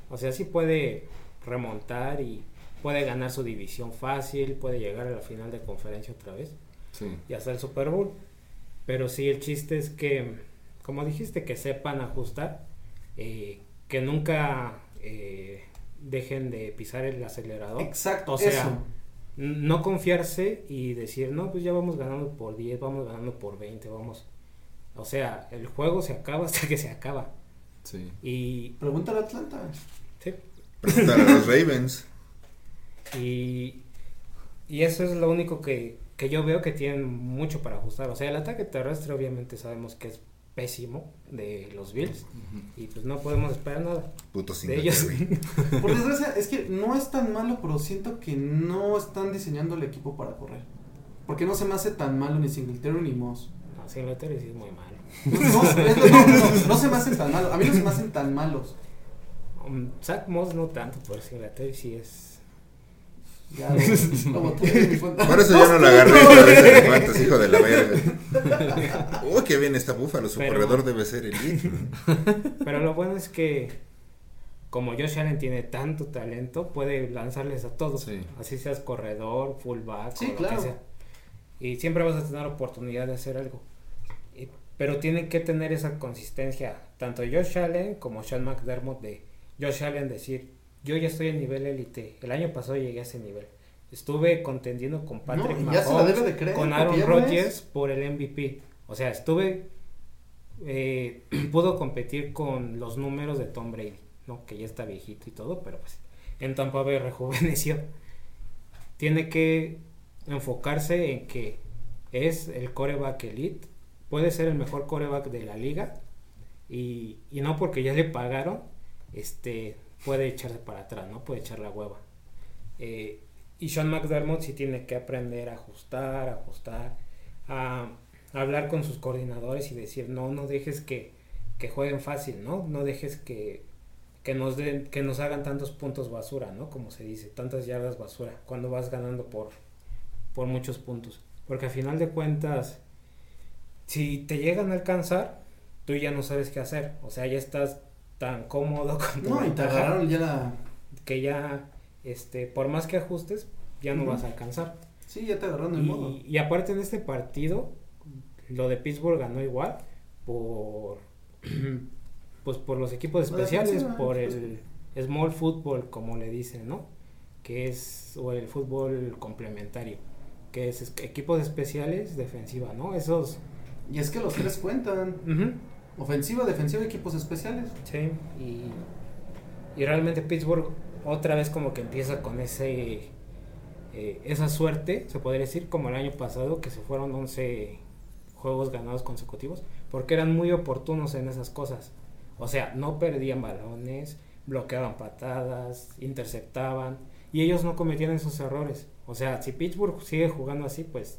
o sea, sí puede remontar y puede ganar su división fácil, puede llegar a la final de conferencia otra vez Sí. y hasta el Super Bowl. Pero sí, el chiste es que, como dijiste, que sepan ajustar, eh, que nunca eh, dejen de pisar el acelerador. Exacto, O sea, eso. No confiarse y decir, no, pues ya vamos ganando por 10, vamos ganando por 20, vamos. O sea, el juego se acaba hasta que se acaba. Sí. Y, Pregúntale a Atlanta. sí, Pregúntale a los Ravens. [LAUGHS] y, y eso es lo único que, que yo veo que tienen mucho para ajustar. O sea, el ataque terrestre obviamente sabemos que es pésimo de los Bills y pues no podemos esperar nada Puto de ellos. Singletary. [LAUGHS] Por desgracia, es que no es tan malo, pero siento que no están diseñando el equipo para correr. Porque no se me hace tan malo ni Singletary ni Moss. No, Singletary sí es muy malo. No, no, no, no se me hacen tan malos. A mí no se me hacen tan malos. Um, Zach Moss no tanto, pero Singletary sí es... Ya lo, lo. Por eso yo no la agarré esta vez el hijo de la verga. Uy, qué bien está Búfalo. Su Pero- corredor debe ser elite. Pero lo bueno es que como Josh Allen tiene tanto talento, puede lanzarles a todos. Sí. Así seas corredor, fullback, Sí, o lo claro. que sea. Y siempre vas a tener oportunidad de hacer algo. Y- pero tienen que tener esa consistencia, tanto Josh Allen como Sean McDermott de Josh Allen decir, yo ya estoy en nivel élite, el año pasado llegué a ese nivel. Estuve contendiendo con Patrick la Mahomes, de creer, con Aaron. Rodgers por el MVP. O sea, estuve eh, [CLEARS THROAT] pudo competir con los números de Tom Brady, ¿no? Que ya está viejito y todo, pero pues en Tampa Bay rejuveneció. [LAUGHS] Tiene que enfocarse en que es el coreback elite, puede ser el mejor coreback de la liga y, y no porque ya le pagaron, este puede echarse para atrás, ¿no? Puede echar la hueva. Eh, y Sean McDermott sí tiene que aprender a ajustar, a ajustar, a hablar con sus coordinadores y decir, no, no dejes que, que jueguen fácil, ¿no? No dejes que, que nos den, que nos hagan tantos puntos basura, ¿no? Como se dice, tantas yardas basura, cuando vas ganando por, por muchos puntos. Porque a final de cuentas, si te llegan a alcanzar, tú ya no sabes qué hacer. O sea, ya estás tan cómodo [LAUGHS] con tu No, y te agarraron ya la. que ya, este, por más que ajustes, ya no vas a alcanzar. Sí, ya te agarraron el modo. Y, aparte en este partido, lo de Pittsburgh ganó igual por [CLEARS THROAT] pues por los equipos especiales, por pues. el small football, como le dicen, ¿no? Que es, o el fútbol complementario, que es equipos especiales, defensiva, ¿no? Esos, Y es que los tres cuentan. ujú, Ofensiva, defensiva, equipos especiales. sí, y, y realmente Pittsburgh otra vez como que empieza con ese, eh, esa suerte, se podría decir, como el año pasado, que se fueron 11 juegos ganados consecutivos, porque eran muy oportunos en esas cosas. O sea, no perdían balones, bloqueaban patadas, interceptaban, y ellos no cometían esos errores. O sea, si Pittsburgh sigue jugando así, pues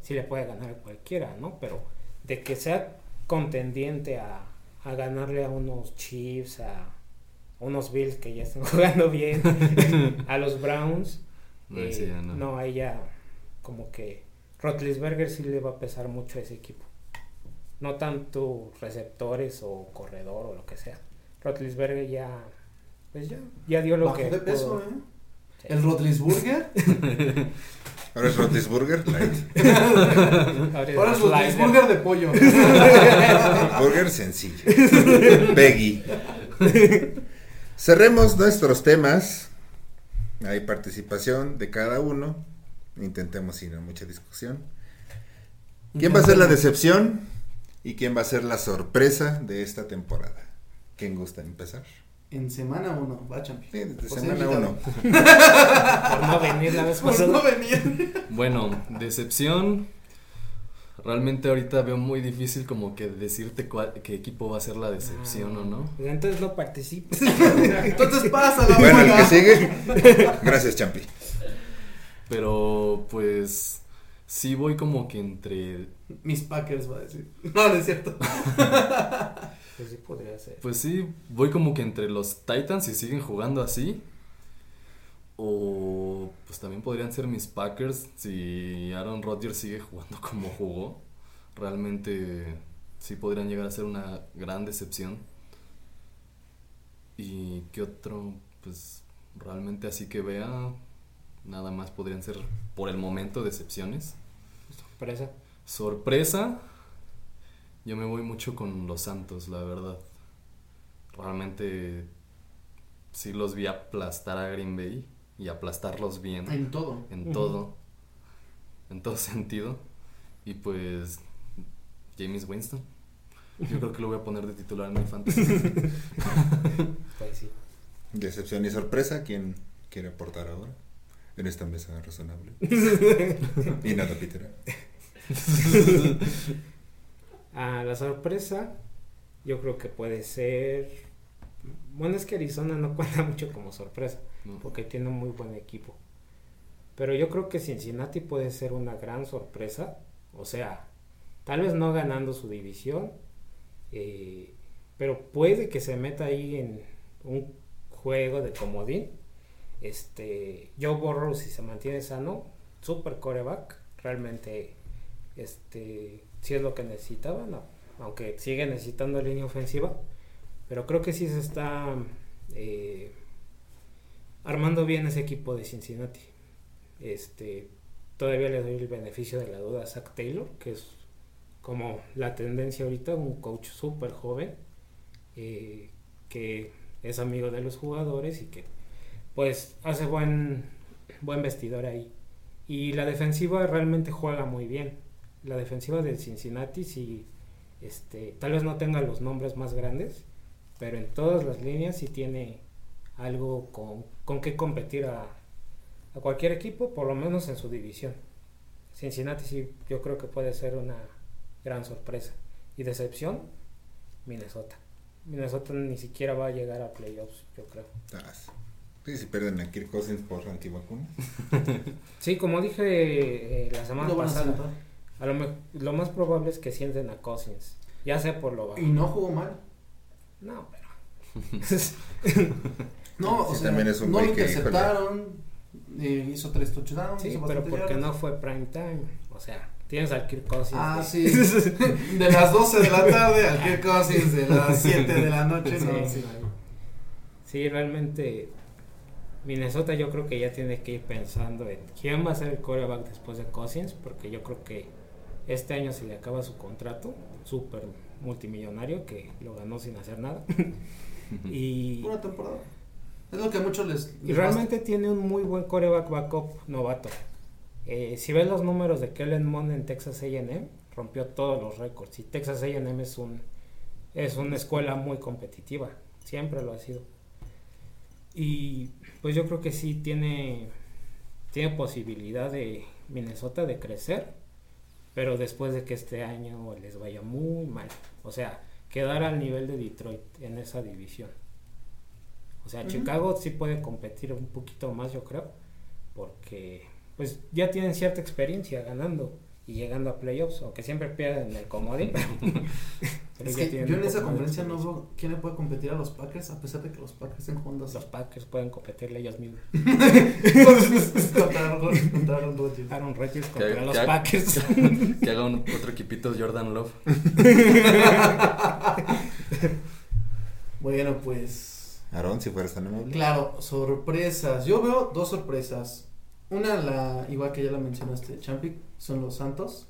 sí le puede ganar a cualquiera, ¿no? Pero de que sea contendiente a, a ganarle a unos Chiefs, a, unos Bills que ya están [LAUGHS] jugando bien, [LAUGHS] a los Browns, No, eh, sí, ya no. no, ahí ya como que Rotlisberger sí le va a pesar mucho a ese equipo. No tanto receptores o corredor o lo que sea. Rotlisberger ya, pues ya, ya dio lo Bajó que. de peso, pudo. ¿eh? Sí. El Rotlisburger. [LAUGHS] Ahora es Rotisburger, light. [LAUGHS] Ahora es. Rotlisburger de pollo. [LAUGHS] Burger sencillo. Peggy. Cerremos nuestros temas. Hay participación de cada uno. Intentemos ir a mucha discusión. ¿Quién va a ser la decepción? ¿Y quién va a ser la sorpresa de esta temporada? ¿Quién gusta empezar? En semana uno, va champi. Sí, desde Por semana uno. [LAUGHS] Por no venir la vez pasada. no venía. Bueno, decepción. Realmente ahorita veo muy difícil como que decirte cuál, qué equipo va a ser la decepción o no. Pues entonces no participes. [LAUGHS] Entonces pasa la Bueno, el bola. que sigue. [LAUGHS] Gracias, Champi. Pero pues sí voy como que entre... Mis Packers va a decir. No, no es cierto. Pues sí podría ser. Pues sí, voy como que entre los Titans si siguen jugando así. O pues también podrían ser mis Packers si Aaron Rodgers sigue jugando [LAUGHS] como jugó. Realmente sí podrían llegar a ser una gran decepción. Y qué otro, pues realmente así que vea, nada más podrían ser por el momento decepciones. Sorpresa. Sorpresa, yo me voy mucho con los Santos, la verdad. Realmente sí los vi aplastar a Green Bay y aplastarlos bien En todo. en todo, en todo sentido. Y pues James Winston. Yo creo que lo voy a poner de titular en mi fantasy. Pues sí. Decepción y sorpresa. ¿Quién quiere aportar ahora? En esta mesa razonable. [LAUGHS] y nada, Peter. [LAUGHS] Ah, la sorpresa, yo creo que puede ser. Bueno, es que Arizona no [LAUGHS] cuenta mucho como sorpresa, No. porque tiene un muy buen equipo. Pero yo creo que Cincinnati puede ser una gran sorpresa. O sea, tal vez no ganando su división, eh, pero puede que se meta ahí en un juego de comodín. Este, Joe Burrow, si se mantiene sano, super coreback, realmente este sí es lo que necesitaban, aunque sigue necesitando línea ofensiva, pero creo que sí se está eh, armando bien ese equipo de Cincinnati. Este, todavía le doy el beneficio de la duda a Zach Taylor, que es como la tendencia ahorita, un coach súper joven, eh, que es amigo de los jugadores y que pues hace buen, buen vestidor ahí. Y la defensiva realmente juega muy bien. La defensiva del Cincinnati sí, este, tal vez no tenga los nombres más grandes, pero en todas las líneas sí tiene algo con, con que competir a, a cualquier equipo, por lo menos en su división. Cincinnati sí, yo creo que puede ser una gran sorpresa. Y decepción, Minnesota. Minnesota ni siquiera va a llegar a playoffs, yo creo. Ah, sí, si pierden a Kirk Cousins por antivacunas. [LAUGHS] Sí, como dije eh, la semana pasada. A lo, lo más probable es que sienten a Cousins. Ya sea por lo bajo. Y no jugó mal. No, pero. [LAUGHS] No, o Sí, sea, también es un no lo interceptaron. eh, hizo tres touchdowns. sí, pero porque yardas. no fue prime time. O sea, tienes al Kirk Cousins. Ah, de- [LAUGHS] sí. De las 12 de la tarde al Kirk Cousins de las 7 de la noche. Sí, No. Sí, realmente Minnesota yo creo que ya tiene que ir pensando en quién va a ser el coreback después de Cousins, porque yo creo que este año se le acaba su contrato, súper multimillonario, que lo ganó sin hacer nada. y, Una temporada. Es lo que a muchos les. y realmente tiene un muy buen coreback backup novato. Eh, si ves los números de Kellen Mond en Texas A&M, rompió todos los récords. Y Texas A&M es un es una escuela muy competitiva, siempre lo ha sido. Y pues yo creo que sí tiene tiene posibilidad de Minnesota de crecer, pero después de que este año les vaya muy mal, o sea, quedar al nivel de Detroit en esa división. O sea. Chicago sí puede competir un poquito más, yo creo, porque pues ya tienen cierta experiencia ganando y llegando a playoffs, aunque siempre pierden el comodín. [LAUGHS] Es que yo en esa conferencia no veo quién le puede competir a los Packers, a pesar de que los Packers estén jugando así. Los Packers pueden competirle ellos mismos. [LAUGHS] contra Aaron- contra Aaron Rodgers. Aaron Rodgers Que- contra los que- Packers. [LAUGHS] Que haga un, otro equipito Jordan Love. [LAUGHS] Bueno, pues. Aarón, si fueras tan amable. Claro, sorpresas. Yo veo dos sorpresas. Una, la igual que ya la mencionaste, Champic, son los Santos.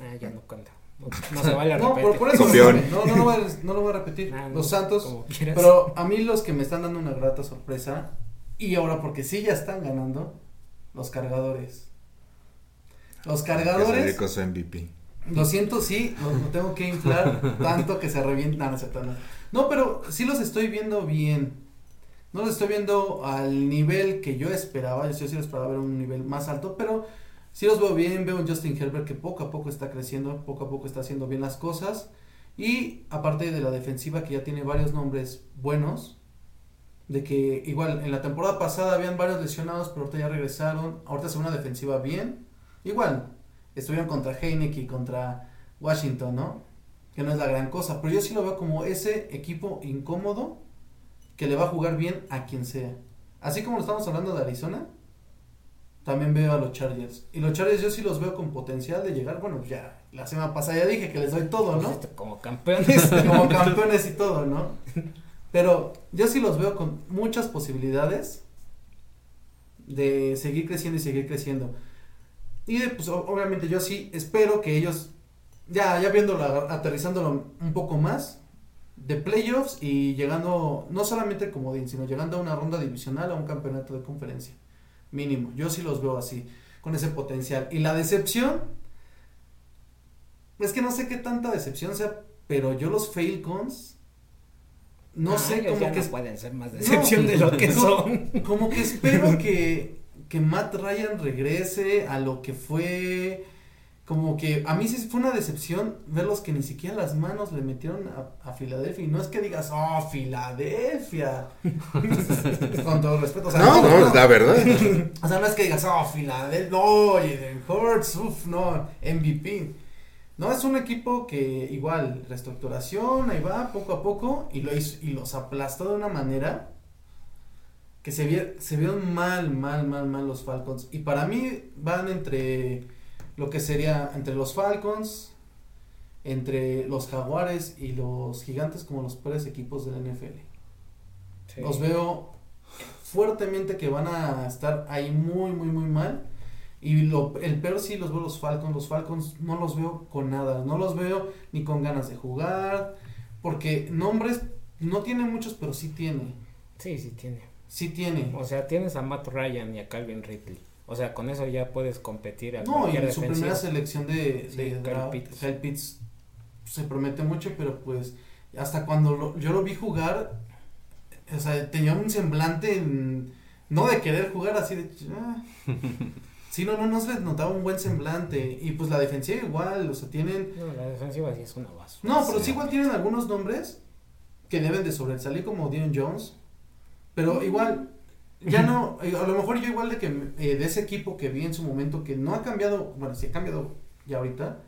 ah, ya no cuenta. No, se vale No, repetir. por, por eso no, no, lo voy a, no lo voy a repetir. No, los Santos. Pero a mí los que me están dando una grata sorpresa, y ahora porque sí ya están ganando, los cargadores. Los Que cargadores, su MVP. lo siento, sí, lo, lo tengo que inflar tanto que se revientan. No, no, pero sí los estoy viendo bien. No los estoy viendo al nivel que yo esperaba. Yo sí los esperaba ver un nivel más alto, pero sí los veo bien. Veo un Justin Herbert que poco a poco está creciendo, poco a poco está haciendo bien las cosas. Y aparte de la defensiva que ya tiene varios nombres buenos, de que igual en la temporada pasada habían varios lesionados, pero ahorita ya regresaron. Ahorita es una defensiva bien. Igual, estuvieron contra Heineken y contra Washington, ¿no? Que no es la gran cosa, pero yo sí lo veo como ese equipo incómodo que le va a jugar bien a quien sea. Así como lo estamos hablando de Arizona, también veo a los Chargers. Y los Chargers yo sí los veo con potencial de llegar, bueno, ya la semana pasada ya dije que les doy todo, ¿no? Este, Como campeones. [LAUGHS] como campeones y todo, ¿no? Pero yo sí los veo con muchas posibilidades de seguir creciendo y seguir creciendo. Y pues obviamente yo sí espero que ellos, ya, ya viéndolo, aterrizándolo un poco más, de playoffs y llegando, no solamente como de, sino llegando a una ronda divisional, a un campeonato de conferencia. Mínimo, yo sí los veo así, con ese potencial. Y la decepción, es que no sé qué tanta decepción sea, pero yo los Falcons, no Ah, sé, ya que no pueden ser más decepción de [LAUGHS] lo que son. Como que espero que, que Matt Ryan regrese a lo que fue. Como que a mí sí fue una decepción verlos que ni siquiera las manos le metieron a, a Filadelfia. Y no es que digas, oh, Filadelfia. [LAUGHS] Con todo respeto. O sea, No, no, es la verdad. [LAUGHS] o sea, no es que digas, oh, Filadelfia, no, Jaden Hurts, uff, no, MVP. No, es un equipo que igual, reestructuración, ahí va, poco a poco, y, lo hizo- y los aplastó de una manera que se, se vieron mal, mal, mal, mal los Falcons. Y para mí van entre lo que sería entre los Falcons, entre los Jaguares y los Gigantes como los peores equipos de la NFL. Sí. Los veo fuertemente que van a estar ahí muy, muy, muy mal. Y lo, el peor sí los veo los Falcons. Los Falcons no los veo con nada. No los veo ni con ganas de jugar. Porque nombres no tiene muchos, pero sí tiene. Sí, sí tiene. Sí tiene. O sea, tienes a Matt Ryan y a Calvin Ridley. O sea, con eso ya puedes competir a No, y su defensiva. primera selección de, Sí, de Kyle Pitts. Kyle Pitts, se promete mucho, pero pues hasta cuando lo- yo lo vi jugar, o sea, tenía un semblante en- no de querer jugar así de... ah. [LAUGHS] Sí, no, no, no se les notaba un buen semblante. Y pues la defensiva igual, o sea, tienen... No, la defensiva sí es una basura. No, pero Sí. sí igual tienen algunos nombres que deben de sobresalir como Dion Jones. Pero igual, ya no, [LAUGHS] eh, a lo mejor yo igual de que eh, de ese equipo que vi en su momento que no ha cambiado, bueno, sí ha cambiado ya ahorita,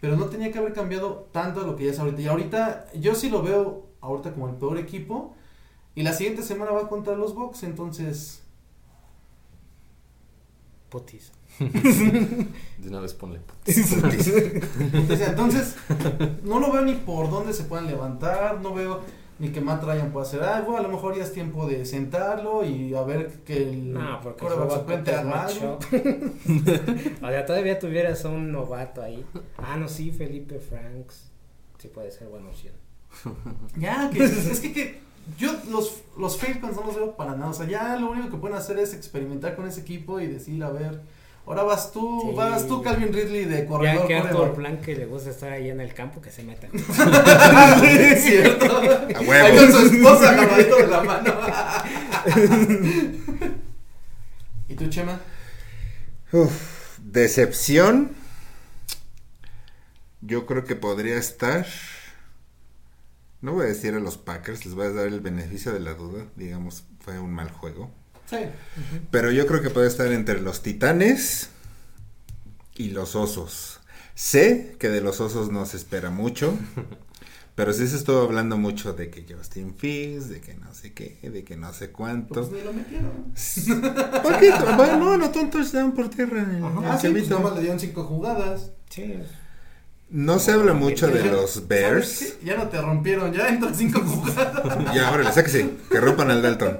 pero no tenía que haber cambiado tanto a lo que ya es ahorita. Y ahorita yo sí lo veo ahorita como el peor equipo. Y la siguiente semana va contra los Bucks, entonces... Putis. [LAUGHS] De una vez ponle. Entonces, [LAUGHS] entonces, no lo veo ni por dónde se puedan levantar, no veo ni que Matt Ryan pueda hacer algo, a lo mejor ya es tiempo de sentarlo y a ver que el No, porque suplente haga algo. o sea, todavía tuvieras a un novato ahí. Ah, no, sí, Felipe Franks. Sí puede ser buena opción. [LAUGHS] Ya, que, es que, que yo los, los Falcons no los veo para nada, o sea, ya lo único que pueden hacer es experimentar con ese equipo y decir, a ver, ahora vas tú, Sí. vas tú Calvin Ridley de corredor. ya que Arthur. Plan que le gusta estar ahí en el campo, que se meta. [LAUGHS] es cierto. A Ahí huevo. con su esposa agarradito de la mano. [LAUGHS] ¿Y tú, Chema? Uf, decepción. Yo creo que podría estar. No voy a decir a los Packers, les voy a dar el beneficio de la duda. Digamos, fue un mal juego. Sí. Pero yo creo que puede estar entre los Titanes y los Osos. Sé que de los Osos no se espera mucho, [LAUGHS] Pero sí se estuvo hablando mucho de que Justin Fields, de que no sé qué, de que no sé cuánto. Pues ni lo metieron. [LAUGHS] Poquito, bueno, no, un touchdown por tierra. Ah, sí, pues nomás le dieron cinco jugadas. Sí. No se habla mucho de los ¿sabes Bears. Ya no te rompieron, ya entran cinco [LAUGHS] jugadas. Ya, órale, sáquese, que rompan al Dalton.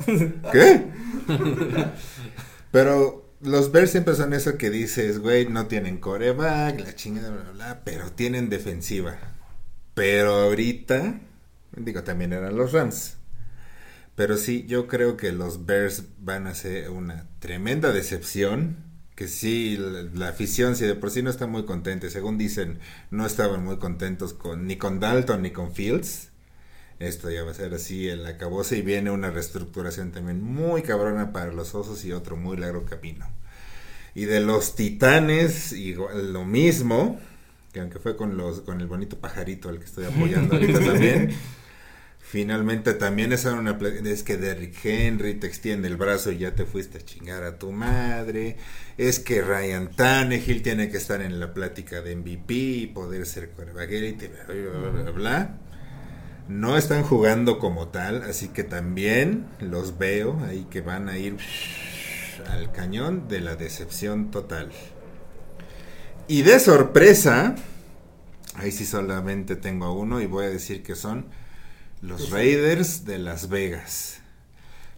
¿Qué? [LAUGHS] Pero los Bears siempre son eso que dices, güey, no tienen coreback, la chingada, bla, bla, pero tienen defensiva. Pero ahorita, digo, también eran los Rams. Pero sí, yo creo que los Bears van a ser una tremenda decepción. Que sí, la, la afición, si de por sí no está muy contenta, según dicen, no estaban muy contentos con ni con Dalton ni con Fields. Esto ya va a ser así el acabose y viene una reestructuración también muy cabrona para los osos y otro muy largo camino. Y de los titanes, igual lo mismo, que aunque fue con los con el bonito pajarito al que estoy [LAUGHS] apoyando ahorita también. Finalmente también es una es que Derrick Henry te extiende el brazo y ya te fuiste a chingar a tu madre. Es que Ryan Tannehill tiene que estar en la plática de MVP y poder ser elite, bla, bla, bla, bla, bla. No están jugando como tal, así que también los veo ahí que van a ir al cañón de la decepción total. Y de sorpresa, ahí sí solamente tengo a uno y voy a decir que son los Raiders de Las Vegas.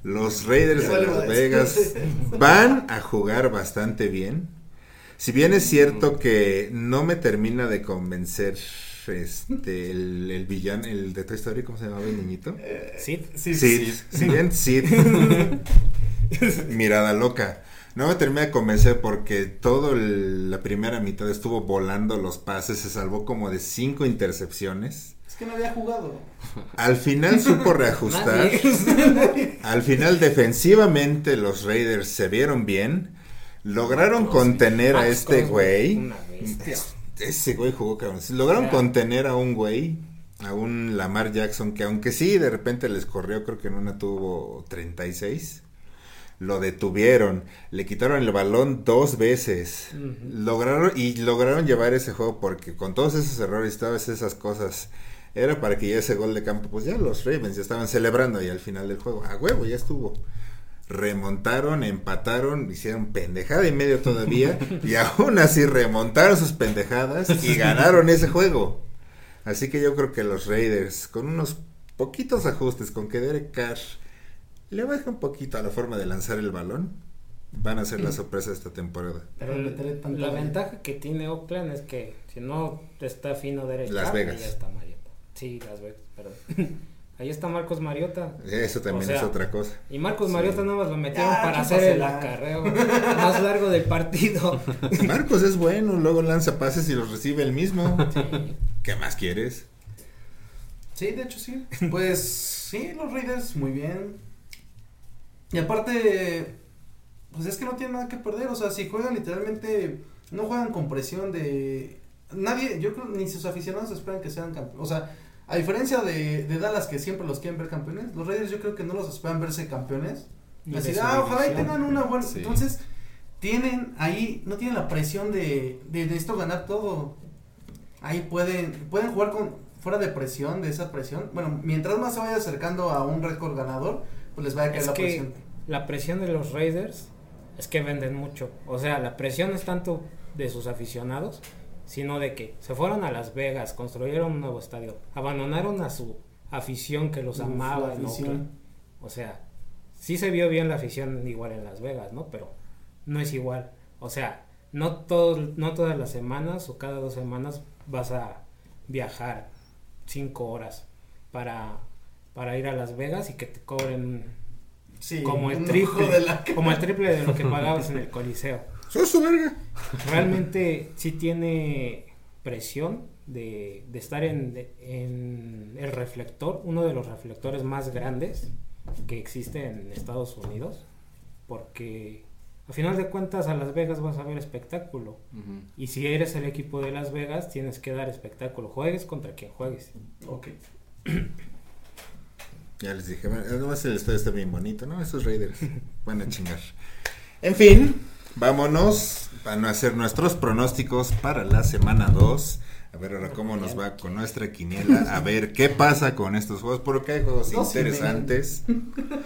Los Raiders de Las. Vegas van a jugar bastante bien. Si bien es cierto que no me termina de convencer este el, el villano, el de Toy Story, ¿cómo se llamaba el niñito? Sí, Sid, si bien Sid, [LAUGHS] mirada loca. No me termina de convencer porque todo el- la primera mitad estuvo volando los pases, se salvó como de cinco intercepciones. Es que no había jugado. Al final supo reajustar. [LAUGHS] [LAUGHS] Al final defensivamente los Raiders se vieron bien. Lograron contener a Max este güey. una bestia. Ese güey jugó cabrón. Lograron Ya. contener a un güey, a un Lamar Jackson que aunque sí de repente les corrió, creo que en una tuvo 36. Lo detuvieron, le quitaron el balón dos veces. Lograron y lograron llevar ese juego porque con todos esos errores, todas esas cosas, era para que ya ese gol de campo, pues ya los Ravens ya estaban celebrando y al final del juego, a huevo, ya estuvo. Remontaron, empataron, hicieron pendejada y medio todavía [LAUGHS] y aún así remontaron sus pendejadas y ganaron ese juego. Así que yo creo que los Raiders, con unos poquitos ajustes, con que Derek Carr le baje un poquito a la forma de lanzar el balón, van a ser la sorpresa de esta temporada. Pero El- la ventaja que tiene Oakland es que si no está fino derecha, Las Vegas. ahí está Mariota. Sí, Las Vegas, perdón. [LAUGHS] ahí está Marcos Mariota. Eso también O sea, es otra cosa. Y Marcos Sí. Mariota nada más lo metieron Ya, para hacer el acarreo más largo del partido. [LAUGHS] Marcos es bueno, luego lanza pases y los recibe el mismo. Sí. ¿Qué más quieres? Sí, de hecho sí. Pues sí, los Raiders muy bien. Y aparte, pues es que no tienen nada que perder. O sea, si juegan literalmente, no juegan con presión de... Nadie, yo creo ni sus aficionados esperan que sean campeones. O sea, a diferencia de, de Dallas que siempre los quieren ver campeones, los Raiders yo creo que no los esperan verse campeones. Ni de Así, su ah, ojalá y tengan una buena... Sí. Entonces, tienen ahí, no tienen la presión de, de necesito ganar todo. Ahí pueden, pueden jugar con fuera de presión, de esa presión. Bueno, mientras más se vaya acercando a un récord ganador, pues les va a caer Es la que presión. la presión de los Raiders es que venden mucho. O sea, la presión es tanto de sus aficionados, sino de que se fueron a Las Vegas, construyeron un nuevo estadio, abandonaron a su afición que los Uf, amaba en. Oakland. O sea, sí se vio bien la afición igual en Las Vegas, ¿no? Pero no es igual. O sea, no, todo, no todas las semanas o cada dos semanas vas a viajar cinco horas para, para ir a Las Vegas y que te cobren Sí, como el triple, de la como el triple de lo que [LAUGHS] pagabas en el Coliseo. ¡Sos su verga! Realmente sí tiene presión de, de estar en, en el reflector, uno de los reflectores más grandes que existe en Estados Unidos, porque a final de cuentas a Las Vegas vas a ver espectáculo. Y si eres el equipo de Las Vegas, tienes que dar espectáculo. Juegues contra quien juegues. Ok. [CLEARS THROAT] Ya les dije, además el estadio está bien bonito, ¿no? Esos Raiders van a chingar. [LAUGHS] En fin, vámonos a hacer nuestros pronósticos para la semana 2. A ver ahora cómo nos va con nuestra quiniela. A ver qué pasa con estos juegos. Porque hay juegos interesantes.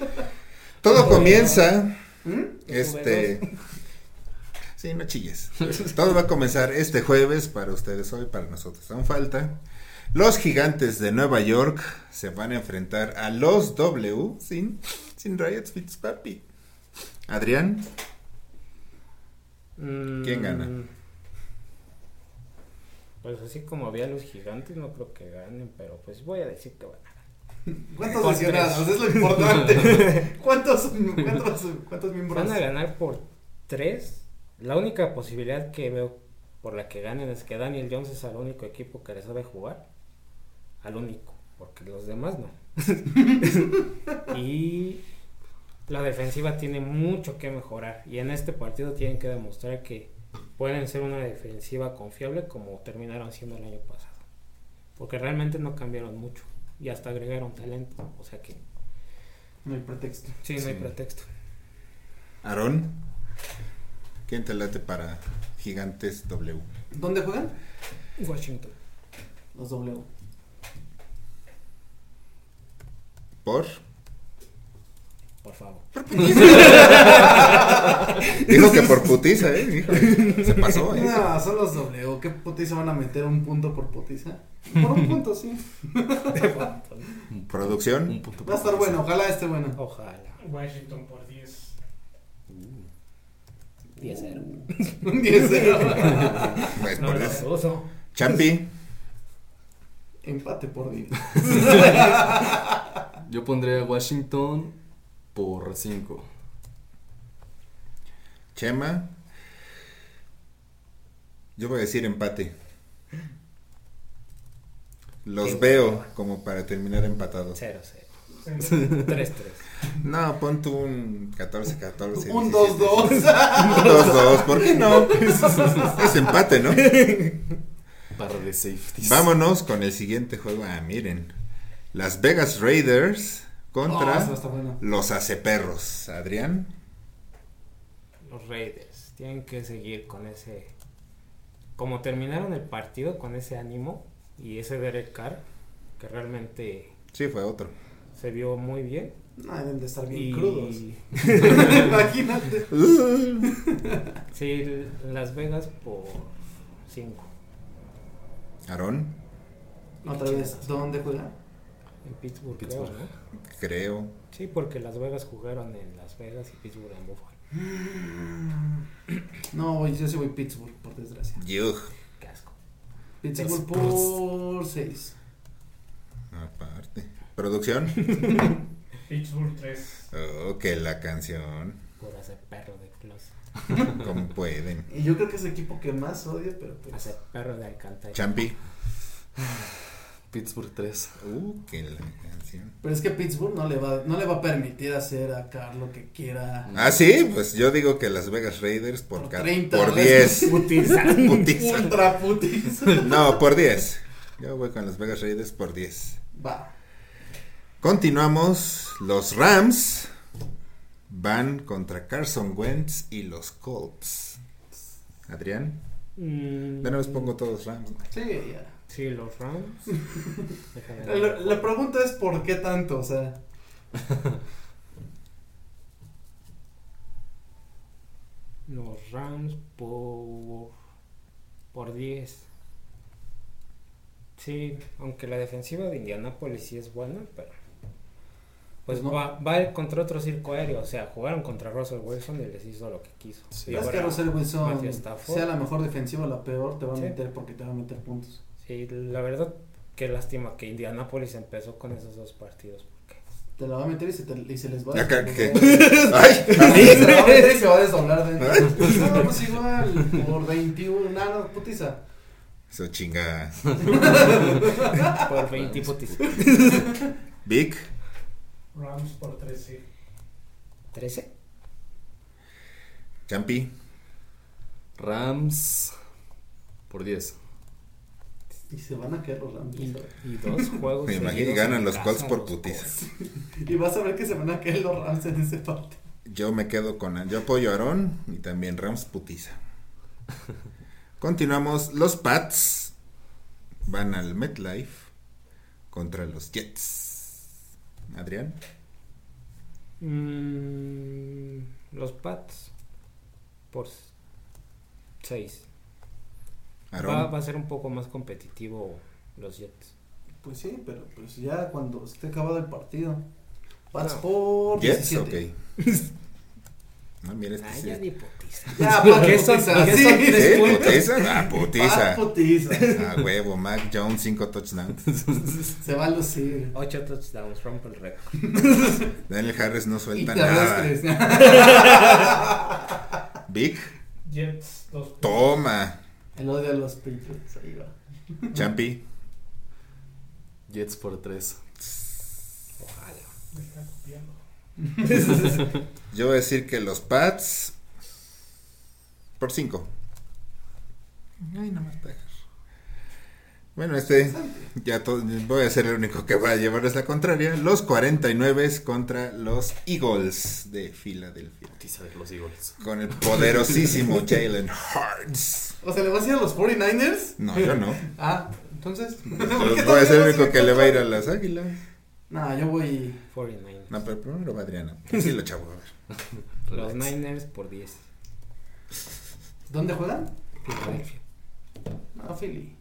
[LAUGHS] Todo comienza. ¿Mm? Este. Sí, no chilles. [LAUGHS] Todo va a comenzar este jueves para ustedes hoy, para nosotros aún falta. Los gigantes de Nueva York se van a enfrentar a los W sin, sin Riot Fitzpapi. Adrián, ¿Quién gana? Mm, Pues así como había los gigantes, no creo que ganen, pero pues voy a decir que van a ganar. ¿Cuántos lesionados? Es lo importante. [LAUGHS] ¿Cuántos, cuántos, cuántos miembros? Van a ganar por tres. La única posibilidad que veo por la que ganen es que Daniel Jones es el único equipo que le sabe jugar. Al único, porque los demás no. [LAUGHS] y la defensiva tiene mucho que mejorar. Y en este partido tienen que demostrar que pueden ser una defensiva confiable como terminaron siendo el año pasado. Porque realmente no cambiaron mucho. Y hasta agregaron talento. O sea que No hay pretexto. sí, no hay pretexto. Aarón, ¿quién te late para Gigantes W? ¿Dónde juegan? Washington. Los W. ¿Por? Por favor. [LAUGHS] Dijo que por putiza, ¿eh? Híjole, se pasó, ¿eh? No, son los W. ¿Qué putiza van a meter un punto por putiza? Por un punto, sí. Producción. Un punto Va a estar bueno, ojalá esté bueno. Ojalá. Washington por 10. 10-0. [LAUGHS] Un 10-0. Pues No por eso. Champi, Empate por 10. [LAUGHS] Yo pondré a Washington por 5. Chema. Yo voy a decir empate. Los Qué veo hueva. como para terminar empatados. 0-0. 3-3. [LAUGHS] No, pon tú un 14-14. Un 2-2. 2-2, ¿por qué no? Es empate, ¿no? Para de safeties. Vámonos con el siguiente juego. Ah, miren. Las Vegas Raiders contra Oh, bueno. los Aceperros. Adrián. Los Raiders tienen que seguir con ese. Como terminaron el partido con ese ánimo y ese Derek Carr, que realmente Sí, fue otro. se vio muy bien. No, deben de estar bien y crudos. [LAUGHS] Imagínate. [LAUGHS] sí, Las Vegas por 5 Aarón, Otra vez, ¿dónde juegan? En Pittsburgh, Pittsburgh. creo, ¿no? creo. Sí, porque Las Vegas jugaron en Las Vegas y Pittsburgh en Buffalo. [CLEARS THROAT] No, yo sí voy Pittsburgh, por desgracia. Yug. Qué asco. Pittsburgh por 6. Aparte. Producción. [LAUGHS] Pittsburgh 3. Oh, que la canción. Por hacer perro de Close. [LAUGHS] Como pueden. Y yo creo que es el equipo que más odio, pero pues. Hacer perro de Alcántara. Champi. [LAUGHS] Pittsburgh 3. Uh, que la canción. Pero es que Pittsburgh no le va, no le va a permitir hacer a Carl lo que quiera. Ah, sí, pues yo digo que las Vegas Raiders por, Por ca- 30, por ¿ves? 10. [LAUGHS] Putiza. Putiza. Ultra putis. No, por 10. Yo voy con las Vegas Raiders por 10. Va. Continuamos. Los Rams van contra Carson Wentz y los Colts. Adrián. Mm, De vez pongo todos Rams. Sí, ya. Sí, los Rams. [LAUGHS] Déjame La, pregunta es por qué tanto, o sea. [LAUGHS] Los Rams por por 10. Sí, aunque la defensiva de Indianapolis sí es buena, pero pues Pues no. va, va contra otro circo aéreo, o sea, jugaron contra Russell Wilson y les hizo lo que quiso. Sí. Y Es que ahora Russell Wilson, sea la mejor defensiva o la peor, te va a Sí. meter porque te va a meter puntos. Sí, la verdad, qué lástima que Indianapolis empezó con esos dos partidos. Porque Te la va a meter y se, te- y se les va a Acá. ¿qué? Ay, Se la va a meter y se va a desdoblar de No, pues igual, por 21, nada, no, putiza. Eso chinga. [LAUGHS] por 20 putis. Vic. Rams por 13. 13. Champi. Rams por 10. Y se van a caer los Rams. Y, y dos [LAUGHS] juegos. Me imagino seguidos ganan los Colts por los putizas. [LAUGHS] Y vas a ver que se van a caer los Rams en ese partido. Yo me quedo con. Yo apoyo a Aaron y también Rams putiza. Continuamos. Los Pats van al MetLife contra los Jets. Adrián. Mm, los Pats por 6. Va, va a ser un poco más competitivo los Jets. Pues sí, pero pues ya cuando esté acabado el partido. Pats No. por Jets, 17. ok. [LAUGHS] No, mira este Ah, sí. ya ni putiza. Ya, [LAUGHS] Pats ¿Qué son- putiza, qué sí. son tres ¿Sí? puntos? ¿Putiza? Ah, Pats putiza. putiza. A huevo, Mac Jones, 5 touchdowns. Se va a lucir. 8 touchdowns, rompe el récord. [LAUGHS] Daniel Harris no Y suelta terrestres. nada. Vic, Jets, dos toma. El odio a los Patriots. Ahí va. Champi, [LAUGHS] Jets por 3. Ojalá. Me está copiando. yo voy a decir que los Pats por 5. Ay, no más dejar. Bueno, este ya voy a ser el único que va a llevarles la contraria. Los 49 contra los Eagles de Filadelfia. Putiza de los Eagles. Con el poderosísimo [LAUGHS] Jalen Hurts. O sea, ¿le vas a ir a los 49ers? No, yo no. [LAUGHS] Ah, entonces. [LAUGHS] Voy a ser el único que le va a ir a las águilas. No, yo voy. 49ers. No, pero primero va Adriana. Sí, lo chavo, a ver. [LAUGHS] Los Niners por 10. ¿Dónde juegan? Filadelfia. No, Philly.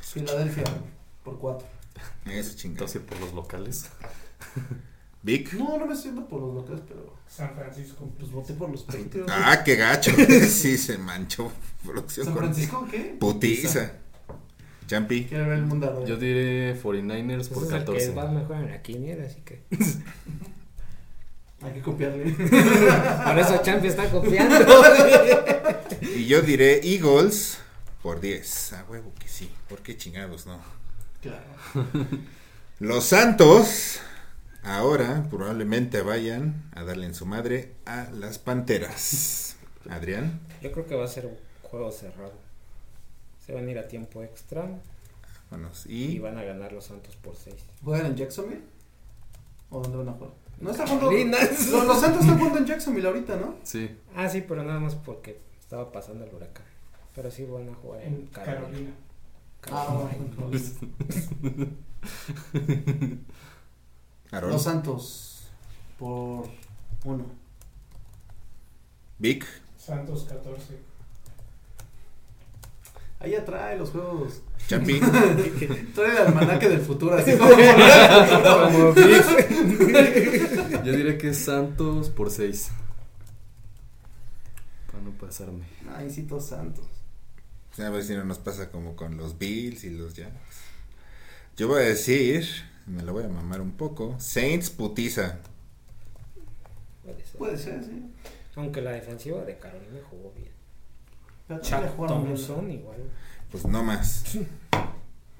Filadelfia por 4. Eso chingado. Entonces por los locales. Vic. No, no me siento por los locales, pero San Francisco. pues voté por los Patriots. Ah, qué gacho. [LAUGHS] Sí, se manchó. Producción ¿San con Francisco qué? Putiza. Champi. Quiero ver el mundo. Yo diré 49ers Pues por es el que 14. va mejor en la quiniela, así que. Hay que copiarle. [LAUGHS] Por eso Champi está copiando. Y yo diré Eagles por 10. A huevo que sí. ¿Por qué chingados no? claro. Los Santos ahora probablemente vayan a darle en su madre a las Panteras. Adrián. Yo creo que va a ser un juego cerrado. Se van a ir a tiempo extra Vámonos. y Y van a ganar los Santos por 6. ¿Juegan en Jacksonville? ¿O dónde van a jugar? No está jugando. Los, los Santos están jugando en Jacksonville ahorita, ¿no? Sí. Ah, sí, pero nada más porque estaba pasando el huracán. Pero sí van a jugar en En Carolina. Carolina. Ah, Carolina. bueno. [LAUGHS] Aarón. Los Santos por 1. Vic. Santos 14. Ahí atrae los juegos. Champi. [LAUGHS] Trae el almanaque del futuro, así como. [LAUGHS] Como Vic. Yo diré que Santos por 6. Para no pasarme. Ay, sí, todos Santos. A ver si no nos pasa como con los Bills y los Jacks. Yo voy a decir, me lo voy a mamar un poco. Saints putiza. Puede ser. Puede ser, sí. Aunque la defensiva de Carolina jugó bien. Chuck bien. Thompson igual. Pues no más.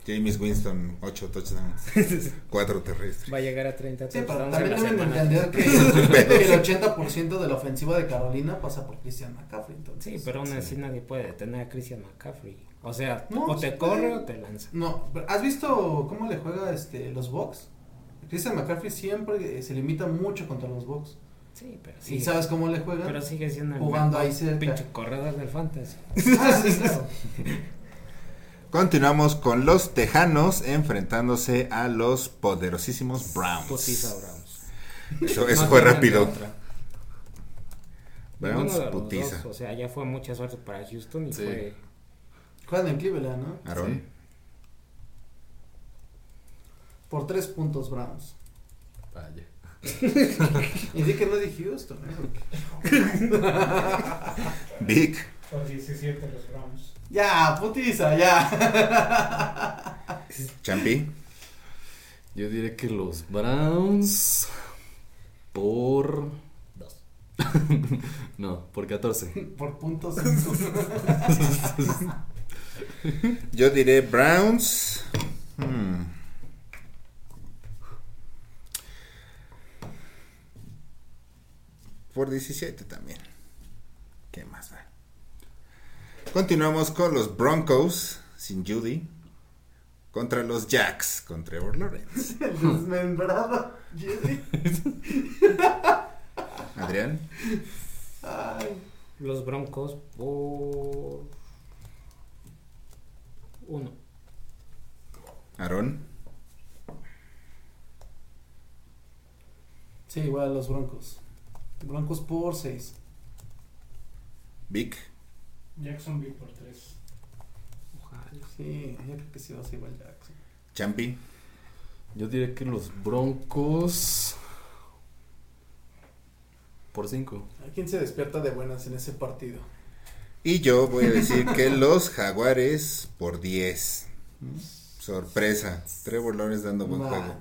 James Winston, 8 touchdowns, [LAUGHS] 4 terrestres. Va a llegar a 30 Sí, pero touchdowns también deben entender que, [LAUGHS] que el 80% de la ofensiva de Carolina pasa por Christian McCaffrey. Entonces, Sí, pero aún así nadie puede detener a Christian McCaffrey. O sea, No, o te puede. corre o te lanza. No, pero ¿has visto cómo le juega este los Bucks? Christian McCaffrey siempre eh, se limita mucho contra los Bucks. Sí, pero ¿Y sí. sabes cómo le juega? Pero sigue siendo el Jugando ahí cerca. pinche corredor del fantasy. [LAUGHS] Ah, sí, claro. Continuamos con los Tejanos enfrentándose a los poderosísimos Browns. Putiza Browns. Eso, eso No fue rápido. Browns putiza. dos, o sea, ya fue mucha suerte para Houston y Sí. fue Juegan en Cleveland, ¿no? Aarón. Sí. Por tres puntos Browns. Vaya. [LAUGHS] Y di que no de Houston, ¿eh? [LAUGHS] Vic. Por 17 los Browns. Ya, putiza, ya. Champi. Yo diré que los Browns por... dos. [LAUGHS] No, por 14. Por puntos. Yo diré Browns. Hmm. Por 17 también. ¿Qué más da? Continuamos con los Broncos sin Judy. Contra los Jacks con Trevor Lawrence. [LAUGHS] El desmembrado. Jerry. Adrián. Ay. Los Broncos por uno. Aarón, Sí, igual los Broncos. Broncos por 6. Vic, Jacksonville por 3. Ojalá. Sí, yo creo que sí va a ser igual Jackson. Champi, Yo diré que los Broncos. Por 5. ¿A quién se despierta de buenas en ese partido? Y yo voy a decir que los Jaguares por 10. Sorpresa, Trevor Lawrence dando buen Nah, juego.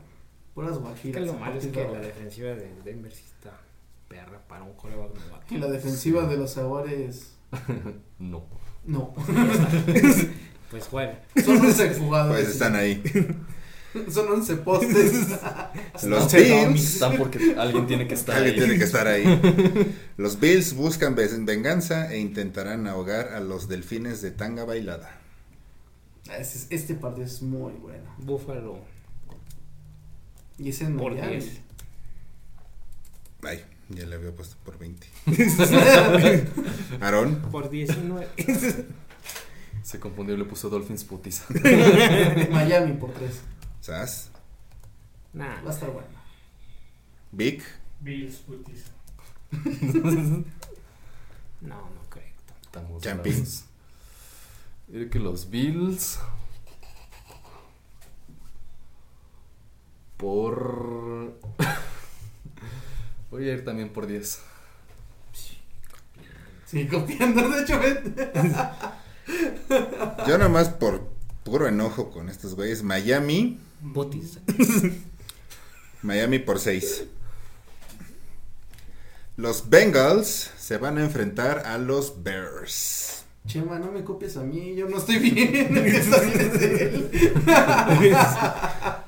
Puras Es guajiras. que lo ese malo es que la defensiva de Denver sí está perra para un coreback novato. Y la defensiva de los Jaguares. [LAUGHS] No. No. [LAUGHS] Pues bueno, Son 11 jugadores. Pues están ahí. [LAUGHS] Son 11 postes. Los Bills. Están porque alguien tiene que estar Alguien ahí. tiene que estar ahí. Los Bills buscan ven- venganza e intentarán ahogar a los delfines de Tanga Bailada. Este, este partido es muy bueno. Buffalo Y es en por Miami. 10. Ay, ya le había puesto por 20. [LAUGHS] Aarón, Por 19. [LAUGHS] Se confundió y le puso Dolphins putiza. [LAUGHS] Miami por 3. Sas, nah, Va a estar bueno. Vic, Bills putiza. [LAUGHS] no, no creo. Estamos Champi. bravos. Diré que los Bills. Por. [LAUGHS] Voy a ir también por 10. Sí, copiando. De hecho, ven. [LAUGHS] yo nomás por puro enojo con estos güeyes. Miami, Botis. Miami por 6. Los Bengals se van a enfrentar a los Bears. Chema, no me copies a mí. Yo no estoy bien. El que está bien es él.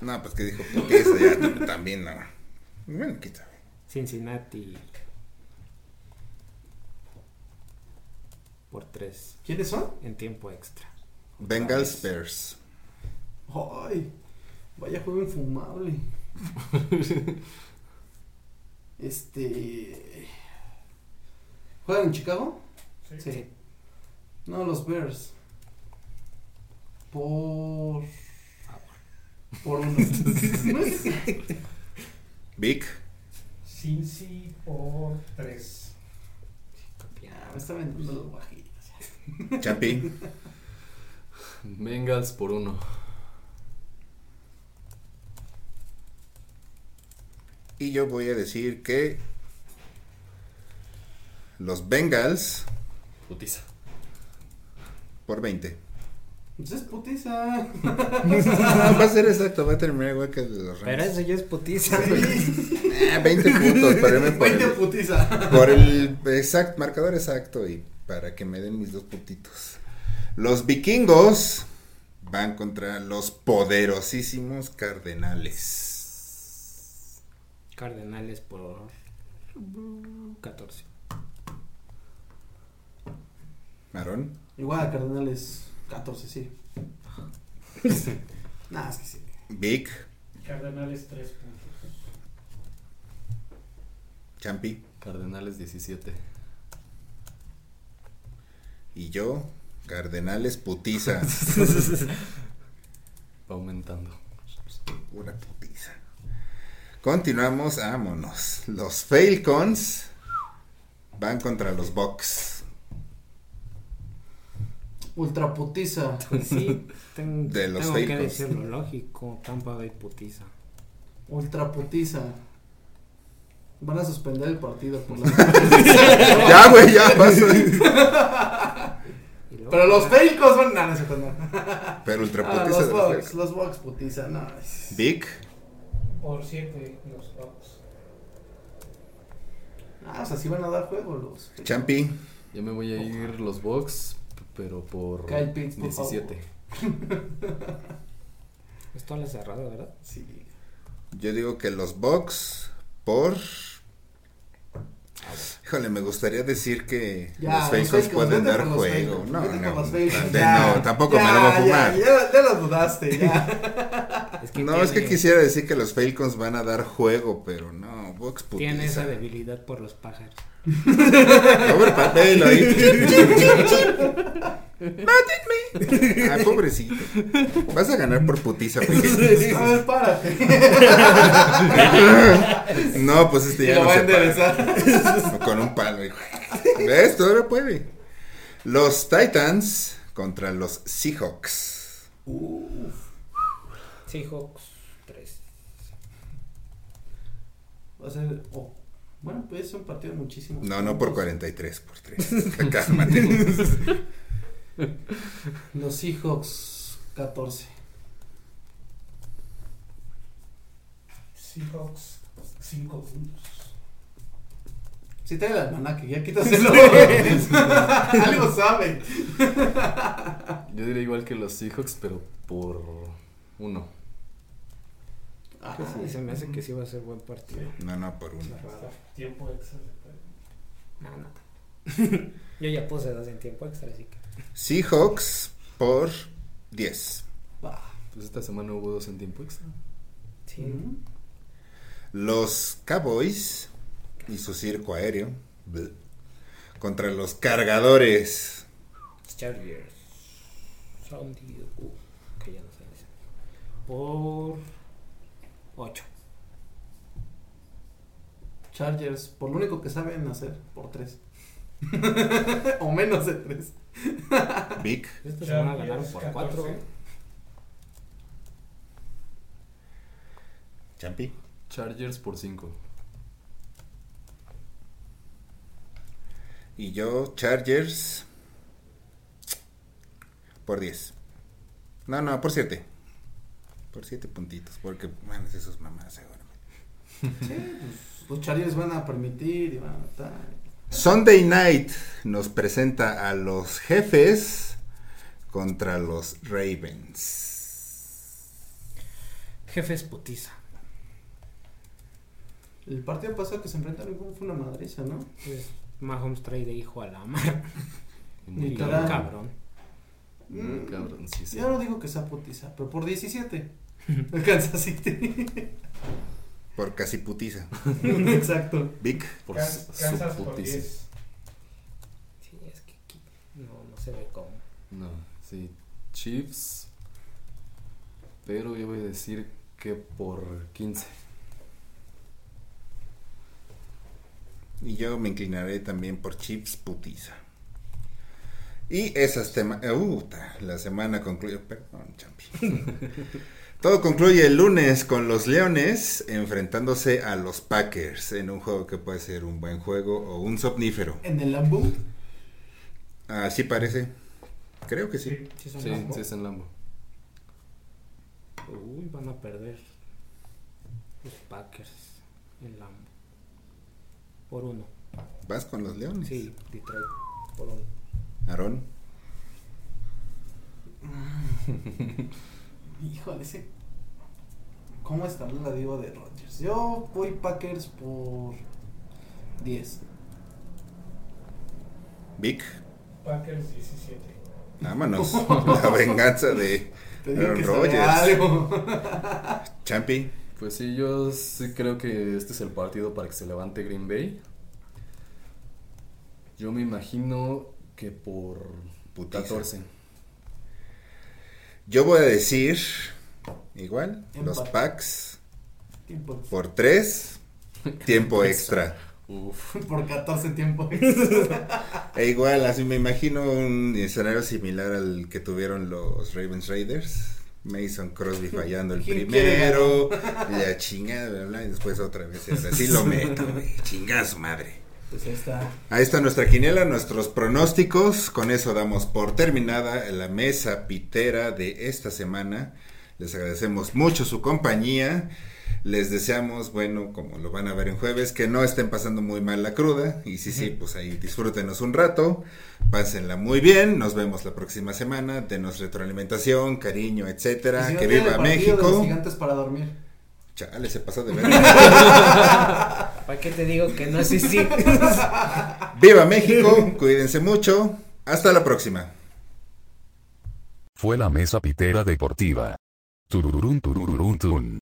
No, pues que dijo putiza, ya también no. Bueno, quítame. Cincinnati. Por 3. ¿Quiénes son? En tiempo extra. Bengals, Bears. Ay, vaya juego infumable. [LAUGHS] este. ¿Juegan en Chicago? Sí. Sí. No, los Bears. Por. Por uno. [LAUGHS] Vic, Cincy por 3. Ya, me está vendiendo los guajillos. Champi, [LAUGHS] Bengals por 1. Y yo voy a decir que los Bengals Putiza. por 20. Pues es putiza. No, [LAUGHS] va a ser exacto, va a terminar igual que los Pero Rams. eso ya es putiza. Ah, 20 puntos, para irme por 20 el, putiza. por el exact, marcador exacto y para que me den mis dos puntitos. Los vikingos van contra los poderosísimos cardenales. Cardenales por 14. Marón, Igual, Cardenales 14, sí. [LAUGHS] Nah, es que sí. Vic, Cardenales 3 puntos. Champi Cardenales 17. y yo, cardenales putiza. [LAUGHS] Va aumentando. Una putiza. Continuamos, vámonos. Los Falcons van contra los Bucks. Ultra putiza. Pues sí, [LAUGHS] ten- De los tengo que Falcons. decirlo lógico. Tampa Bay putiza. Ultra putiza. Van a suspender el partido por la. [LAUGHS] ya, güey, ya pasó. Pero los Falcons van. No, no se. Pero ultra Ah, putiza los de los Bucks, los Bucks putiza. No. es- Vic, Por 7 los Bucks. Ah, o sea, sí van a dar juego los. Champi, Yo me voy a ir los Bucks, pero por Kyle Pitts, por 17. [LAUGHS] Esto la cerrado, ¿verdad? Sí. yo digo que los Bucks por... Híjole, me gustaría decir que Ya, los Falcons pueden dar juego. No, no, ya, no, tampoco ya, me lo voy a fumar. Ya, ya lo dudaste, ya. Es que No, es que tiene- quisiera decir que los Falcons van a dar juego, pero no, Tiene esa debilidad por los pájaros. Pobre papel ahí. ¡Mátenme! Ah, pobrecito. Vas a ganar por putiza, pequeño. A ver, párate. No, pues este ya lo no va a enderezar. Con un palo. hijo. ¿Ves? Todavía puede. Los Titans contra los Seahawks. Seahawks 3. Va a ser. oh, Bueno, puede ser un partido muchísimo. No, no por 43, por 3. [LAUGHS] Cálmate. [LAUGHS] Los Seahawks 14. Seahawks 5 puntos. Si trae la hermana que ya quítaselo. [LAUGHS] Algo sabe. Yo diría igual que los Seahawks, pero por uno. Ah, Sí, se me hace que sí va a ser buen partido. No, no, por uno. Tiempo extra. No, no. [LAUGHS] Yo ya puse dos en tiempo extra, así que. Seahawks por 10. va. Pues esta semana hubo dos en tiempo extra. Sí. Los Cowboys y su circo aéreo. bleh, Contra los cargadores. Chargers. Diego. Que ya no sé. Por 8. Chargers, por lo único que saben hacer, por 3. [LAUGHS] o menos de 3. Big. Esta semana Chargers, ganaron por 4. 14. Champi. Chargers por cinco. Y yo, Chargers. Por 10. No, no, por 7. Por 7 puntitos. Porque, bueno, es esos mamás seguramente. Sí, pues, los Chargers van a permitir y van a estar. Sunday Night nos presenta a los jefes contra los Ravens. Jefes putiza. El partido pasado que se enfrentaron ¿cómo fue una madriza, ¿no? Pues Mahomes trae de hijo a la mar. [LAUGHS] Muy Ni cabrón. Cabrón. Muy Mm. cabrón, sí, sí. Yo no digo que sea putiza, pero por 17. [LAUGHS] Kansas City. Por casi putiza. [LAUGHS] Exacto. Big. Por su Kansas por putiza. 10. Sí, es que aquí no, no se ve cómo. No, sí. Chiefs. Pero yo voy a decir que por 15. Y yo me inclinaré también por Chips putiza. Y esas temas. Uh, la semana concluye. Perdón, champi. [LAUGHS] Todo concluye el lunes con los Leones enfrentándose a los Packers en un juego que puede ser un buen juego o un somnífero. En el Lambo. Así parece. Creo que sí. Sí. Sí, sí es en Lambo. Uy, van a perder los Packers en Lambo. Por uno. Vas con los Leones. Sí, Detroit. Por uno. Aarón. [LAUGHS] Híjole, ese. ¿Cómo escaló la diva de Rodgers? Yo voy Packers por 10. Vic. Packers 17. Vámonos. [LAUGHS] la venganza de Aaron Rodgers. [LAUGHS] Champi. Pues sí, yo sí creo que este es el partido para que se levante Green Bay. Yo me imagino que por Putiza. 14. Yo voy a decir. Igual. Los. Packs. Tiempo- Por 3. Tiempo extra. Uf. [LAUGHS] Por 14 tiempo. [LAUGHS] E igual, así me imagino un escenario similar al que tuvieron los Ravens Raiders. Mason Crosby [LAUGHS] fallando el ¿Quién quiere primero, la chingada, bla, bla, y después otra vez. Así lo meto, güey. Chingada su madre. Pues ahí está. Ahí está nuestra quiniela, nuestros pronósticos. Con eso damos por terminada la mesa pitera de esta semana. Les agradecemos mucho su compañía. Les deseamos, bueno, como lo van a ver en jueves, que no estén pasando muy mal la cruda. Y sí, sí, pues ahí disfrútenos un rato. Pásenla muy bien. Nos vemos la próxima semana. Denos retroalimentación, cariño, etcétera. Y si no que viva partido de los México. gigantes para dormir. Chale, se pasó de ver. [LAUGHS] ¿Para qué te digo que no sí? [LAUGHS] viva México. Cuídense mucho. Hasta la próxima. Fue la mesa pitera deportiva. Turururun turururun tun.